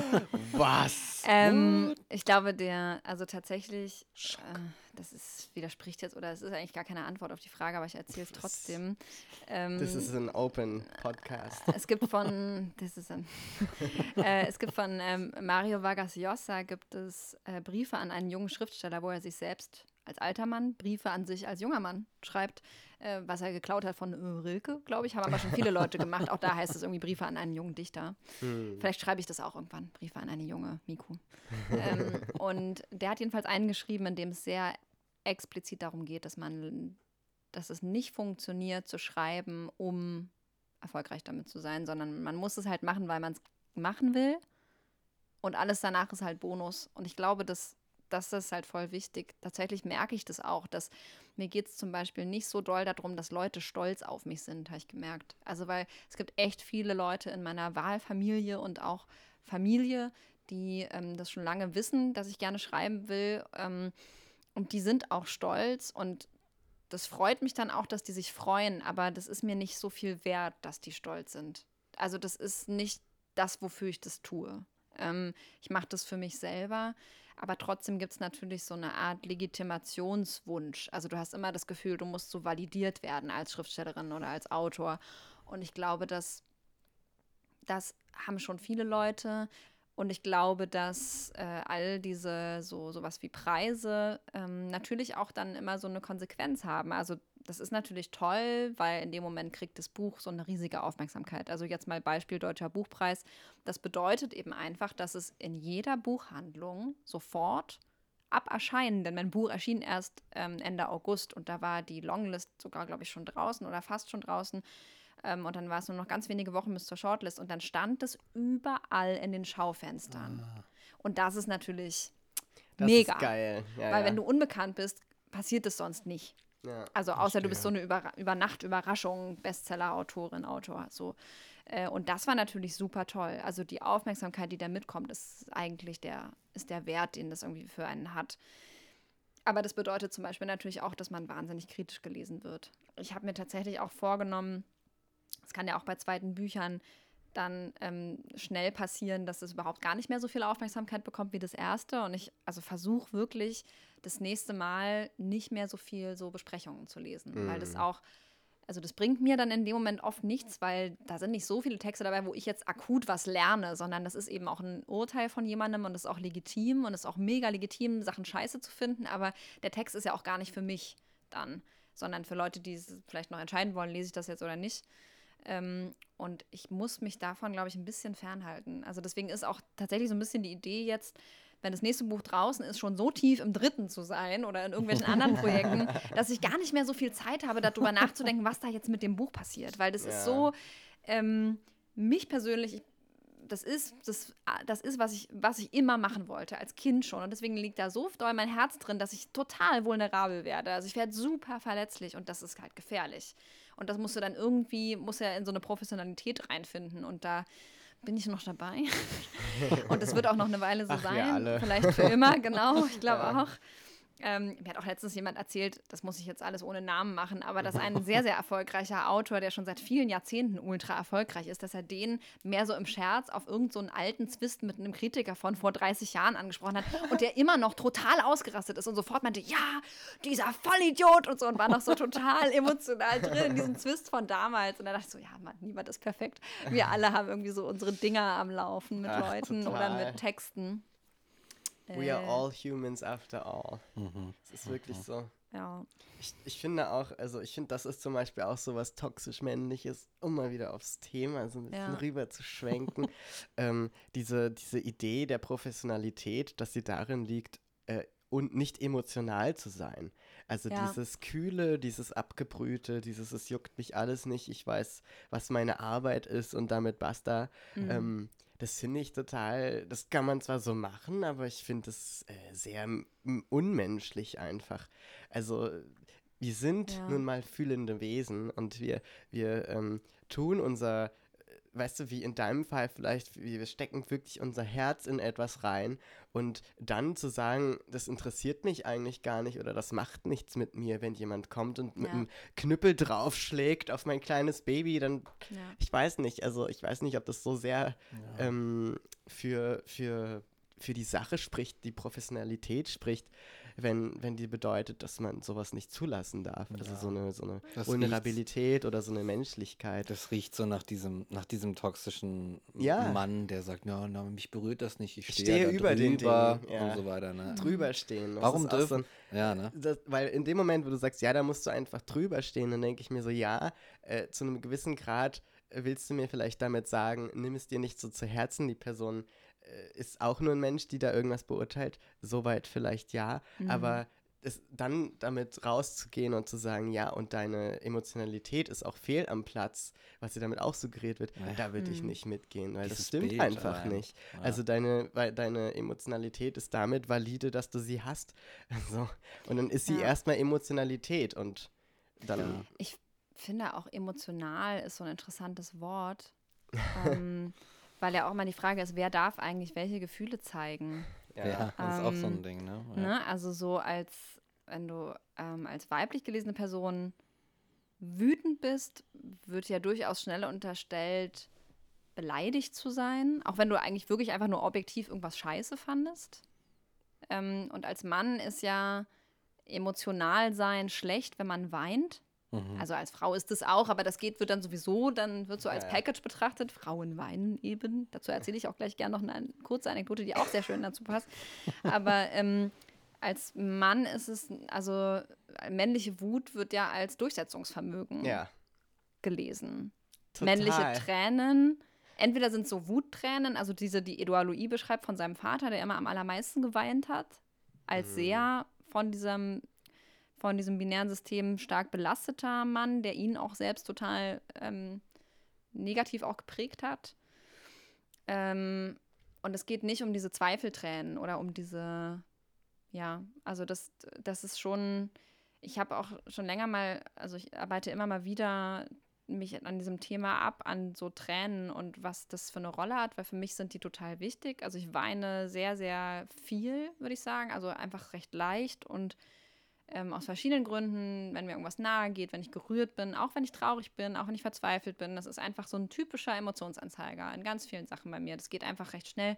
Was? Ähm, ich glaube, der, also tatsächlich, äh, das ist, widerspricht jetzt, oder es ist eigentlich gar keine Antwort auf die Frage, aber ich erzähle es trotzdem. Ähm, Das ist ein Open Podcast. es gibt von, das ist ein, äh, es gibt von ähm, Mario Vargas Llosa gibt es äh, Briefe an einen jungen Schriftsteller, wo er sich selbst als alter Mann Briefe an sich als junger Mann schreibt, äh, was er geklaut hat von äh, Rilke, glaube ich, haben aber schon viele Leute gemacht. Auch da heißt es irgendwie Briefe an einen jungen Dichter. Hm. Vielleicht schreibe ich das auch irgendwann, Briefe an eine junge Miku. ähm, und der hat jedenfalls einen geschrieben, in dem es sehr explizit darum geht, dass man, dass es nicht funktioniert zu schreiben, um erfolgreich damit zu sein, sondern man muss es halt machen, weil man es machen will. Und alles danach ist halt Bonus. Und ich glaube, dass das ist halt voll wichtig. Tatsächlich merke ich das auch, dass mir geht es zum Beispiel nicht so doll darum, dass Leute stolz auf mich sind, habe ich gemerkt. Also weil es gibt echt viele Leute in meiner Wahlfamilie und auch Familie, die ähm, das schon lange wissen, dass ich gerne schreiben will. Ähm, und die sind auch stolz und das freut mich dann auch, dass die sich freuen, aber das ist mir nicht so viel wert, dass die stolz sind. Also das ist nicht das, wofür ich das tue. Ähm, ich mache das für mich selber, aber trotzdem gibt es natürlich so eine Art Legitimationswunsch. Also du hast immer das Gefühl, du musst so validiert werden als Schriftstellerin oder als Autor. Und ich glaube, dass das haben schon viele Leute. Und ich glaube, dass äh, all diese so sowas wie Preise ähm, natürlich auch dann immer so eine Konsequenz haben. Also das ist natürlich toll, weil in dem Moment kriegt das Buch so eine riesige Aufmerksamkeit. Also jetzt mal Beispiel Deutscher Buchpreis. Das bedeutet eben einfach, dass es in jeder Buchhandlung sofort ab Erscheinen, denn mein Buch erschien erst ähm, Ende August und da war die Longlist sogar, glaube ich, schon draußen oder fast schon draußen. Ähm, und dann war es nur noch ganz wenige Wochen bis zur Shortlist und dann stand es überall in den Schaufenstern. Ah. Und das ist natürlich das mega. Ist geil. Ja, weil ja. wenn du unbekannt bist, passiert es sonst nicht. Ja, also außer verstehe. du bist so eine Über, Über Nacht Überraschung, Bestseller-Autorin, Autor. So. Äh, und das war natürlich super toll. Also die Aufmerksamkeit, die da mitkommt, ist eigentlich der, ist der Wert, den das irgendwie für einen hat. Aber das bedeutet zum Beispiel natürlich auch, dass man wahnsinnig kritisch gelesen wird. Ich habe mir tatsächlich auch vorgenommen, es kann ja auch bei zweiten Büchern dann ähm, schnell passieren, dass es überhaupt gar nicht mehr so viel Aufmerksamkeit bekommt wie das erste. Und ich also versuche wirklich das nächste Mal nicht mehr so viel so Besprechungen zu lesen, mhm. weil das mhm. auch also das bringt mir dann in dem Moment oft nichts, weil da sind nicht so viele Texte dabei, wo ich jetzt akut was lerne, sondern das ist eben auch ein Urteil von jemandem und das ist auch legitim und es ist auch mega legitim, Sachen scheiße zu finden, aber der Text ist ja auch gar nicht für mich dann, sondern für Leute, die vielleicht noch entscheiden wollen, lese ich das jetzt oder nicht. Ähm, und ich muss mich davon, glaube ich, ein bisschen fernhalten. Also deswegen ist auch tatsächlich so ein bisschen die Idee jetzt, wenn das nächste Buch draußen ist, schon so tief im dritten zu sein oder in irgendwelchen anderen Projekten, dass ich gar nicht mehr so viel Zeit habe, darüber nachzudenken, was da jetzt mit dem Buch passiert. Weil das ja. ist so, ähm, mich persönlich, ich das ist, das, das ist was, ich, was ich immer machen wollte, als Kind schon. Und deswegen liegt da so doll mein Herz drin, dass ich total vulnerabel werde. Also ich werde super verletzlich und das ist halt gefährlich. Und das musst du dann irgendwie, muss ja in so eine Professionalität reinfinden. Und da bin ich noch dabei. und es wird auch noch eine Weile so Ach, sein. Vielleicht für immer, genau. Ich glaube ja. auch. Ähm, mir hat auch letztens jemand erzählt, das muss ich jetzt alles ohne Namen machen, aber dass ein sehr, sehr erfolgreicher Autor, der schon seit vielen Jahrzehnten ultra erfolgreich ist, dass er den mehr so im Scherz auf irgendeinen so alten Zwist mit einem Kritiker von vor 30 Jahren angesprochen hat und der immer noch total ausgerastet ist und sofort meinte, ja, dieser Vollidiot und so und war noch so total emotional drin in diesem Zwist von damals. Und da dachte ich so, ja, Mann, niemand ist perfekt. Wir alle haben irgendwie so unsere Dinger am Laufen mit Ach, Leuten total. oder mit Texten. We are äh. all humans after all. Mhm. Das ist wirklich mhm. so. Ja. Ich, ich finde auch, also ich finde, das ist zum Beispiel auch so was toxisch-männliches, um mal wieder aufs Thema so ein bisschen ja. rüber zu schwenken. ähm, diese, diese Idee der Professionalität, dass sie darin liegt, äh, und nicht emotional zu sein. Also ja. dieses Kühle, dieses Abgebrühte, dieses es juckt mich alles nicht, ich weiß, was meine Arbeit ist und damit basta. Mhm. Ähm, das finde ich total, das kann man zwar so machen, aber ich finde es äh, sehr unmenschlich einfach. Also wir sind ja. nun mal fühlende Wesen und wir, wir ähm, tun unser weißt du, wie in deinem Fall vielleicht, wir stecken wirklich unser Herz in etwas rein und dann zu sagen, das interessiert mich eigentlich gar nicht oder das macht nichts mit mir, wenn jemand kommt und mit einem Knüppel draufschlägt auf mein kleines Baby, dann, ja. ich weiß nicht, also ich weiß nicht, ob das so sehr ja. ähm, für, für, für die Sache spricht, die Professionalität spricht wenn, wenn die bedeutet, dass man sowas nicht zulassen darf. Also ja. so eine, so eine Vulnerabilität oder so eine Menschlichkeit. Das riecht so nach diesem, nach diesem toxischen ja. Mann, der sagt, ja, na, mich berührt das nicht, ich stehe, stehe über den Dingen, ja. und so weiter. Ne? Drüber stehen. Warum dürfen? So ja, ne? Das, weil in dem Moment, wo du sagst, ja, da musst du einfach drüber stehen, dann denke ich mir so, ja, äh, zu einem gewissen Grad äh, willst du mir vielleicht damit sagen, nimm es dir nicht so zu Herzen, die Person ist auch nur ein Mensch, die da irgendwas beurteilt. Soweit vielleicht ja, mhm. aber es, dann damit rauszugehen und zu sagen, ja, und deine Emotionalität ist auch fehl am Platz, was dir damit auch suggeriert wird, ja. da würde ich mhm. nicht mitgehen, weil Dieses das stimmt Bild einfach allein. nicht. Ja. Also deine, weil deine Emotionalität ist damit valide, dass du sie hast. Also, und dann ist sie ja. erstmal Emotionalität und dann. Ich finde auch emotional ist so ein interessantes Wort. ähm, weil ja auch immer die Frage ist, wer darf eigentlich welche Gefühle zeigen? Ja, ja das ist auch so ein ähm, Ding, ne? Ja. ne? Also so als, wenn du ähm, als weiblich gelesene Person wütend bist, wird ja durchaus schnell unterstellt, beleidigt zu sein, auch wenn du eigentlich wirklich einfach nur objektiv irgendwas scheiße fandest. Ähm, und als Mann ist ja emotional sein schlecht, wenn man weint. Mhm. Also als Frau ist es auch, aber das geht, wird dann sowieso, dann wird so als Ja, ja. Package betrachtet. Frauen weinen eben. Dazu erzähle ich auch gleich gerne noch eine kurze Anekdote, die auch sehr schön dazu passt. Aber ähm, als Mann ist es, also männliche Wut wird ja als Durchsetzungsvermögen Ja. gelesen. Total. Männliche Tränen, entweder sind so Wuttränen, also diese, die Edouard Louis beschreibt von seinem Vater, der immer am allermeisten geweint hat, als Mhm. sehr von diesem, von diesem binären System stark belasteter Mann, der ihn auch selbst total ähm, negativ auch geprägt hat. Ähm, und es geht nicht um diese Zweifeltränen oder um diese, ja, also das, das ist schon, ich habe auch schon länger mal, also ich arbeite immer mal wieder mich an diesem Thema ab, an so Tränen und was das für eine Rolle hat, weil für mich sind die total wichtig. Also ich weine sehr, sehr viel, würde ich sagen, also einfach recht leicht und ähm, aus verschiedenen Gründen, wenn mir irgendwas nahe geht, wenn ich gerührt bin, auch wenn ich traurig bin, auch wenn ich verzweifelt bin. Das ist einfach so ein typischer Emotionsanzeiger in ganz vielen Sachen bei mir. Das geht einfach recht schnell.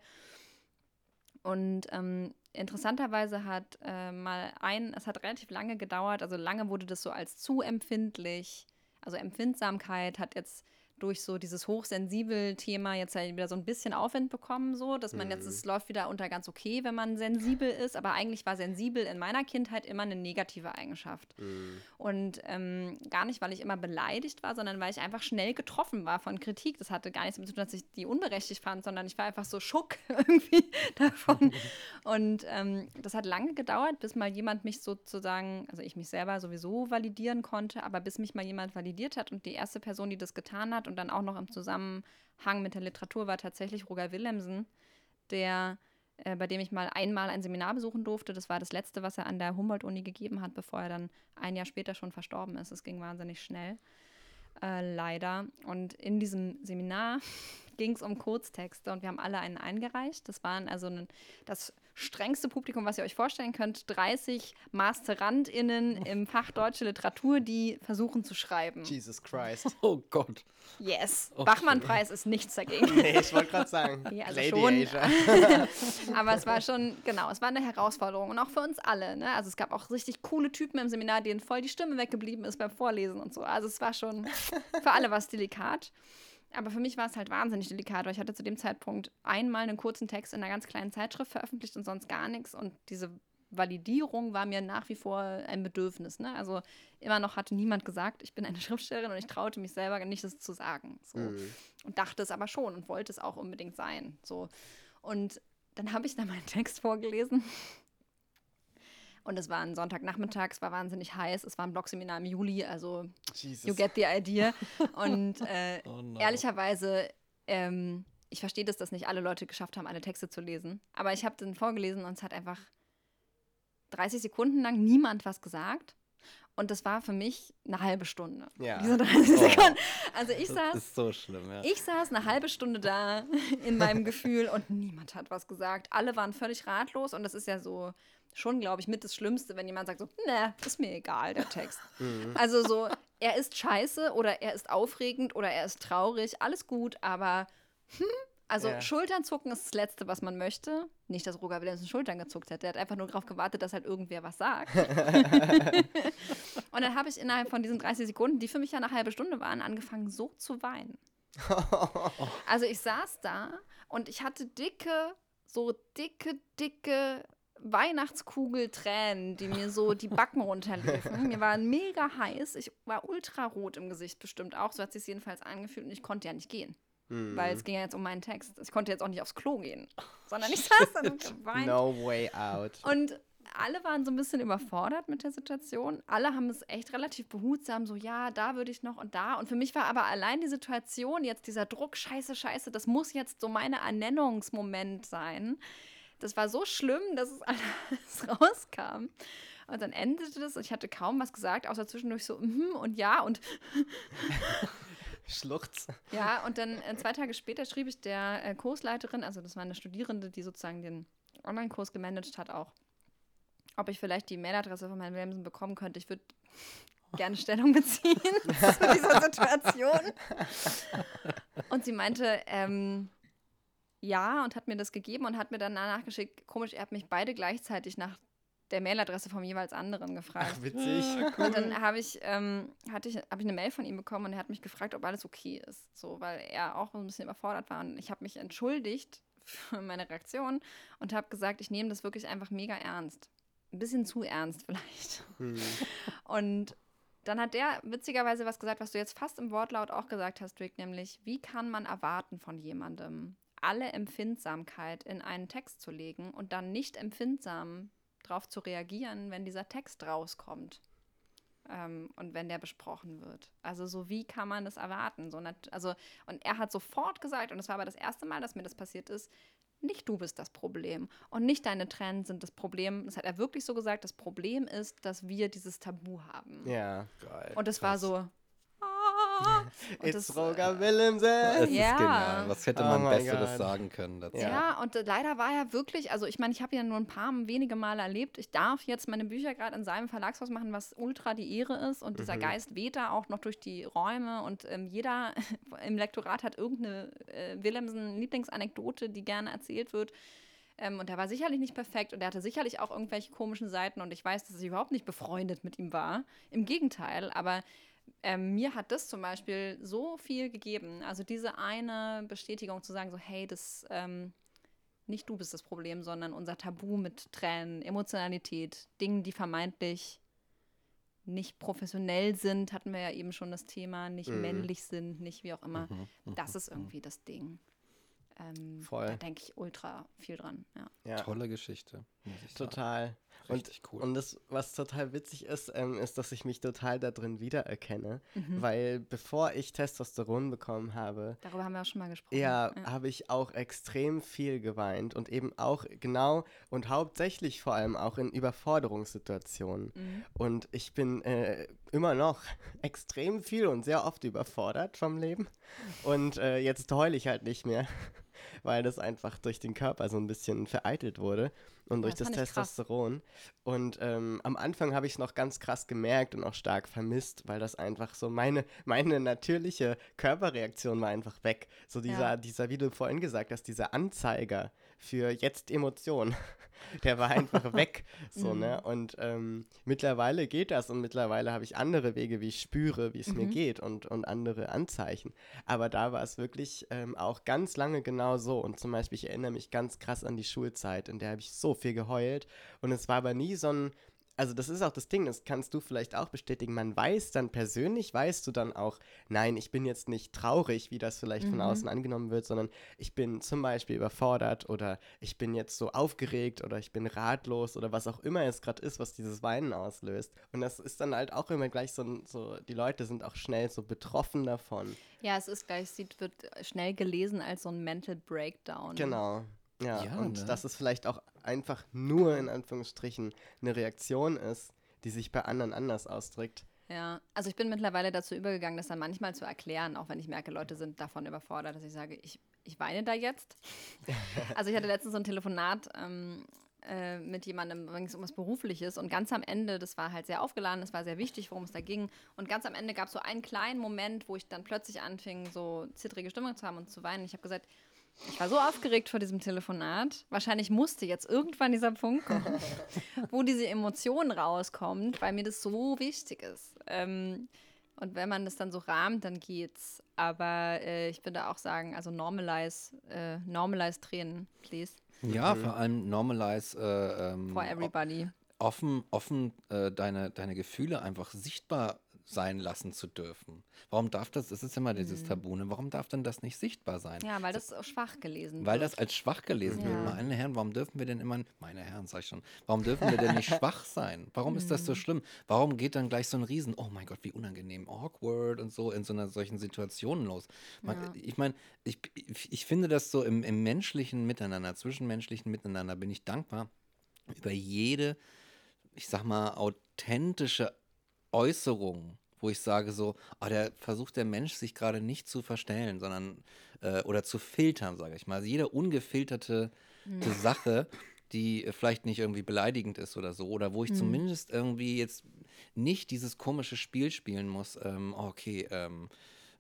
Und ähm, interessanterweise hat äh, mal ein, es hat relativ lange gedauert, also lange wurde das so als zu empfindlich, also Empfindsamkeit hat jetzt durch so dieses hochsensibel Thema jetzt halt wieder so ein bisschen Aufwind bekommen, so, dass man jetzt, es läuft wieder unter ganz okay, wenn man sensibel ist, aber eigentlich war sensibel in meiner Kindheit immer eine negative Eigenschaft. Mhm. Und ähm, gar nicht, weil ich immer beleidigt war, sondern weil ich einfach schnell getroffen war von Kritik. Das hatte gar nichts damit zu tun, dass ich die unberechtigt fand, sondern ich war einfach so schock irgendwie davon. Und ähm, das hat lange gedauert, bis mal jemand mich sozusagen, also ich mich selber sowieso validieren konnte, aber bis mich mal jemand validiert hat und die erste Person, die das getan hat und dann auch noch im Zusammenhang mit der Literatur war tatsächlich Roger Willemsen, der äh, bei dem ich mal einmal ein Seminar besuchen durfte. Das war das letzte, was er an der Humboldt-Uni gegeben hat, bevor er dann ein Jahr später schon verstorben ist. Es ging wahnsinnig schnell, äh, leider. Und in diesem Seminar ging es um Kurztexte und wir haben alle einen eingereicht. Das waren also ein, das strengste Publikum, was ihr euch vorstellen könnt. 30 MasterandInnen im Fach Deutsche Literatur, die versuchen zu schreiben. Jesus Christ. Oh Gott. Yes. Oh, Bachmann-Preis ist nichts dagegen. Nee, ich wollte gerade sagen. Ja, also Gladiator. Aber es war schon, genau, es war eine Herausforderung und auch für uns alle. Ne? Also es gab auch richtig coole Typen im Seminar, denen voll die Stimme weggeblieben ist beim Vorlesen und so. Also es war schon für alle was delikat. Aber für mich war es halt wahnsinnig delikat, weil ich hatte zu dem Zeitpunkt einmal einen kurzen Text in einer ganz kleinen Zeitschrift veröffentlicht und sonst gar nichts. Und diese Validierung war mir nach wie vor ein Bedürfnis. Ne? Also immer noch hatte niemand gesagt, ich bin eine Schriftstellerin und ich traute mich selber nicht, das zu sagen. So. Mhm. Und dachte es aber schon und wollte es auch unbedingt sein. So. Und dann habe ich da meinen Text vorgelesen. Und es war ein Sonntagnachmittag, es war wahnsinnig heiß, es war ein Blogseminar im Juli, also Jesus. you get the idea. Und äh, Oh no. ehrlicherweise, ähm, ich verstehe das, dass nicht alle Leute geschafft haben, alle Texte zu lesen. Aber ich habe den vorgelesen und es hat einfach 30 Sekunden lang niemand was gesagt. Und das war für mich eine halbe Stunde. Ja. Diese 30 Sekunden. Also ich Das saß ist so schlimm, ja. ich saß eine halbe Stunde da in meinem Gefühl und niemand hat was gesagt. Alle waren völlig ratlos und das ist ja so schon, glaube ich, mit das Schlimmste, wenn jemand sagt so, ne, ist mir egal, der Text. Also so, er ist scheiße oder er ist aufregend oder er ist traurig, alles gut, aber hm, also Ja. Schultern zucken ist das Letzte, was man möchte. Nicht, dass Roger Williamson Schultern gezuckt hätte. Er hat einfach nur darauf gewartet, dass halt irgendwer was sagt. und dann habe ich innerhalb von diesen 30 Sekunden, die für mich ja eine halbe Stunde waren, angefangen so zu weinen. Also ich saß da und ich hatte dicke, so dicke, dicke Weihnachtskugeltränen, die mir so die Backen runterliefen. Mir war mega heiß. Ich war ultra rot im Gesicht bestimmt auch. So hat es sich jedenfalls angefühlt und ich konnte ja nicht gehen. Mhm. Weil es ging ja jetzt um meinen Text. Ich konnte jetzt auch nicht aufs Klo gehen, sondern ich saß dann und geweint. No way out. Und alle waren so ein bisschen überfordert mit der Situation. Alle haben es echt relativ behutsam, so ja, da würde ich noch und da. Und für mich war aber allein die Situation, jetzt dieser Druck, scheiße, scheiße, das muss jetzt so meine Ernennungsmoment sein. Das war so schlimm, dass es alles rauskam. Und dann endete das. Ich hatte kaum was gesagt, außer zwischendurch so mhm und ja und Schluchz. ja, und dann äh, zwei Tage später schrieb ich der äh, Kursleiterin, also das war eine Studierende, die sozusagen den Online-Kurs gemanagt hat, auch, ob ich vielleicht die Mailadresse von Herrn Williamson bekommen könnte. Ich würde gerne Stellung beziehen zu dieser Situation. Und sie meinte, ähm, ja, und hat mir das gegeben und hat mir dann danach geschickt, komisch, er hat mich beide gleichzeitig nach der Mailadresse vom jeweils anderen gefragt. Ach, witzig. Und dann habe ich, ähm, hatte ich, habe ich eine Mail von ihm bekommen und er hat mich gefragt, ob alles okay ist. So, weil er auch ein bisschen überfordert war. Und ich habe mich entschuldigt für meine Reaktion und habe gesagt, ich nehme das wirklich einfach mega ernst. Ein bisschen zu ernst vielleicht. Hm. Und dann hat der witzigerweise was gesagt, was du jetzt fast im Wortlaut auch gesagt hast, Rick, nämlich, wie kann man erwarten von jemandem, alle Empfindsamkeit in einen Text zu legen und dann nicht empfindsam darauf zu reagieren, wenn dieser Text rauskommt ähm, und wenn der besprochen wird. Also so wie kann man das erwarten? So also und er hat sofort gesagt und es war aber das erste Mal, dass mir das passiert ist. Nicht du bist das Problem und nicht deine Tränen sind das Problem. Das hat er wirklich so gesagt. Das Problem ist, dass wir dieses Tabu haben. Ja. Geil. Und es war so. Und It's das, Roger Es Willemsen. ist Ja. genial. Was hätte Oh man mein Besseres Gott. sagen können dazu? Ja. Ja, und äh, leider war er wirklich, also ich meine, ich habe ihn ja nur ein paar wenige Male erlebt. Ich darf jetzt meine Bücher gerade in seinem Verlagshaus machen, was ultra die Ehre ist. Und dieser Mhm. Geist weht da auch noch durch die Räume. Und ähm, jeder im Lektorat hat irgendeine äh, Willemsen-Lieblingsanekdote, die gerne erzählt wird. Ähm, und er war sicherlich nicht perfekt und er hatte sicherlich auch irgendwelche komischen Seiten. Und ich weiß, dass ich überhaupt nicht befreundet mit ihm war. Im Gegenteil, aber ähm, mir hat das zum Beispiel so viel gegeben. Also diese eine Bestätigung zu sagen, so, hey, das ähm, nicht du bist das Problem, sondern unser Tabu mit Tränen, Emotionalität, Dingen, die vermeintlich nicht professionell sind, hatten wir ja eben schon das Thema, nicht Mhm. männlich sind, nicht wie auch immer. Mhm, mhm, Das ist mhm. irgendwie das Ding. Ähm, Voll. Da denke ich ultra viel dran. Ja. Ja, Tolle Geschichte. Total. Und, Richtig cool. und das, was total witzig ist, ähm, ist, dass ich mich total da drin wiedererkenne. Mhm. Weil bevor ich Testosteron bekommen habe, Darüber haben wir auch schon mal gesprochen. ja, habe ich auch extrem viel geweint und eben auch genau und hauptsächlich vor allem auch in Überforderungssituationen. Mhm. Und ich bin äh, immer noch extrem viel und sehr oft überfordert vom Leben. Und äh, jetzt heule ich halt nicht mehr, weil das einfach durch den Körper so ein bisschen vereitelt wurde und durch das das. Testosteron. Und ähm, am Anfang habe ich es noch ganz krass gemerkt und auch stark vermisst, weil das einfach so meine, meine natürliche Körperreaktion war einfach weg. So dieser, Ja. dieser, wie du vorhin gesagt hast, dieser Anzeiger für jetzt Emotion, der war einfach weg. So, Mhm. ne? Und ähm, mittlerweile geht das und mittlerweile habe ich andere Wege, wie ich spüre, wie es mir Mhm. geht und, und andere Anzeichen. Aber da war es wirklich ähm, auch ganz lange genau so. Und zum Beispiel, ich erinnere mich ganz krass an die Schulzeit, in der habe ich so viel geheult. Und es war aber nie so ein, also das ist auch das Ding, das kannst du vielleicht auch bestätigen. Man weiß dann persönlich, weißt du dann auch, nein, ich bin jetzt nicht traurig, wie das vielleicht von Mhm. außen angenommen wird, sondern ich bin zum Beispiel überfordert oder ich bin jetzt so aufgeregt oder ich bin ratlos oder was auch immer es gerade ist, was dieses Weinen auslöst. Und das ist dann halt auch immer gleich so, so die Leute sind auch schnell so betroffen davon. Ja, es ist gleich, sieht, wird schnell gelesen als so ein Mental Breakdown. Genau. Ja, Ja, und ne? dass es vielleicht auch einfach nur in Anführungsstrichen eine Reaktion ist, die sich bei anderen anders ausdrückt. Ja, also ich bin mittlerweile dazu übergegangen, das dann manchmal zu erklären, auch wenn ich merke, Leute sind davon überfordert, dass ich sage, ich, ich weine da jetzt. also ich hatte letztens so ein Telefonat ähm, äh, mit jemandem, es um was Berufliches und ganz am Ende, das war halt sehr aufgeladen, das war sehr wichtig, worum es da ging und ganz am Ende gab es so einen kleinen Moment, wo ich dann plötzlich anfing, so zittrige Stimmung zu haben und zu weinen. Ich habe gesagt, ich war so aufgeregt vor diesem Telefonat. Wahrscheinlich musste jetzt irgendwann dieser Punkt kommen, wo diese Emotion rauskommt, weil mir das so wichtig ist. Ähm, und wenn man das dann so rahmt, dann geht's. Aber äh, ich würde auch sagen, also normalize, äh, normalize Tränen, please, Ja, vor allem normalize äh, ähm, for everybody. offen, offen äh, deine, deine Gefühle einfach sichtbar sein lassen zu dürfen. Warum darf das, es ist immer dieses Tabu, ne? warum darf denn das nicht sichtbar sein? Ja, weil das auch schwach gelesen Weil wird. das als schwach gelesen Ja. wird. Meine Herren, warum dürfen wir denn immer, meine Herren, sag ich schon, warum dürfen wir denn nicht schwach sein? Warum ist das so schlimm? Warum geht dann gleich so ein Riesen, oh mein Gott, wie unangenehm, awkward und so in so einer solchen Situation los? Man, Ja. Ich meine, ich, ich, ich finde das so im, im menschlichen Miteinander, zwischenmenschlichen Miteinander bin ich dankbar über jede, ich sag mal, authentische Äußerung, wo ich sage so, ah, der versucht der Mensch sich gerade nicht zu verstellen, sondern äh, oder zu filtern, sage ich mal. Also jede ungefilterte Hm. Sache, die vielleicht nicht irgendwie beleidigend ist oder so, oder wo ich Hm. zumindest irgendwie jetzt nicht dieses komische Spiel spielen muss, ähm, okay, ähm,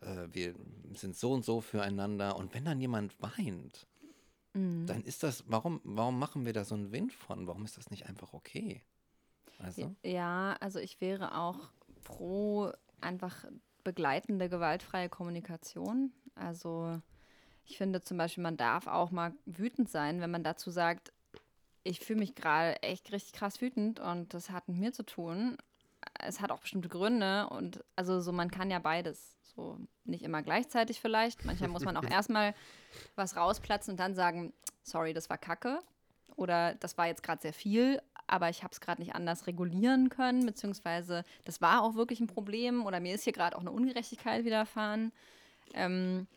äh, wir sind so und so füreinander und wenn dann jemand weint, Mhm. dann ist das, warum, warum machen wir da so einen Wind von? Warum ist das nicht einfach okay? Also? Ja, also ich wäre auch pro einfach begleitende gewaltfreie Kommunikation. Also ich finde zum Beispiel, man darf auch mal wütend sein, wenn man dazu sagt, ich fühle mich gerade echt richtig krass wütend und das hat mit mir zu tun. Es hat auch bestimmte Gründe und also so, man kann ja beides. So nicht immer gleichzeitig vielleicht. Manchmal muss man auch erstmal was rausplatzen und dann sagen, sorry, das war Kacke. Oder das war jetzt gerade sehr viel, aber ich habe es gerade nicht anders regulieren können, beziehungsweise das war auch wirklich ein Problem oder mir ist hier gerade auch eine Ungerechtigkeit widerfahren. Ähm,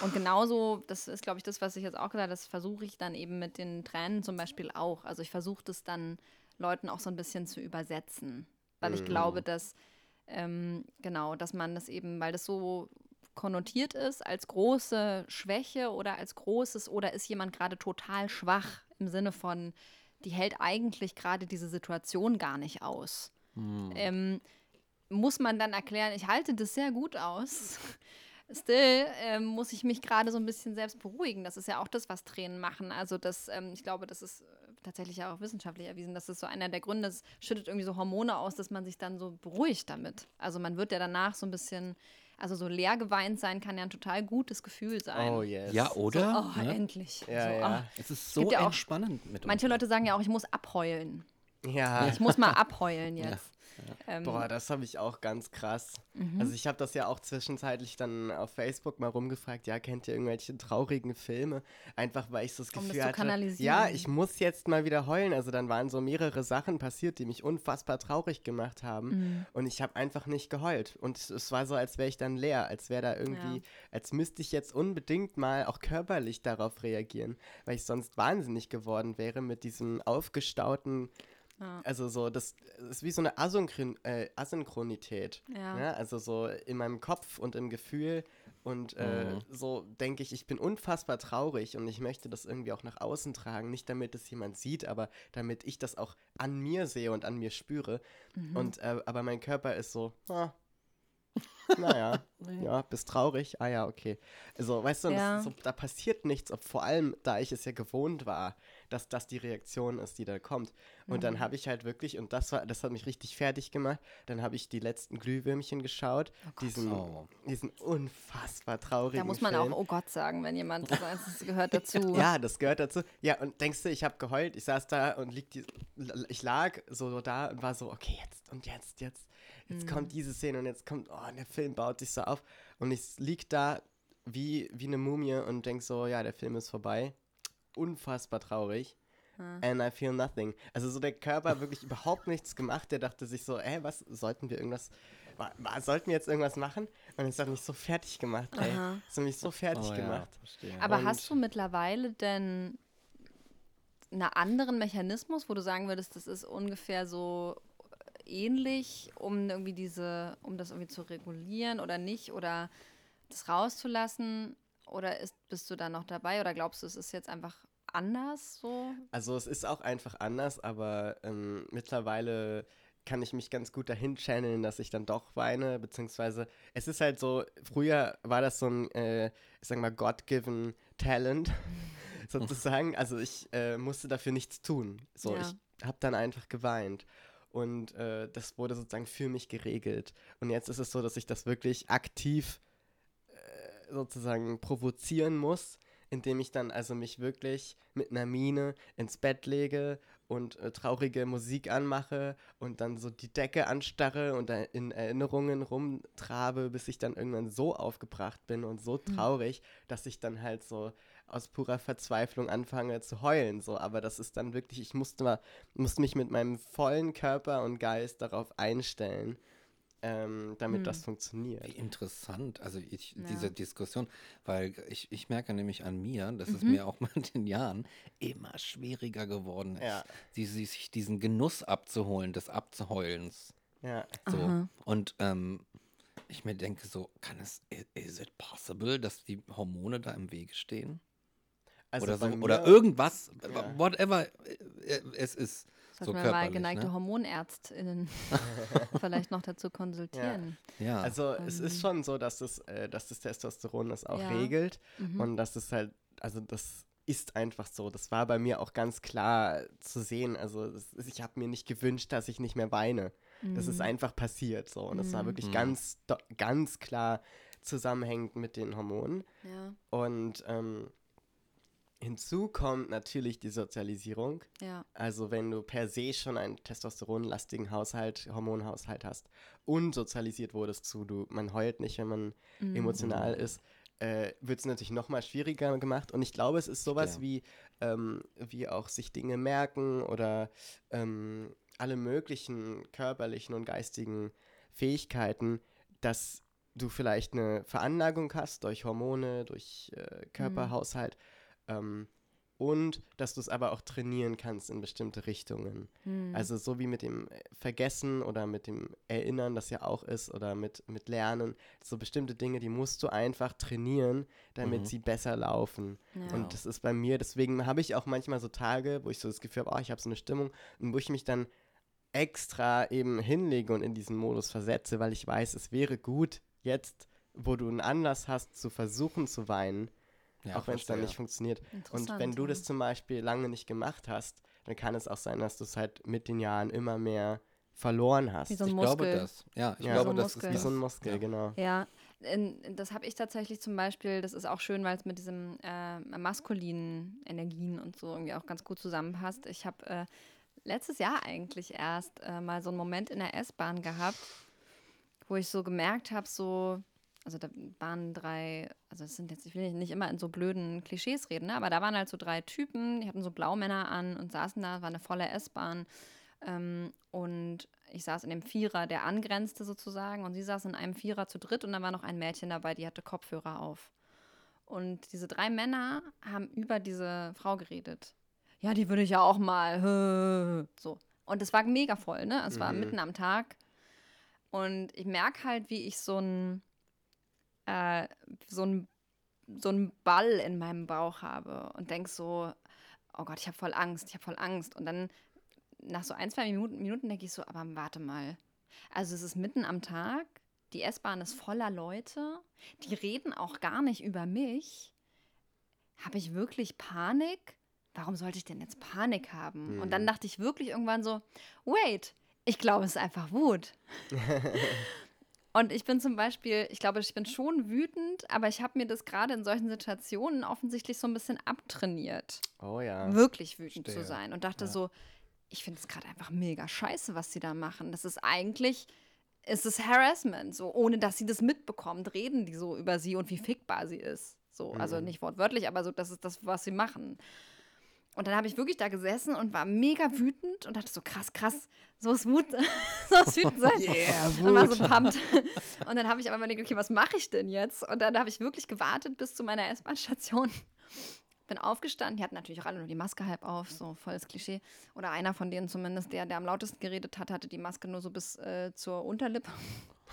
und genauso, das ist, glaube ich, das, was ich jetzt auch gesagt habe, das versuche ich dann eben mit den Tränen zum Beispiel auch. Also ich versuche das dann Leuten auch so ein bisschen zu übersetzen, weil ich glaube, dass, ähm, genau, dass man das eben, weil das so konnotiert ist als große Schwäche oder als großes, oder ist jemand gerade total schwach im Sinne von, die hält eigentlich gerade diese Situation gar nicht aus. Ähm, muss man dann erklären, ich halte das sehr gut aus. Still ähm, muss ich mich gerade so ein bisschen selbst beruhigen. Das ist ja auch das, was Tränen machen. Also das, ähm, ich glaube, das ist äh, tatsächlich auch wissenschaftlich erwiesen. Das ist so einer der Gründe, es schüttet irgendwie so Hormone aus, dass man sich dann so beruhigt damit. Also man wird ja danach so ein bisschen, also so leer geweint sein kann ja ein total gutes Gefühl sein. Oh yes. Ja, oder? Oh, Ne? endlich. Ja, so, ja. ah. Es ist so gibt ja auch- entspannend mit Manche Leute sagen ja auch, ich muss abheulen. Ja. Ich muss mal abheulen jetzt. Ähm, Boah, das habe ich auch ganz krass. Mhm. Also ich habe das ja auch zwischenzeitlich dann auf Facebook mal rumgefragt, ja, kennt ihr irgendwelche traurigen Filme? Einfach weil ich so das Um das Gefühl hatte, ja, ich muss jetzt mal wieder heulen. Also dann waren so mehrere Sachen passiert, die mich unfassbar traurig gemacht haben Mhm. und ich habe einfach nicht geheult und es, es war so, als wäre ich dann leer, als wäre da irgendwie, Ja. als müsste ich jetzt unbedingt mal auch körperlich darauf reagieren, weil ich sonst wahnsinnig geworden wäre mit diesem aufgestauten Ja. also so, das ist wie so eine Asynchron äh, Asynchronität. Ja. Ne? Also so in meinem Kopf und im Gefühl. Und äh, Mhm. so denke ich, ich bin unfassbar traurig und ich möchte das irgendwie auch nach außen tragen. Nicht damit es jemand sieht, aber damit ich das auch an mir sehe und an mir spüre. Mhm. Und äh, aber mein Körper ist so, ah, naja, ja, bist traurig. Ah ja, okay. Also, weißt du, das Ja. ist so, da passiert nichts, ob, vor allem da ich es ja gewohnt war, dass das die Reaktion ist, die da kommt. Und Mhm. dann habe ich halt wirklich, und das war, das hat mich richtig fertig gemacht, dann habe ich die letzten Glühwürmchen geschaut, diesen, Oh. diesen unfassbar traurigen Da muss man Film. auch oh Gott sagen, wenn jemand sagt, das gehört dazu. Ja, das gehört dazu. Ja, und denkst du, ich habe geheult, ich saß da und lieg die, ich lag so da und war so, okay, jetzt und jetzt, jetzt, jetzt kommt diese Szene und jetzt kommt, oh, der Film baut sich so auf. Und ich lieg da wie, wie eine Mumie und denk so, ja, der Film ist vorbei. Unfassbar traurig. And I feel nothing. Also so der Körper wirklich überhaupt nichts gemacht. Der dachte sich so, ey, was, sollten wir irgendwas, wa- wa- sollten wir jetzt irgendwas machen? Und es hat mich so fertig gemacht, ey. Aha. Es hat mich so fertig Oh, ja, gemacht. verstehe. Aber Und- hast du mittlerweile denn einen anderen Mechanismus, wo du sagen würdest, das ist ungefähr so ähnlich, um irgendwie diese, um das irgendwie zu regulieren oder nicht oder das rauszulassen? Oder ist, bist du da noch dabei oder glaubst du, es ist jetzt einfach anders so? Also es ist auch einfach anders, aber ähm, mittlerweile kann ich mich ganz gut dahin channeln, dass ich dann doch weine, beziehungsweise es ist halt so, früher war das so ein, äh, ich sag mal, God-given Talent, sozusagen. Also ich äh, musste dafür nichts tun. So, Ja. ich habe dann einfach geweint. Und äh, das wurde sozusagen für mich geregelt. Und jetzt ist es so, dass ich das wirklich aktiv sozusagen provozieren muss, indem ich dann also mich wirklich mit einer Mine ins Bett lege und äh, traurige Musik anmache und dann so die Decke anstarre und in Erinnerungen rumtrabe, bis ich dann irgendwann so aufgebracht bin und so traurig, dass ich dann halt so aus purer Verzweiflung anfange zu heulen. So, aber das ist dann wirklich, ich musste mal, musste mich mit meinem vollen Körper und Geist darauf einstellen, ähm, damit das funktioniert. Wie interessant, also ich, Ja. diese Diskussion, weil ich, ich merke nämlich an mir, dass Mhm. es mir auch mit den Jahren immer schwieriger geworden ist, Ja. die, sich diesen Genuss abzuholen, des Abzuheulens. Ja. So. Aha. Und ähm, ich mir denke so, kann es, is it possible, dass die Hormone da im Wege stehen? Also oder so, oder irgendwas, Ja. whatever äh, es ist. Sollten so wir mal körperlich, geneigte ne? HormonärztInnen vielleicht noch dazu konsultieren. Ja. Also es ist schon so, dass das, äh, dass das Testosteron das auch Ja. regelt Mhm. und dass es halt, also das ist einfach so. Das war bei mir auch ganz klar zu sehen. Also das, ich habe mir nicht gewünscht, dass ich nicht mehr weine. Das ist einfach passiert so. Und das war wirklich Mhm. ganz, do- ganz klar zusammenhängend mit den Hormonen. Ja, Und ähm, hinzu kommt natürlich die Sozialisierung. ja. Also wenn du per se schon einen testosteronlastigen Haushalt, Hormonhaushalt hast und sozialisiert wurdest zu, du, man heult nicht, wenn man Mhm. emotional ist, äh, wird es natürlich noch mal schwieriger gemacht. Und ich glaube, es ist sowas Ja. wie, ähm, wie auch sich Dinge merken oder ähm, alle möglichen körperlichen und geistigen Fähigkeiten, dass du vielleicht eine Veranlagung hast durch Hormone, durch äh, Körperhaushalt ähm, und dass du es aber auch trainieren kannst in bestimmte Richtungen. Mhm. Also so wie mit dem äh, Vergessen oder mit dem Erinnern, das ja auch ist, oder mit, mit Lernen, so bestimmte Dinge, die musst du einfach trainieren, damit Mhm. sie besser laufen. ja. Und das ist bei mir, deswegen habe ich auch manchmal so Tage, wo ich so das Gefühl habe, oh, ich habe so eine Stimmung und wo ich mich dann extra eben hinlege und in diesen Modus versetze, weil ich weiß, es wäre gut, jetzt, wo du einen Anlass hast, zu versuchen zu weinen, Ja, auch wenn es dann verstehe. nicht funktioniert. Und wenn du ja. das zum Beispiel lange nicht gemacht hast, dann kann es auch sein, dass du es halt mit den Jahren immer mehr verloren hast. Wie so ein Ich Muskel. glaube das. Ja, ich Ja. glaube, So das Muskel. ist Wie so ein das. Muskel, Ja. genau. Ja, in, das habe ich tatsächlich zum Beispiel, das ist auch schön, weil es mit diesem äh, maskulinen Energien und so irgendwie auch ganz gut zusammenpasst. Ich habe äh, letztes Jahr eigentlich erst äh, mal so einen Moment in der S-Bahn gehabt, wo ich so gemerkt habe, so, also da waren drei, also es sind jetzt, ich will nicht- immer in so blöden Klischees reden, ne? aber da waren halt so drei Typen, die hatten so Blaumänner an und saßen da, war eine volle S-Bahn. Ähm, und ich saß in dem Vierer, der angrenzte sozusagen, und sie saß in einem Vierer zu dritt und da war noch ein Mädchen dabei, die hatte Kopfhörer auf. Und diese drei Männer haben über diese Frau geredet. Ja, die würde ich ja auch mal. So. Und es war mega voll, ne? Es war Mhm. mitten am Tag. Und ich merke halt, wie ich so ein, äh, so ein, so ein Ball in meinem Bauch habe und denk so, oh Gott, ich habe voll Angst, ich habe voll Angst. Und dann nach so ein, zwei Minuten, Minuten denke ich so, aber warte mal. Also es ist mitten am Tag, die S-Bahn ist voller Leute, die reden auch gar nicht über mich. Habe ich wirklich Panik? Warum sollte ich denn jetzt Panik haben? Und dann dachte ich wirklich irgendwann so, wait, ich glaube, es ist einfach Wut. Und ich bin zum Beispiel, ich glaube, ich bin schon wütend, aber ich habe mir das gerade in solchen Situationen offensichtlich so ein bisschen abtrainiert Oh ja. wirklich wütend zu Verstehe. sein und dachte Ja. so, ich finde es gerade einfach mega scheiße, was sie da machen. Das ist eigentlich, es ist Harassment, so ohne dass sie das mitbekommt, reden die so über sie und wie fickbar sie ist. So, also Mhm. nicht wortwörtlich, aber so, das ist das, was sie machen. Und dann habe ich wirklich da gesessen und war mega wütend und dachte so, krass, krass, so ist Wut, so ist wütend sein. Yeah, Und war Wut. so pumped. Und dann habe ich aber überlegt, okay, was mache ich denn jetzt? Und dann habe ich wirklich gewartet bis zu meiner S-Bahn-Station. Bin aufgestanden, die hatten natürlich auch alle nur die Maske halb auf, so volles Klischee. Oder einer von denen zumindest, der, der am lautesten geredet hat, hatte die Maske nur so bis äh, zur Unterlippe.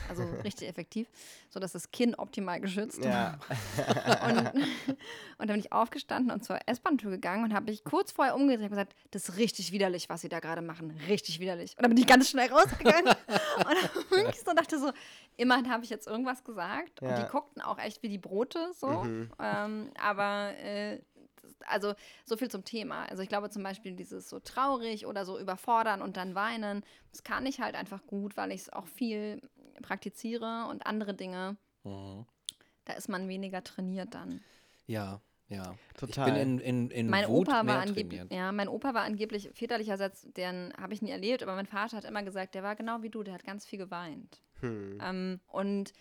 Also richtig effektiv, sodass das Kinn optimal geschützt Ja. und, und dann bin ich aufgestanden und zur S-Bahn-Tür gegangen und habe mich kurz vorher umgedreht und gesagt, das ist richtig widerlich, was sie da gerade machen. Richtig widerlich. Und dann bin ich ganz schnell rausgegangen und dann wirklich so dachte so, immerhin habe ich jetzt irgendwas gesagt. Und Ja. die guckten auch echt wie die Brote so. Mhm. Ähm, aber äh, also so viel zum Thema. Also ich glaube zum Beispiel dieses so traurig oder so überfordern und dann weinen, das kann ich halt einfach gut, weil ich es auch viel praktiziere und andere Dinge, Mhm. da ist man weniger trainiert dann. Ja, ja. Total. Ich bin in, in, in Mein Wut Opa war angeblich, ja, mein Opa war angeblich väterlicherseits, den habe ich nie erlebt, aber mein Vater hat immer gesagt, der war genau wie du, der hat ganz viel geweint. Hm. Ähm, und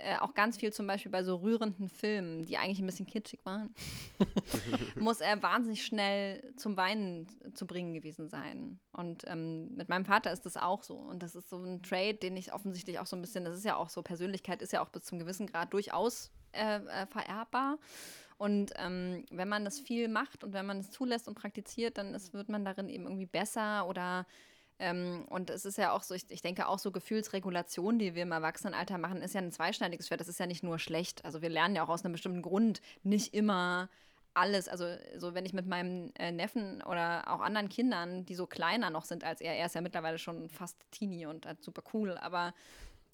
äh, auch ganz viel zum Beispiel bei so rührenden Filmen, die eigentlich ein bisschen kitschig waren, muss er wahnsinnig schnell zum Weinen zu bringen gewesen sein. Und ähm, mit meinem Vater ist das auch so. Und das ist so ein Trade, den ich offensichtlich auch so ein bisschen, das ist ja auch so, Persönlichkeit ist ja auch bis zum gewissen Grad durchaus äh, äh, vererbbar. Und ähm, wenn man das viel macht und wenn man es zulässt und praktiziert, dann ist, wird man darin eben irgendwie besser oder ähm, und es ist ja auch so, ich, ich denke auch so Gefühlsregulation, die wir im Erwachsenenalter machen, ist ja ein zweischneidiges Schwert. Das ist ja nicht nur schlecht. Also wir lernen ja auch aus einem bestimmten Grund nicht immer alles. Also so wenn ich mit meinem äh, Neffen oder auch anderen Kindern, die so kleiner noch sind als er, er ist ja mittlerweile schon fast Teenie und äh, super cool, aber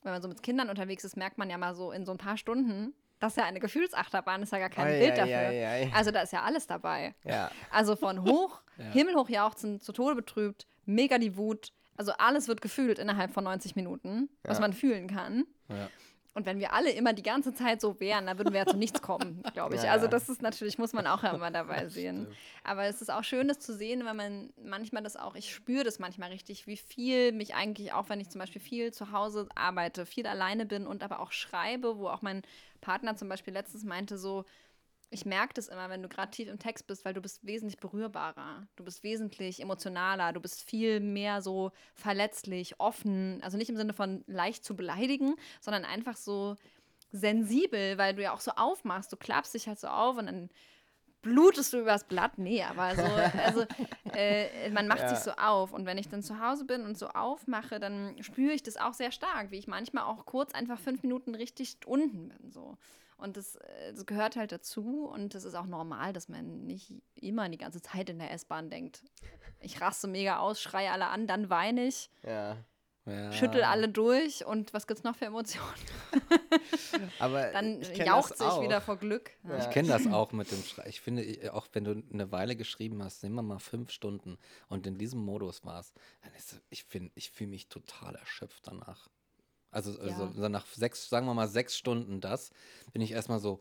wenn man so mit Kindern unterwegs ist, merkt man ja mal so in so ein paar Stunden, Das ist ja eine Gefühlsachterbahn, ist ja gar kein Ei, Bild ei, dafür. ei. Also da ist ja alles dabei. Ja. Also von hoch, Ja. himmelhoch jauchzen, zu Tode betrübt, mega die Wut. Also alles wird gefühlt innerhalb von 90 Minuten, was Ja. man fühlen kann. Ja. Und wenn wir alle immer die ganze Zeit so wären, dann würden wir ja zu nichts kommen, glaube ich. Ja, Also das ist natürlich, muss man auch immer dabei sehen. Aber es ist auch schön, das zu sehen, weil man manchmal das auch, ich spüre das manchmal richtig, wie viel mich eigentlich, auch wenn ich zum Beispiel viel zu Hause arbeite, viel alleine bin und aber auch schreibe, wo auch mein Partner zum Beispiel letztens meinte so, ich merke das immer, wenn du gerade tief im Text bist, weil du bist wesentlich berührbarer, du bist wesentlich emotionaler, du bist viel mehr so verletzlich, offen, also nicht im Sinne von leicht zu beleidigen, sondern einfach so sensibel, weil du ja auch so aufmachst, du klappst dich halt so auf und dann blutest du übers Blatt? Nee, aber so, also äh, man macht Ja. sich so auf. Und wenn ich dann zu Hause bin und so aufmache, dann spüre ich das auch sehr stark, wie ich manchmal auch kurz einfach fünf Minuten richtig unten bin. So. Und das, äh, das gehört halt dazu und das ist auch normal, dass man nicht immer die ganze Zeit in der S-Bahn denkt. Ich raste mega aus, schreie alle an, dann weine ich, Ja. Ja. schüttel alle durch und was gibt's noch für Emotionen? Aber Dann das sich auch. wieder vor Glück. Ja. Ich kenne das auch mit dem Schrei. Ich finde, auch wenn du eine Weile geschrieben hast, nehmen wir mal fünf Stunden und in diesem Modus warst, dann ist ich finde, ich fühle mich total erschöpft danach. Also, also Ja. nach sechs, sagen wir mal sechs Stunden das, bin ich erstmal so,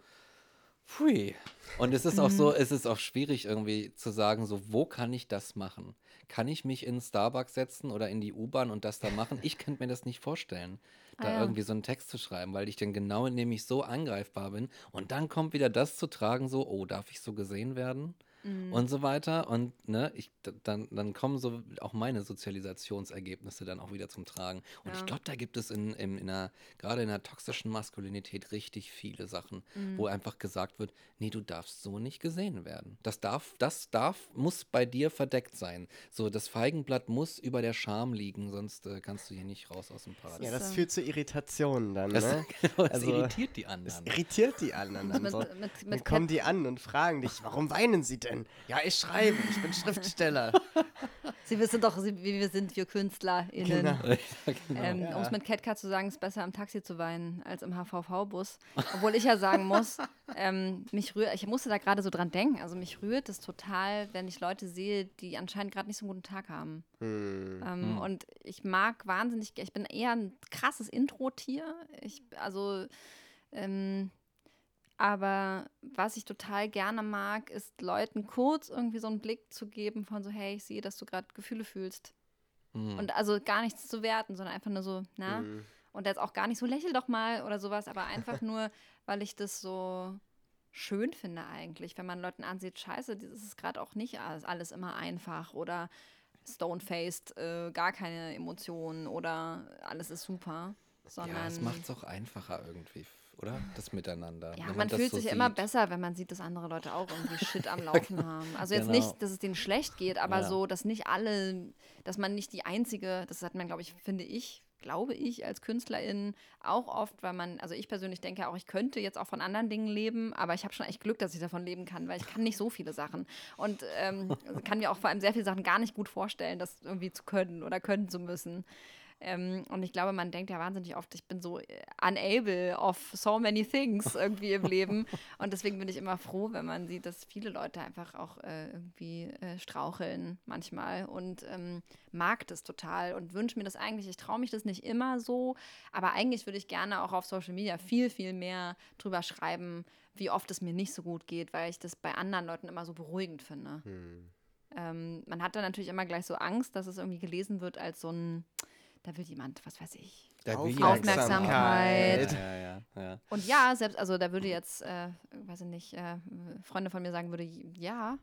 pfui. Und es ist auch so, Mhm. es ist auch schwierig irgendwie zu sagen, so, wo kann ich das machen? Kann ich mich in Starbucks setzen oder in die U-Bahn und das da machen? Ich könnte mir das nicht vorstellen, da Ah ja. irgendwie so einen Text zu schreiben, weil ich dann genau nämlich so angreifbar bin. Und dann kommt wieder das zu tragen, so, oh, darf ich so gesehen werden? Mhm. Und so weiter. Und ne, ich, dann, dann kommen so auch meine Sozialisationsergebnisse dann auch wieder zum Tragen. Und ich Ja. glaube, da gibt es in, in, in einer, gerade in der toxischen Maskulinität richtig viele Sachen, Mhm. wo einfach gesagt wird, nee, du darfst so nicht gesehen werden. Das darf, das darf, muss bei dir verdeckt sein. So, das Feigenblatt muss über der Scham liegen, sonst äh, kannst du hier nicht raus aus dem Paradies. Ja, das führt zu Irritationen dann, Das, ne? das Also, irritiert die Das anderen. irritiert die anderen dann mit, so. mit, Dann mit kommen die an und fragen dich, warum weinen sie denn? Ja, ich schreibe, ich bin Schriftsteller. Sie wissen doch, wie wir sind, wir KünstlerInnen. Genau. Ja, genau. Ähm, Ja. Um es mit Catcat zu sagen, ist besser im Taxi zu weinen als im HVV-Bus. Obwohl ich ja sagen muss, ähm, mich rührt, ich musste da gerade so dran denken, also mich rührt es total, wenn ich Leute sehe, die anscheinend gerade nicht so einen guten Tag haben. Hm. Ähm, Und ich mag wahnsinnig, ich bin eher ein krasses Intro-Tier. Ich, also, ähm, aber was ich total gerne mag, ist Leuten kurz irgendwie so einen Blick zu geben von so, hey, ich sehe, dass du gerade Gefühle fühlst. Hm. Und also gar nichts zu werten, sondern einfach nur so, na? Hm. Und jetzt auch gar nicht so, lächel doch mal oder sowas, aber einfach nur, weil ich das so schön finde eigentlich, wenn man Leuten ansieht, scheiße, das ist gerade auch nicht alles, immer einfach oder stone-faced, äh, gar keine Emotionen oder alles ist super, sondern Ja, es macht es auch einfacher irgendwie, oder? Das Miteinander. ja, man das fühlt so sich ja immer sieht. besser, wenn man sieht, dass andere Leute auch irgendwie Shit am Laufen haben. Also jetzt Genau. nicht, dass es denen schlecht geht, aber Ja. so, dass nicht alle, dass man nicht die einzige, das hat man, glaube ich, finde ich, glaube ich, als Künstlerin auch oft, weil man, also ich persönlich denke auch, ich könnte jetzt auch von anderen Dingen leben, aber ich habe schon echt Glück, dass ich davon leben kann, weil ich kann nicht so viele Sachen und ähm, kann mir auch vor allem sehr viele Sachen gar nicht gut vorstellen, das irgendwie zu können oder können zu müssen. Ähm, und ich glaube, man denkt ja wahnsinnig oft, ich bin so äh, unable of so many things irgendwie im Leben. Und deswegen bin ich immer froh, wenn man sieht, dass viele Leute einfach auch äh, irgendwie äh, straucheln manchmal und ähm, mag das total und wünsche mir das eigentlich. Ich traue mich das nicht immer so, aber eigentlich würde ich gerne auch auf Social Media viel, viel mehr drüber schreiben, wie oft es mir nicht so gut geht, weil ich das bei anderen Leuten immer so beruhigend finde. Hm. Ähm, man hat dann natürlich immer gleich so Angst, dass es irgendwie gelesen wird als so ein, da will jemand, was weiß ich. Da will Aufmerksamkeit. Ja, ja, ja, ja. Und ja, selbst, also da würde jetzt, äh, weiß ich nicht, äh, Freunde von mir sagen würde, ja.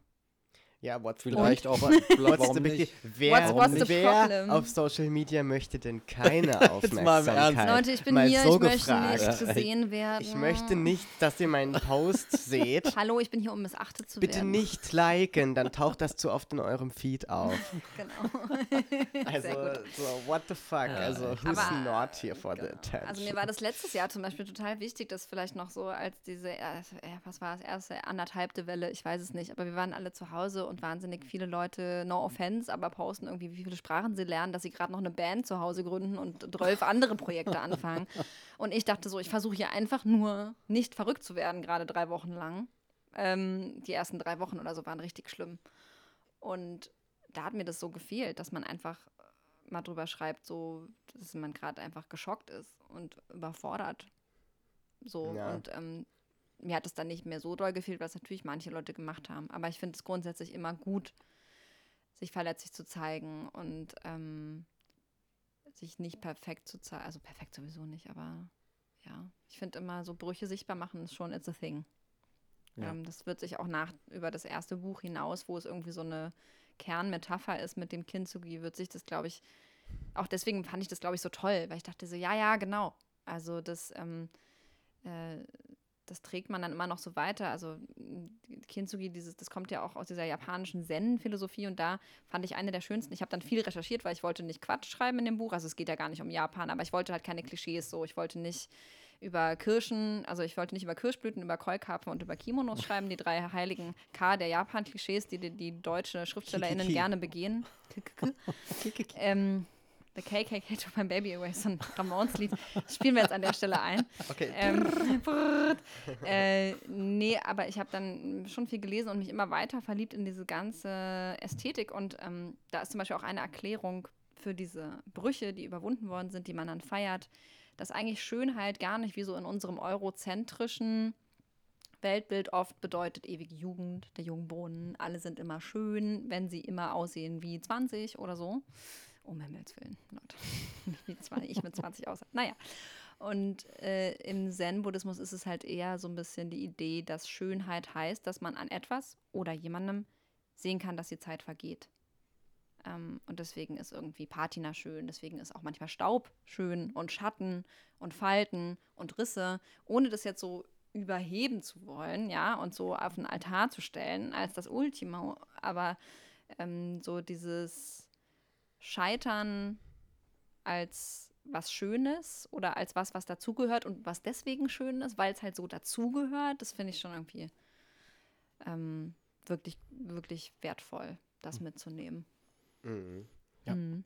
Ja, what's Vielleicht auch, What's the big? Wer, What's- what's the wer problem? auf Social Media möchte denn keine mal. Aufmerksamkeit? Leute, ich bin Mal hier, so ich möchte gefragt. nicht gesehen werden. Ich möchte nicht, dass ihr meinen Post seht. Hallo, ich bin hier, um missachtet zu Bitte werden. nicht liken, dann taucht das zu oft in eurem Feed auf. Genau. Also, so, what the fuck? Also, who's Aber, not here for the attention? Also mir war das letztes Jahr zum Beispiel total wichtig, dass vielleicht noch so als diese, äh, was war das, erste anderthalbte Welle, ich weiß es nicht, aber wir waren alle zu Hause und wahnsinnig viele Leute, no offense, aber posten irgendwie, wie viele Sprachen sie lernen, dass sie gerade noch eine Band zu Hause gründen und zwölf andere Projekte anfangen. Und ich dachte so, ich versuche hier einfach nur nicht verrückt zu werden, gerade drei Wochen lang. Ähm, die ersten drei Wochen oder so waren richtig schlimm. Und da hat mir das so gefehlt, dass man einfach mal drüber schreibt, so, dass man gerade einfach geschockt ist und überfordert. So. Ja. Und ähm, mir hat es dann nicht mehr so doll gefehlt, was natürlich manche Leute gemacht haben. Aber ich finde es grundsätzlich immer gut, sich verletzlich zu zeigen und ähm, sich nicht perfekt zu zeigen. Also perfekt sowieso nicht, aber ja, ich finde immer so Brüche sichtbar machen ist schon it's a thing. Ja. Ähm, das wird sich auch nach über das erste Buch hinaus, wo es irgendwie so eine Kernmetapher ist mit dem Kintsugi, wird sich das, glaube ich, auch deswegen fand ich das, glaube ich, so toll, weil ich dachte so, ja, ja, genau. Also das, ähm, äh, das trägt man dann immer noch so weiter. Also m, Kintsugi, dieses, das kommt ja auch aus dieser japanischen Zen-Philosophie und da fand ich eine der schönsten. Ich habe dann viel recherchiert, weil ich wollte nicht Quatsch schreiben in dem Buch. Also es geht ja gar nicht um Japan, aber ich wollte halt keine Klischees so. Ich wollte nicht über Kirschen, also ich wollte nicht über Kirschblüten, über Keukarpfen und über Kimonos schreiben, die drei heiligen K der Japan-Klischees, die, die die deutsche SchriftstellerInnen gerne begehen. ähm, The KKK to my baby away, so ein Ramones-Lied. Das spielen wir jetzt an der Stelle ein. Okay. Ähm, äh, nee, aber ich habe dann schon viel gelesen und mich immer weiter verliebt in diese ganze Ästhetik. Und ähm, da ist zum Beispiel auch eine Erklärung für diese Brüche, die überwunden worden sind, die man dann feiert, dass eigentlich Schönheit gar nicht wie so in unserem eurozentrischen Weltbild oft bedeutet ewige Jugend, der jungen Brunnen, alle sind immer schön, wenn sie immer aussehen wie 20 oder so. Um Himmels Willen, Leute. Nicht wie 20, ich mit 20 aussehe. Naja. Und äh, im Zen-Buddhismus ist es halt eher so ein bisschen die Idee, dass Schönheit heißt, dass man an etwas oder jemandem sehen kann, dass die Zeit vergeht. Ähm, und deswegen ist irgendwie Patina schön, deswegen ist auch manchmal Staub schön und Schatten und Falten und Risse, ohne das jetzt so überheben zu wollen, ja, und so auf den Altar zu stellen als das Ultimo. Aber ähm, so dieses Scheitern als was Schönes oder als was, was dazugehört und was deswegen schön ist, weil es halt so dazugehört, das finde ich schon irgendwie ähm, wirklich, wirklich wertvoll, das mitzunehmen. Mhm. Ja. Mhm.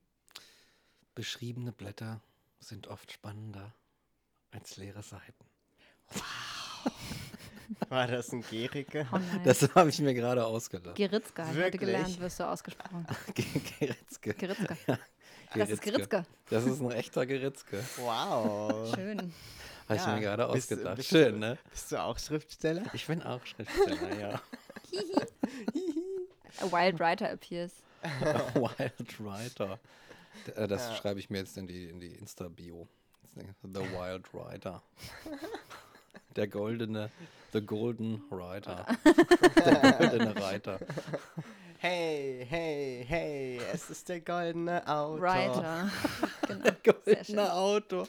Beschriebene Blätter sind oft spannender als leere Seiten. War das ein Gericke? Oh. Das habe ich mir gerade ausgedacht. Geritzka, ich Wirklich? gelernt, wirst du ausgesprochen. Geritzke. Geritzka. Ja, Das ist Geritzke. Das ist ein echter Geritzke. Wow. Schön. Habe ich Ja. mir gerade Bist- ausgedacht. bist Schön, du- ne? Bist du auch Schriftsteller? Ich bin auch Schriftsteller, ja. A wild writer appears. Wild Rider. D- äh, Das Ja. schreibe ich mir jetzt in die, in die Insta-Bio. The Wild Rider. Der goldene, the golden rider. Der goldene Reiter. Hey, hey, hey, es ist der goldene Autor. Writer. genau. Schön. Goldene Auto.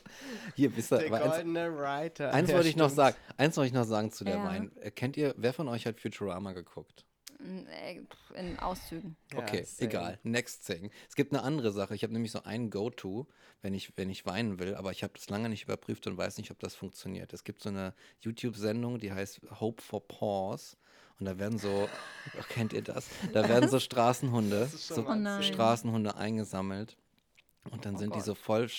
Hier, wisst ihr, Der aber eins, goldene Writer. eins Ja, wollte ich noch sagen. Eins wollte ich noch sagen zu der Ja. Wein. Äh, Kennt ihr, wer von euch hat Futurama geguckt? Äh, In Auszügen. Ja, Okay, same. egal. Next thing. Es gibt eine andere Sache. Ich habe nämlich so einen Go-To, wenn ich, wenn ich weinen will, aber ich habe das lange nicht überprüft und weiß nicht, ob das funktioniert. Es gibt so eine YouTube-Sendung, die heißt Hope for Pause. Und da werden so, kennt ihr das? Da werden so Straßenhunde, so Oh. Straßenhunde eingesammelt. Und dann Oh sind die Gott. so voll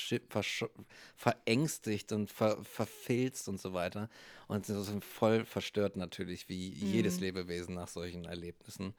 verängstigt und ver verfilzt und so weiter. Und sind voll verstört natürlich, wie jedes Mhm. Lebewesen nach solchen Erlebnissen.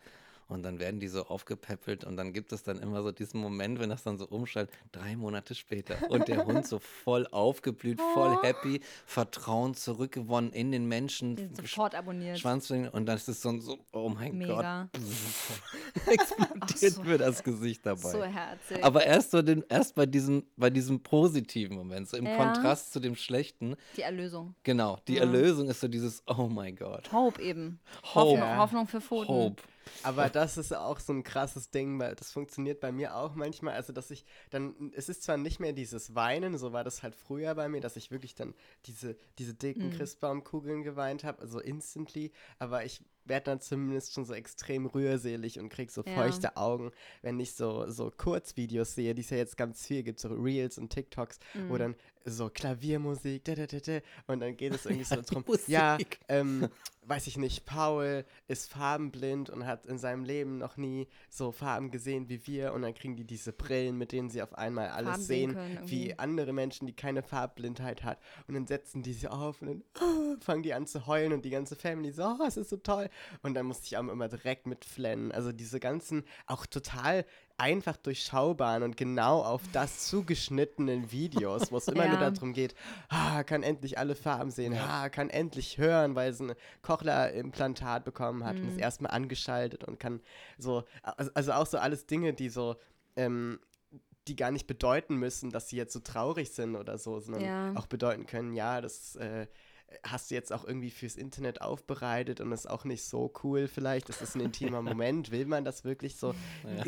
Und dann werden die so aufgepäppelt und dann gibt es dann immer so diesen Moment, wenn das dann so umschaltet, drei Monate später. Und der Hund so voll aufgeblüht, voll Oh. happy, Vertrauen zurückgewonnen in den Menschen. Sofort abonniert. Schwanz und dann ist es so, so oh mein Gott, Mega. explodiert so mir das Gesicht dabei. So herzig. Aber erst, so den, erst bei, diesem, bei diesem positiven Moment, so im Ja. Kontrast zu dem schlechten. die Erlösung. Genau, die Ja. Erlösung ist so dieses, oh mein Gott. Hope eben. Hope. Hoffnung, Hoffnung für Pfoten. Hope. Aber das ist auch so ein krasses Ding, weil das funktioniert bei mir auch manchmal. Also, dass ich dann, es ist zwar nicht mehr dieses Weinen, so war das halt früher bei mir, dass ich wirklich dann diese, diese dicken Mhm. Christbaumkugeln geweint habe, also instantly, aber ich werde dann zumindest schon so extrem rührselig und krieg so Ja. feuchte Augen, wenn ich so, so Kurzvideos sehe, die es ja jetzt ganz viel gibt, so Reels und TikToks, wo Mhm. dann so Klaviermusik, da, da, da, da, und dann geht es irgendwie so drum, ja, ähm, weiß ich nicht, Paul ist farbenblind und hat in seinem Leben noch nie so Farben gesehen wie wir. Und dann kriegen die diese Brillen, mit denen sie auf einmal alles Farben sehen, können wie andere Menschen, die keine Farbblindheit hat. Und dann setzen die sie auf und dann ah, fangen die an zu heulen und die ganze Family so, oh, es ist so toll. Und dann musste ich auch immer direkt mitflennen, also diese ganzen auch total einfach durchschaubaren und genau auf das zugeschnittenen Videos, wo es immer nur Ja. darum geht, ah, kann endlich alle Farben sehen, ah, kann endlich hören, weil sie ein Cochlea-Implantat bekommen hat und Mhm. ist erstmal angeschaltet und kann so, also, also auch so alles Dinge, die so, ähm, die gar nicht bedeuten müssen, dass sie jetzt so traurig sind oder so, sondern Ja. auch bedeuten können, ja, das äh, hast du jetzt auch irgendwie fürs Internet aufbereitet und ist auch nicht so cool vielleicht. Das ist ein intimer Moment. Will man das wirklich so?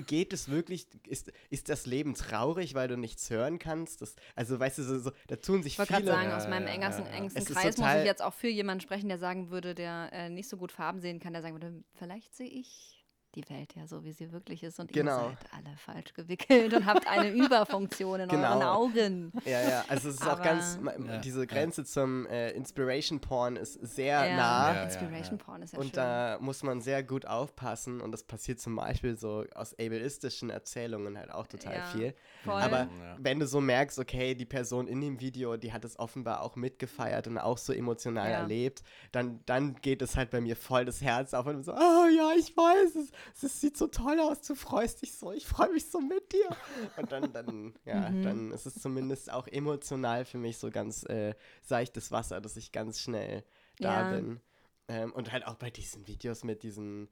Geht es wirklich? Ist, ist das Leben traurig, weil du nichts hören kannst? Das, also weißt du, so, so, da tun sich Ich wollte gerade viele. sagen, Ja, aus meinem ja, engsten, ja, ja. engsten Kreis muss ich jetzt auch für jemanden sprechen, der sagen würde, der äh, nicht so gut Farben sehen kann, der sagen würde, vielleicht sehe ich die Welt ja so, wie sie wirklich ist und Genau. ihr seid alle falsch gewickelt und habt eine Überfunktion in euren Genau. Augen. Ja, ja, also es ist auch Aber- ganz, ma- Ja, diese ja. Grenze zum äh, Inspiration Porn ist sehr Ja, nah. Ja, Inspiration ja. Porn ist ja Und schön. da muss man sehr gut aufpassen und das passiert zum Beispiel so aus ableistischen Erzählungen halt auch total Ja, viel. voll. Aber Ja. wenn du so merkst, okay, die Person in dem Video, die hat es offenbar auch mitgefeiert und auch so emotional Ja. erlebt, dann, dann geht es halt bei mir voll das Herz auf und so, oh ja, ich weiß, es, es sieht so toll aus, du freust dich so, ich freue mich so mit dir. Und dann, dann, ja, Mhm. dann ist es zumindest auch emotional für mich so ganz äh, seichtes Wasser, dass ich ganz schnell da Ja. bin. Ähm, und halt auch bei diesen Videos mit diesen,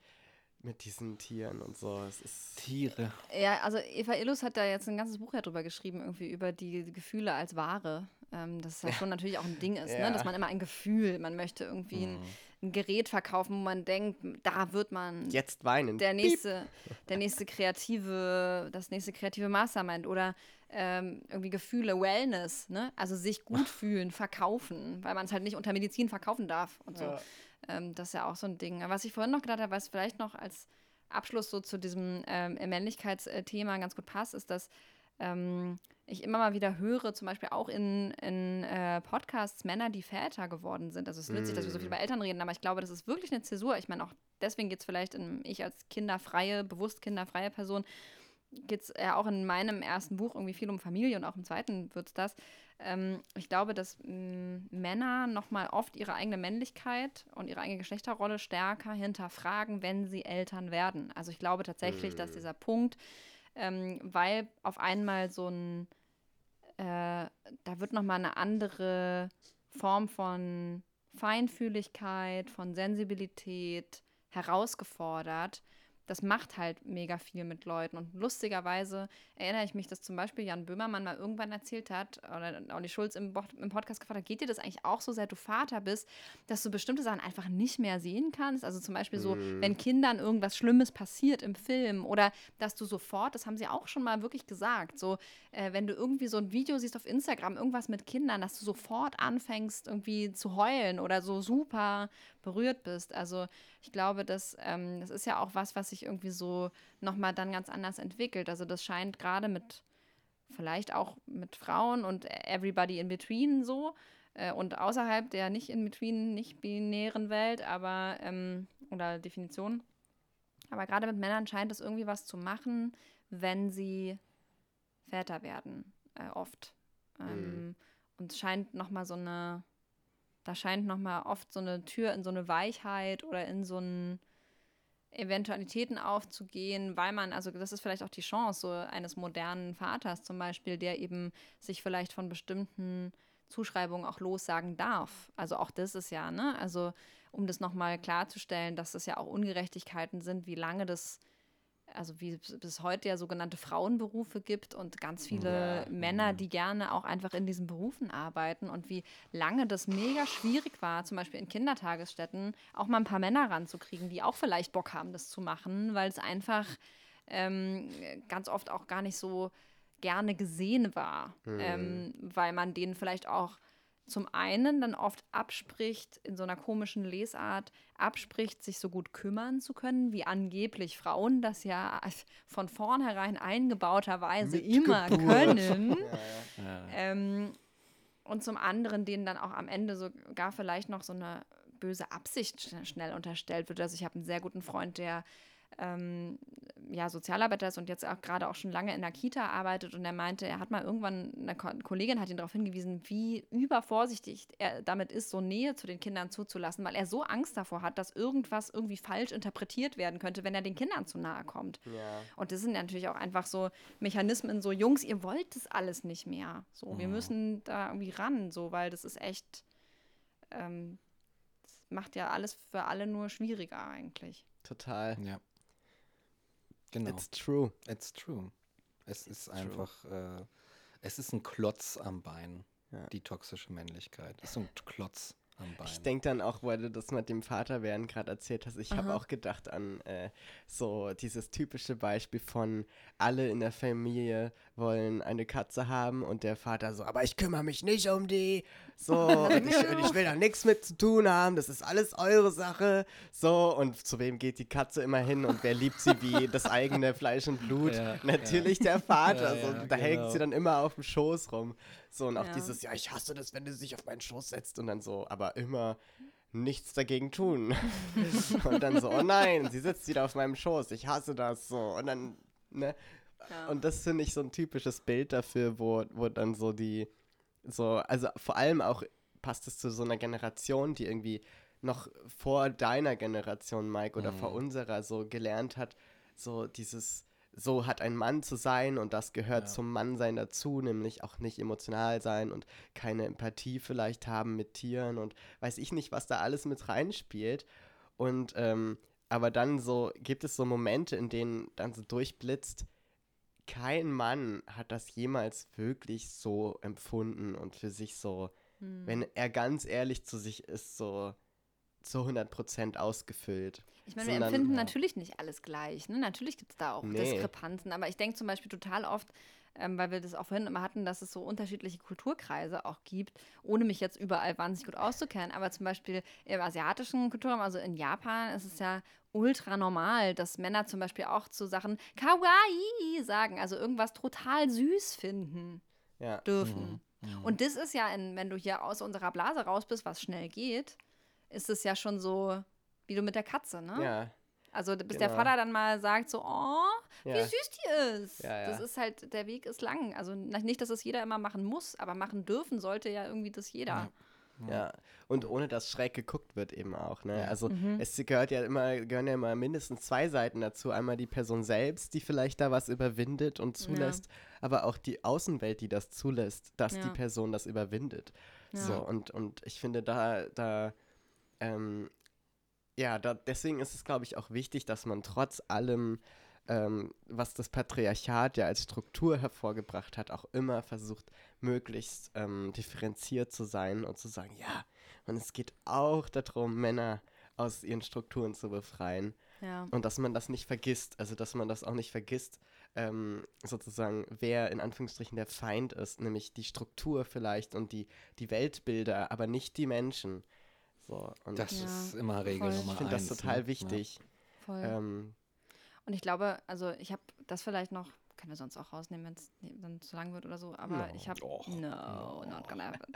mit diesen Tieren und so. Es ist Tiere. Ja, also Eva Illus hat da jetzt ein ganzes Buch ja drüber geschrieben, irgendwie über die Gefühle als Ware. Ähm, das ist ja schon natürlich auch ein Ding ist, Ja. ne? dass man immer ein Gefühl, man möchte irgendwie ein, ein Gerät verkaufen, wo man denkt, da wird man jetzt weinen. der Piep. nächste, der nächste kreative, das nächste kreative Mastermind oder ähm, irgendwie Gefühle, Wellness, ne? Also sich gut fühlen, verkaufen, weil man es halt nicht unter Medizin verkaufen darf und so. Ja. Ähm, das ist ja auch so ein Ding. Was ich vorhin noch gedacht habe, was vielleicht noch als Abschluss so zu diesem ähm, Männlichkeitsthema ganz gut passt, ist, dass ähm, ich immer mal wieder höre, zum Beispiel auch in, in äh, Podcasts, Männer, die Väter geworden sind. Also es ist witzig, dass wir so viel Mm. über Eltern reden, aber ich glaube, das ist wirklich eine Zäsur. Ich meine, auch deswegen geht es vielleicht in, ich als kinderfreie, bewusst kinderfreie Person, geht es ja auch in meinem ersten Buch irgendwie viel um Familie und auch im zweiten wird es das. Ähm, ich glaube, dass mh, Männer nochmal oft ihre eigene Männlichkeit und ihre eigene Geschlechterrolle stärker hinterfragen, wenn sie Eltern werden. Also ich glaube tatsächlich, dass dieser Punkt, ähm, weil auf einmal so ein, äh, da wird nochmal eine andere Form von Feinfühligkeit, von Sensibilität herausgefordert. Das macht halt mega viel mit Leuten. Und lustigerweise erinnere ich mich, dass zum Beispiel Jan Böhmermann mal irgendwann erzählt hat, oder Olli Schulz im, Bo im Podcast gefragt hat, geht dir das eigentlich auch so, seit du Vater bist, dass du bestimmte Sachen einfach nicht mehr sehen kannst? Also zum Beispiel so, wenn Kindern irgendwas Schlimmes passiert im Film oder dass du sofort, das haben sie auch schon mal wirklich gesagt, so, äh, wenn du irgendwie so ein Video siehst auf Instagram, irgendwas mit Kindern, dass du sofort anfängst irgendwie zu heulen oder so super berührt bist. Also ich glaube, dass, ähm, das ist ja auch was, was sich irgendwie so nochmal dann ganz anders entwickelt. Also das scheint gerade mit, vielleicht auch mit Frauen und everybody in between so äh, und außerhalb der nicht in between, nicht binären Welt, aber, ähm, oder Definition. Aber gerade mit Männern scheint es irgendwie was zu machen, wenn sie Väter werden, äh, oft. Ähm, Und es scheint nochmal so eine, da scheint nochmal oft so eine Tür in so eine Weichheit oder in so ein Eventualitäten aufzugehen, weil man, also das ist vielleicht auch die Chance so eines modernen Vaters zum Beispiel, der eben sich vielleicht von bestimmten Zuschreibungen auch lossagen darf. Also auch das ist ja, ne? Also um das nochmal klarzustellen, dass es ja auch Ungerechtigkeiten sind, wie lange das, also wie es bis heute ja sogenannte Frauenberufe gibt und ganz viele Ja. Männer, die gerne auch einfach in diesen Berufen arbeiten und wie lange das mega schwierig war, zum Beispiel in Kindertagesstätten auch mal ein paar Männer ranzukriegen, die auch vielleicht Bock haben, das zu machen, weil es einfach ähm, ganz oft auch gar nicht so gerne gesehen war, ähm, weil man denen vielleicht auch zum einen dann oft abspricht, in so einer komischen Lesart, abspricht, sich so gut kümmern zu können, wie angeblich Frauen das ja von vornherein eingebauterweise immer können. Ja. Ähm, und zum anderen denen dann auch am Ende sogar vielleicht noch so eine böse Absicht schnell unterstellt wird. Also ich habe einen sehr guten Freund, der ähm, ja, Sozialarbeiter ist und jetzt auch gerade auch schon lange in der Kita arbeitet und er meinte, er hat mal irgendwann, eine Kollegin hat ihn darauf hingewiesen, wie übervorsichtig er damit ist, so Nähe zu den Kindern zuzulassen, weil er so Angst davor hat, dass irgendwas irgendwie falsch interpretiert werden könnte, wenn er den Kindern zu nahe kommt. Ja. Und das sind natürlich auch einfach so Mechanismen, so Jungs, ihr wollt das alles nicht mehr. So, wir müssen da irgendwie ran, so, weil das ist echt, ähm, das macht ja alles für alle nur schwieriger eigentlich. Total. Ja. Genau. It's true. It's true. Es ist einfach, äh, es ist ein Klotz am Bein, Ja. die toxische Männlichkeit. Es ist ein Klotz am Bein. Ich denke dann auch, weil du das mit dem Vaterwerden gerade erzählt hast, ich habe auch gedacht an äh, so dieses typische Beispiel von alle in der Familie wollen eine Katze haben und der Vater so, aber ich kümmere mich nicht um die. So, und ich, und ich will da nichts mit zu tun haben, das ist alles eure Sache. So, und zu wem geht die Katze immer hin und wer liebt sie wie das eigene Fleisch und Blut? Ja, Natürlich der Vater. Ja, so, ja, da hängt genau. sie dann immer auf dem Schoß rum. So, und auch Ja. dieses, ja, ich hasse das, wenn du sich auf meinen Schoß setzt und dann so, aber immer nichts dagegen tun. und dann so, oh nein, sie sitzt wieder auf meinem Schoß, ich hasse das so. Und dann, ne? Ja. Und das finde ich so ein typisches Bild dafür, wo, wo dann so die, so, also vor allem auch passt es zu so einer Generation, die irgendwie noch vor deiner Generation, Mike, oder vor unserer so gelernt hat, so dieses, so hat ein Mann zu sein und das gehört Ja. zum Mannsein dazu, nämlich auch nicht emotional sein und keine Empathie vielleicht haben mit Tieren und weiß ich nicht, was da alles mit reinspielt. Und ähm, aber dann so gibt es so Momente, in denen dann so durchblitzt, kein Mann hat das jemals wirklich so empfunden und für sich so, Hm. wenn er ganz ehrlich zu sich ist, so zu 100% ausgefüllt. Ich meine, wir empfinden Ja. natürlich nicht alles gleich. Ne? Natürlich gibt es da auch Nee. Diskrepanzen. Aber ich denke zum Beispiel total oft, ähm, weil wir das auch vorhin immer hatten, dass es so unterschiedliche Kulturkreise auch gibt, ohne mich jetzt überall wahnsinnig gut auszukennen. Aber zum Beispiel im asiatischen Kulturraum, also in Japan, ist es ja ultra normal, dass Männer zum Beispiel auch zu Sachen Kawaii sagen, also irgendwas total süß finden Ja. dürfen. Mhm. Und das ist ja, in, wenn du hier aus unserer Blase raus bist, was schnell geht, ist es ja schon so, wie du mit der Katze, ne? Ja. Also bis der Genau. Vater dann mal sagt so, oh, wie Ja. süß die ist. Ja, ja. Das ist halt, der Weg ist lang. Also nicht, dass es jeder immer machen muss, aber machen dürfen sollte ja irgendwie das jeder. Ja, und ohne dass schräg geguckt wird eben auch, ne? Also Mhm. es gehört ja immer, gehören ja immer mindestens zwei Seiten dazu. Einmal die Person selbst, die vielleicht da was überwindet und zulässt, aber auch die Außenwelt, die das zulässt, dass die. Person das überwindet. Ja. So, und, und ich finde da, da, ähm, ja, da, deswegen ist es, glaube ich, auch wichtig, dass man trotz allem, ähm, was das Patriarchat ja als Struktur hervorgebracht hat, auch immer versucht, möglichst ähm, differenziert zu sein und zu sagen, ja, und es geht auch darum, Männer aus ihren Strukturen zu befreien Ja. und dass man das nicht vergisst, also dass man das auch nicht vergisst, ähm, sozusagen, wer in Anführungsstrichen der Feind ist, nämlich die Struktur vielleicht und die, die Weltbilder, aber nicht die Menschen. So, und Das Ja, ist immer Regel voll. Nummer ich finde das total ne? wichtig. Voll. Ähm, Und ich glaube, also ich habe das vielleicht noch, können wir sonst auch rausnehmen, wenn es dann zu lang wird oder so, aber No. ich habe, Och. no, not gonna happen.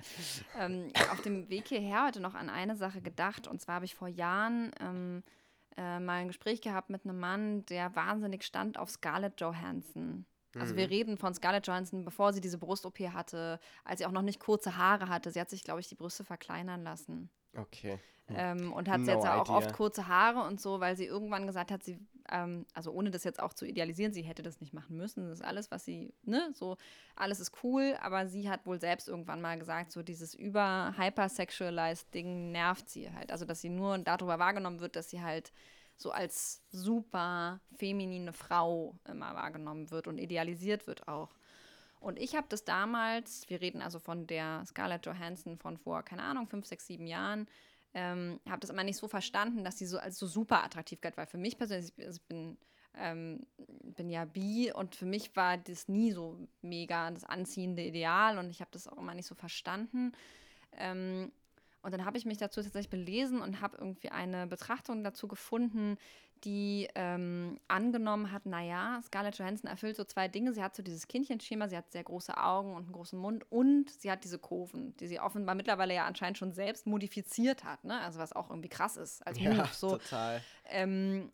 ähm, auf dem Weg hierher heute noch an eine Sache gedacht und zwar habe ich vor Jahren ähm, äh, mal ein Gespräch gehabt mit einem Mann, der wahnsinnig stand auf Scarlett Johansson. Also wir reden von Scarlett Johansson, bevor sie diese Brust-OP hatte, als sie auch noch nicht kurze Haare hatte. Sie hat sich, glaube ich, die Brüste verkleinern lassen. Okay. Ähm, und hat No jetzt auch idea. oft kurze Haare und so, weil sie irgendwann gesagt hat, sie, ähm, also ohne das jetzt auch zu idealisieren, sie hätte das nicht machen müssen. Das ist alles, was sie, ne, so, alles ist cool, aber sie hat wohl selbst irgendwann mal gesagt, so dieses über hypersexualized Ding nervt sie halt. Also, dass sie nur darüber wahrgenommen wird, dass sie halt so als super feminine Frau immer wahrgenommen wird und idealisiert wird auch. Und ich habe das damals, wir reden also von der Scarlett Johansson von vor, keine Ahnung, fünf, sechs, sieben Jahren, ähm, habe das immer nicht so verstanden, dass sie so als so super attraktiv galt. Weil für mich persönlich, ich, also ich bin, ähm, bin ja bi und für mich war das nie so mega das anziehende Ideal und ich habe das auch immer nicht so verstanden. Ähm, Und dann habe ich mich dazu tatsächlich belesen und habe irgendwie eine Betrachtung dazu gefunden, die ähm, angenommen hat, naja, Scarlett Johansson erfüllt so zwei Dinge. Sie hat so dieses Kindchenschema, sie hat sehr große Augen und einen großen Mund und sie hat diese Kurven, die sie offenbar mittlerweile ja anscheinend schon selbst modifiziert hat, ne? Also was auch irgendwie krass ist als Move. Ja, so. total. Ähm,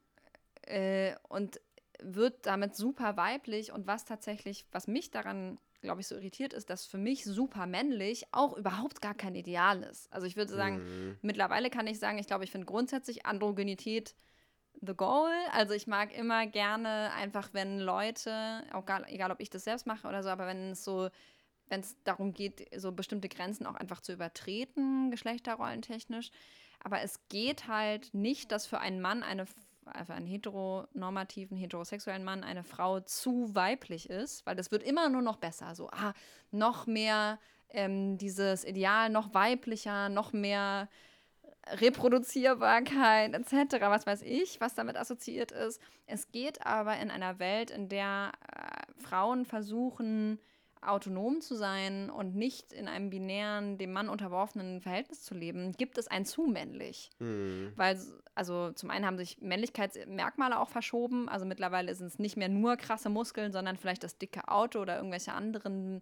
äh, und wird damit super weiblich und was tatsächlich, was mich daran, glaube ich, so irritiert ist, dass für mich super männlich auch überhaupt gar kein Ideal ist. Also ich würde sagen, Mhm. mittlerweile kann ich sagen, ich glaube, ich finde grundsätzlich Androgenität the goal. Also ich mag immer gerne einfach, wenn Leute, egal, egal ob ich das selbst mache oder so, aber wenn es so, wenn es darum geht, so bestimmte Grenzen auch einfach zu übertreten, geschlechterrollentechnisch. Aber es geht halt nicht, dass für einen Mann eine also einen heteronormativen, heterosexuellen Mann eine Frau zu weiblich ist, weil das wird immer nur noch besser. So, ah, noch mehr ähm, dieses Ideal, noch weiblicher, noch mehr Reproduzierbarkeit etc., was weiß ich, was damit assoziiert ist. Es geht aber in einer Welt, in der äh, Frauen versuchen, autonom zu sein und nicht in einem binären, dem Mann unterworfenen Verhältnis zu leben, gibt es ein zu männlich. Mhm. Weil, also zum einen haben sich Männlichkeitsmerkmale auch verschoben. Also mittlerweile sind es nicht mehr nur krasse Muskeln, sondern vielleicht das dicke Auto oder irgendwelche anderen,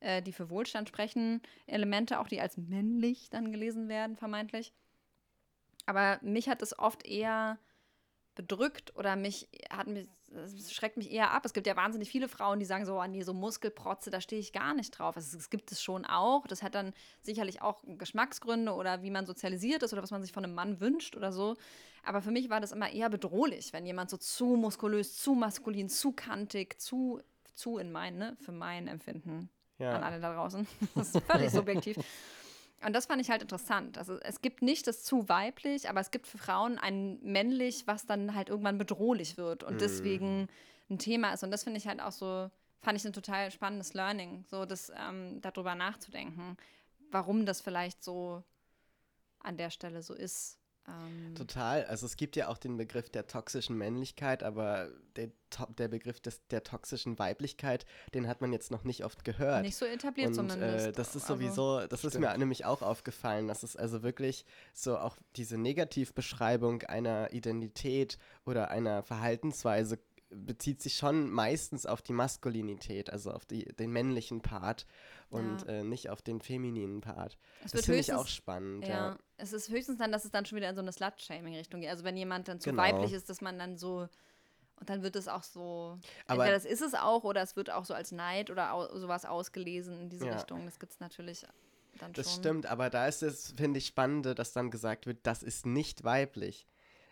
äh, die für Wohlstand sprechen, Elemente, auch die als männlich dann gelesen werden, vermeintlich. Aber mich hat es oft eher bedrückt oder mich hat mich, es schreckt mich eher ab. Es gibt ja wahnsinnig viele Frauen, die sagen so, oh nee, so Muskelprotze, da stehe ich gar nicht drauf. Also, es gibt es schon auch. Das hat dann sicherlich auch Geschmacksgründe oder wie man sozialisiert ist oder was man sich von einem Mann wünscht oder so. Aber für mich war das immer eher bedrohlich, wenn jemand so zu muskulös, zu maskulin, zu kantig, zu, zu in mein, ne, für mein Empfinden an Ja. alle da draußen. Das ist völlig subjektiv. Und das fand ich halt interessant. Also es gibt nicht das zu weiblich, aber es gibt für Frauen ein männlich, was dann halt irgendwann bedrohlich wird und deswegen ein Thema ist. Und das finde ich halt auch so, fand ich ein total spannendes Learning, so das ähm, darüber nachzudenken, warum das vielleicht so an der Stelle so ist. Ähm, Total. Also es gibt ja auch den Begriff der toxischen Männlichkeit, aber der, der Begriff des, der toxischen Weiblichkeit, den hat man jetzt noch nicht oft gehört. nicht so etabliert Und zumindest. äh, das ist Also- sowieso, das ist mir Stimmt. nämlich auch aufgefallen, dass es also wirklich so auch diese Negativbeschreibung einer Identität oder einer Verhaltensweise bezieht sich schon meistens auf die Maskulinität, also auf die, den männlichen Part und Ja. äh, nicht auf den femininen Part. Es das finde ich auch spannend. Ja, Ja. es ist höchstens dann, dass es dann schon wieder in so eine Slut-Shaming-Richtung geht. Also wenn jemand dann zu Genau. weiblich ist, dass man dann so und dann wird es auch so, Aber- entweder das ist es auch oder es wird auch so als Neid oder au sowas ausgelesen in diese Ja. Richtung. Das gibt es natürlich dann Das schon. stimmt, aber da ist es, finde ich, spannende, dass dann gesagt wird, das ist nicht weiblich.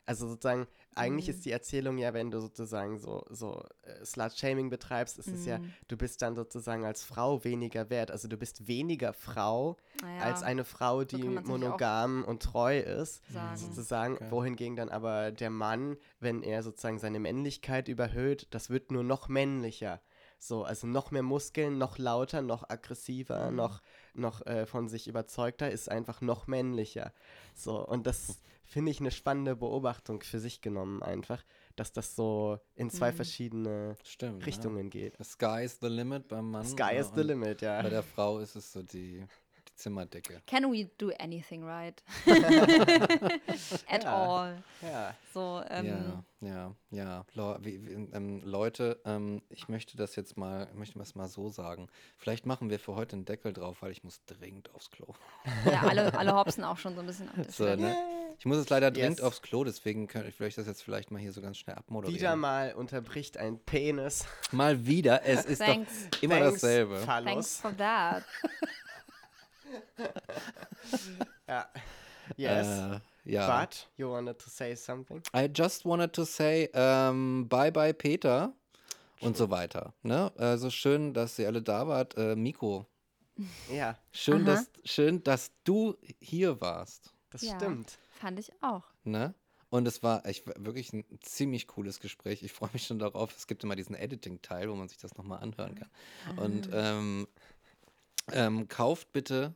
Also sozusagen, eigentlich Mhm. ist die Erzählung ja, wenn du sozusagen so, so äh, Slut-Shaming betreibst, ist es ja, Mhm. du bist dann sozusagen als Frau weniger wert. Also du bist weniger Frau Naja, als eine Frau, die auch monogam und treu ist. sagen. Sozusagen, Okay. wohingegen dann aber der Mann, wenn er sozusagen seine Männlichkeit überhöht, das wird nur noch männlicher. So, also noch mehr Muskeln, noch lauter, noch aggressiver, Mhm. noch, noch äh, von sich überzeugter, ist einfach noch männlicher. So, und das finde ich eine spannende Beobachtung für sich genommen einfach, dass das so in zwei Mhm. verschiedene Stimmt. Richtungen geht. Ja. Sky is the limit beim Mann. Sky ja, is the und limit, ja. Bei der Frau ist es so die Zimmerdecke. Can we do anything right? At Ja. all. Ja, So, ähm, ja, ja, ja. Wie, wie, ähm, Leute, ähm, ich möchte das jetzt mal, möchte das mal so sagen. Vielleicht machen wir für heute einen Deckel drauf, weil ich muss dringend aufs Klo. ja, alle, alle hopsen auch schon so ein bisschen ab. So, ne? Ich muss jetzt leider dringend Yes. aufs Klo, deswegen könnte ich vielleicht das jetzt vielleicht mal hier so ganz schnell abmoderieren. wieder mal unterbricht ein Penis. Mal wieder. Es ist Thanks. doch immer Thanks, dasselbe. Thanks for that. Ja. Yes. Äh, ja. But you wanted to say something? I just wanted to say ähm, bye bye Peter und so weiter. Ne? Also schön, dass ihr alle da wart. Äh, Miko, Ja, schön Aha. dass, schön, dass du hier warst. das Ja. stimmt. Fand ich auch. Ne? Und es war echt wirklich ein ziemlich cooles Gespräch. Ich freue mich schon darauf. Es gibt immer diesen Editing-Teil, wo man sich das nochmal anhören kann. Und ähm, ähm, kauft bitte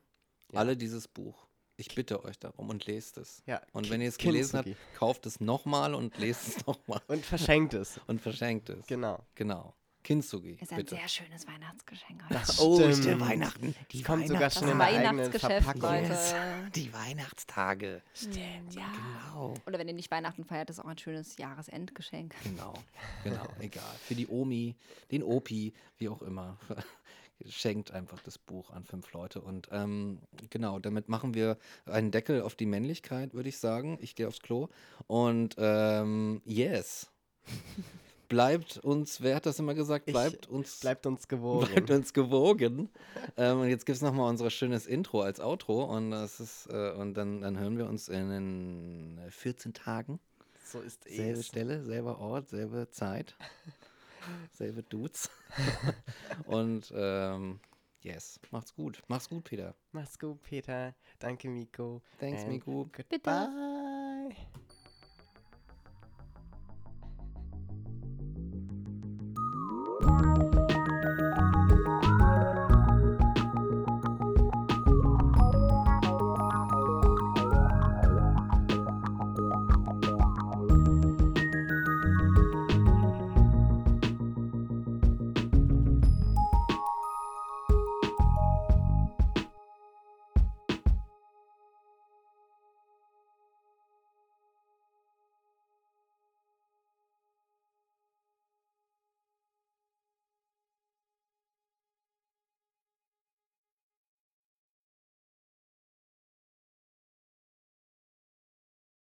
Ja. alle dieses Buch. Ich bitte euch darum und lest es. Ja, Und wenn ihr es gelesen habt, kauft es nochmal und lest es nochmal Und verschenkt es. und verschenkt es. Genau. Genau. Kintsugi, Ist ein bitte. sehr schönes Weihnachtsgeschenk heute. Das Oh, ist stimmt. der Weihnachten. Die kommt sogar schon Das in Weihnachtsgeschäft. Yes. Die Weihnachtstage. Stimmt, ja. Genau. Oder wenn ihr nicht Weihnachten feiert, ist auch ein schönes Jahresendgeschenk. Genau, genau, egal. Für die Omi, den Opi, wie auch immer. Schenkt einfach das Buch an fünf Leute. Und ähm, genau, damit machen wir einen Deckel auf die Männlichkeit, würde ich sagen. Ich gehe aufs Klo. Und ähm, yes. Bleibt uns, wer hat das immer gesagt? Ich- Bleibt uns, Bleibt uns gewogen. bleibt uns gewogen. ähm, und jetzt gibt es nochmal unser schönes Intro als Outro. Und, das ist, äh, und dann, dann hören wir uns in 14 Tagen. so ist Selbe es. Stelle, selber Ort, selbe Zeit, selbe Dudes. Und ähm, yes, macht's gut. Macht's gut, Peter. Mach's gut, Peter. Danke, Miko. Thanks, And Miku. Goodbye.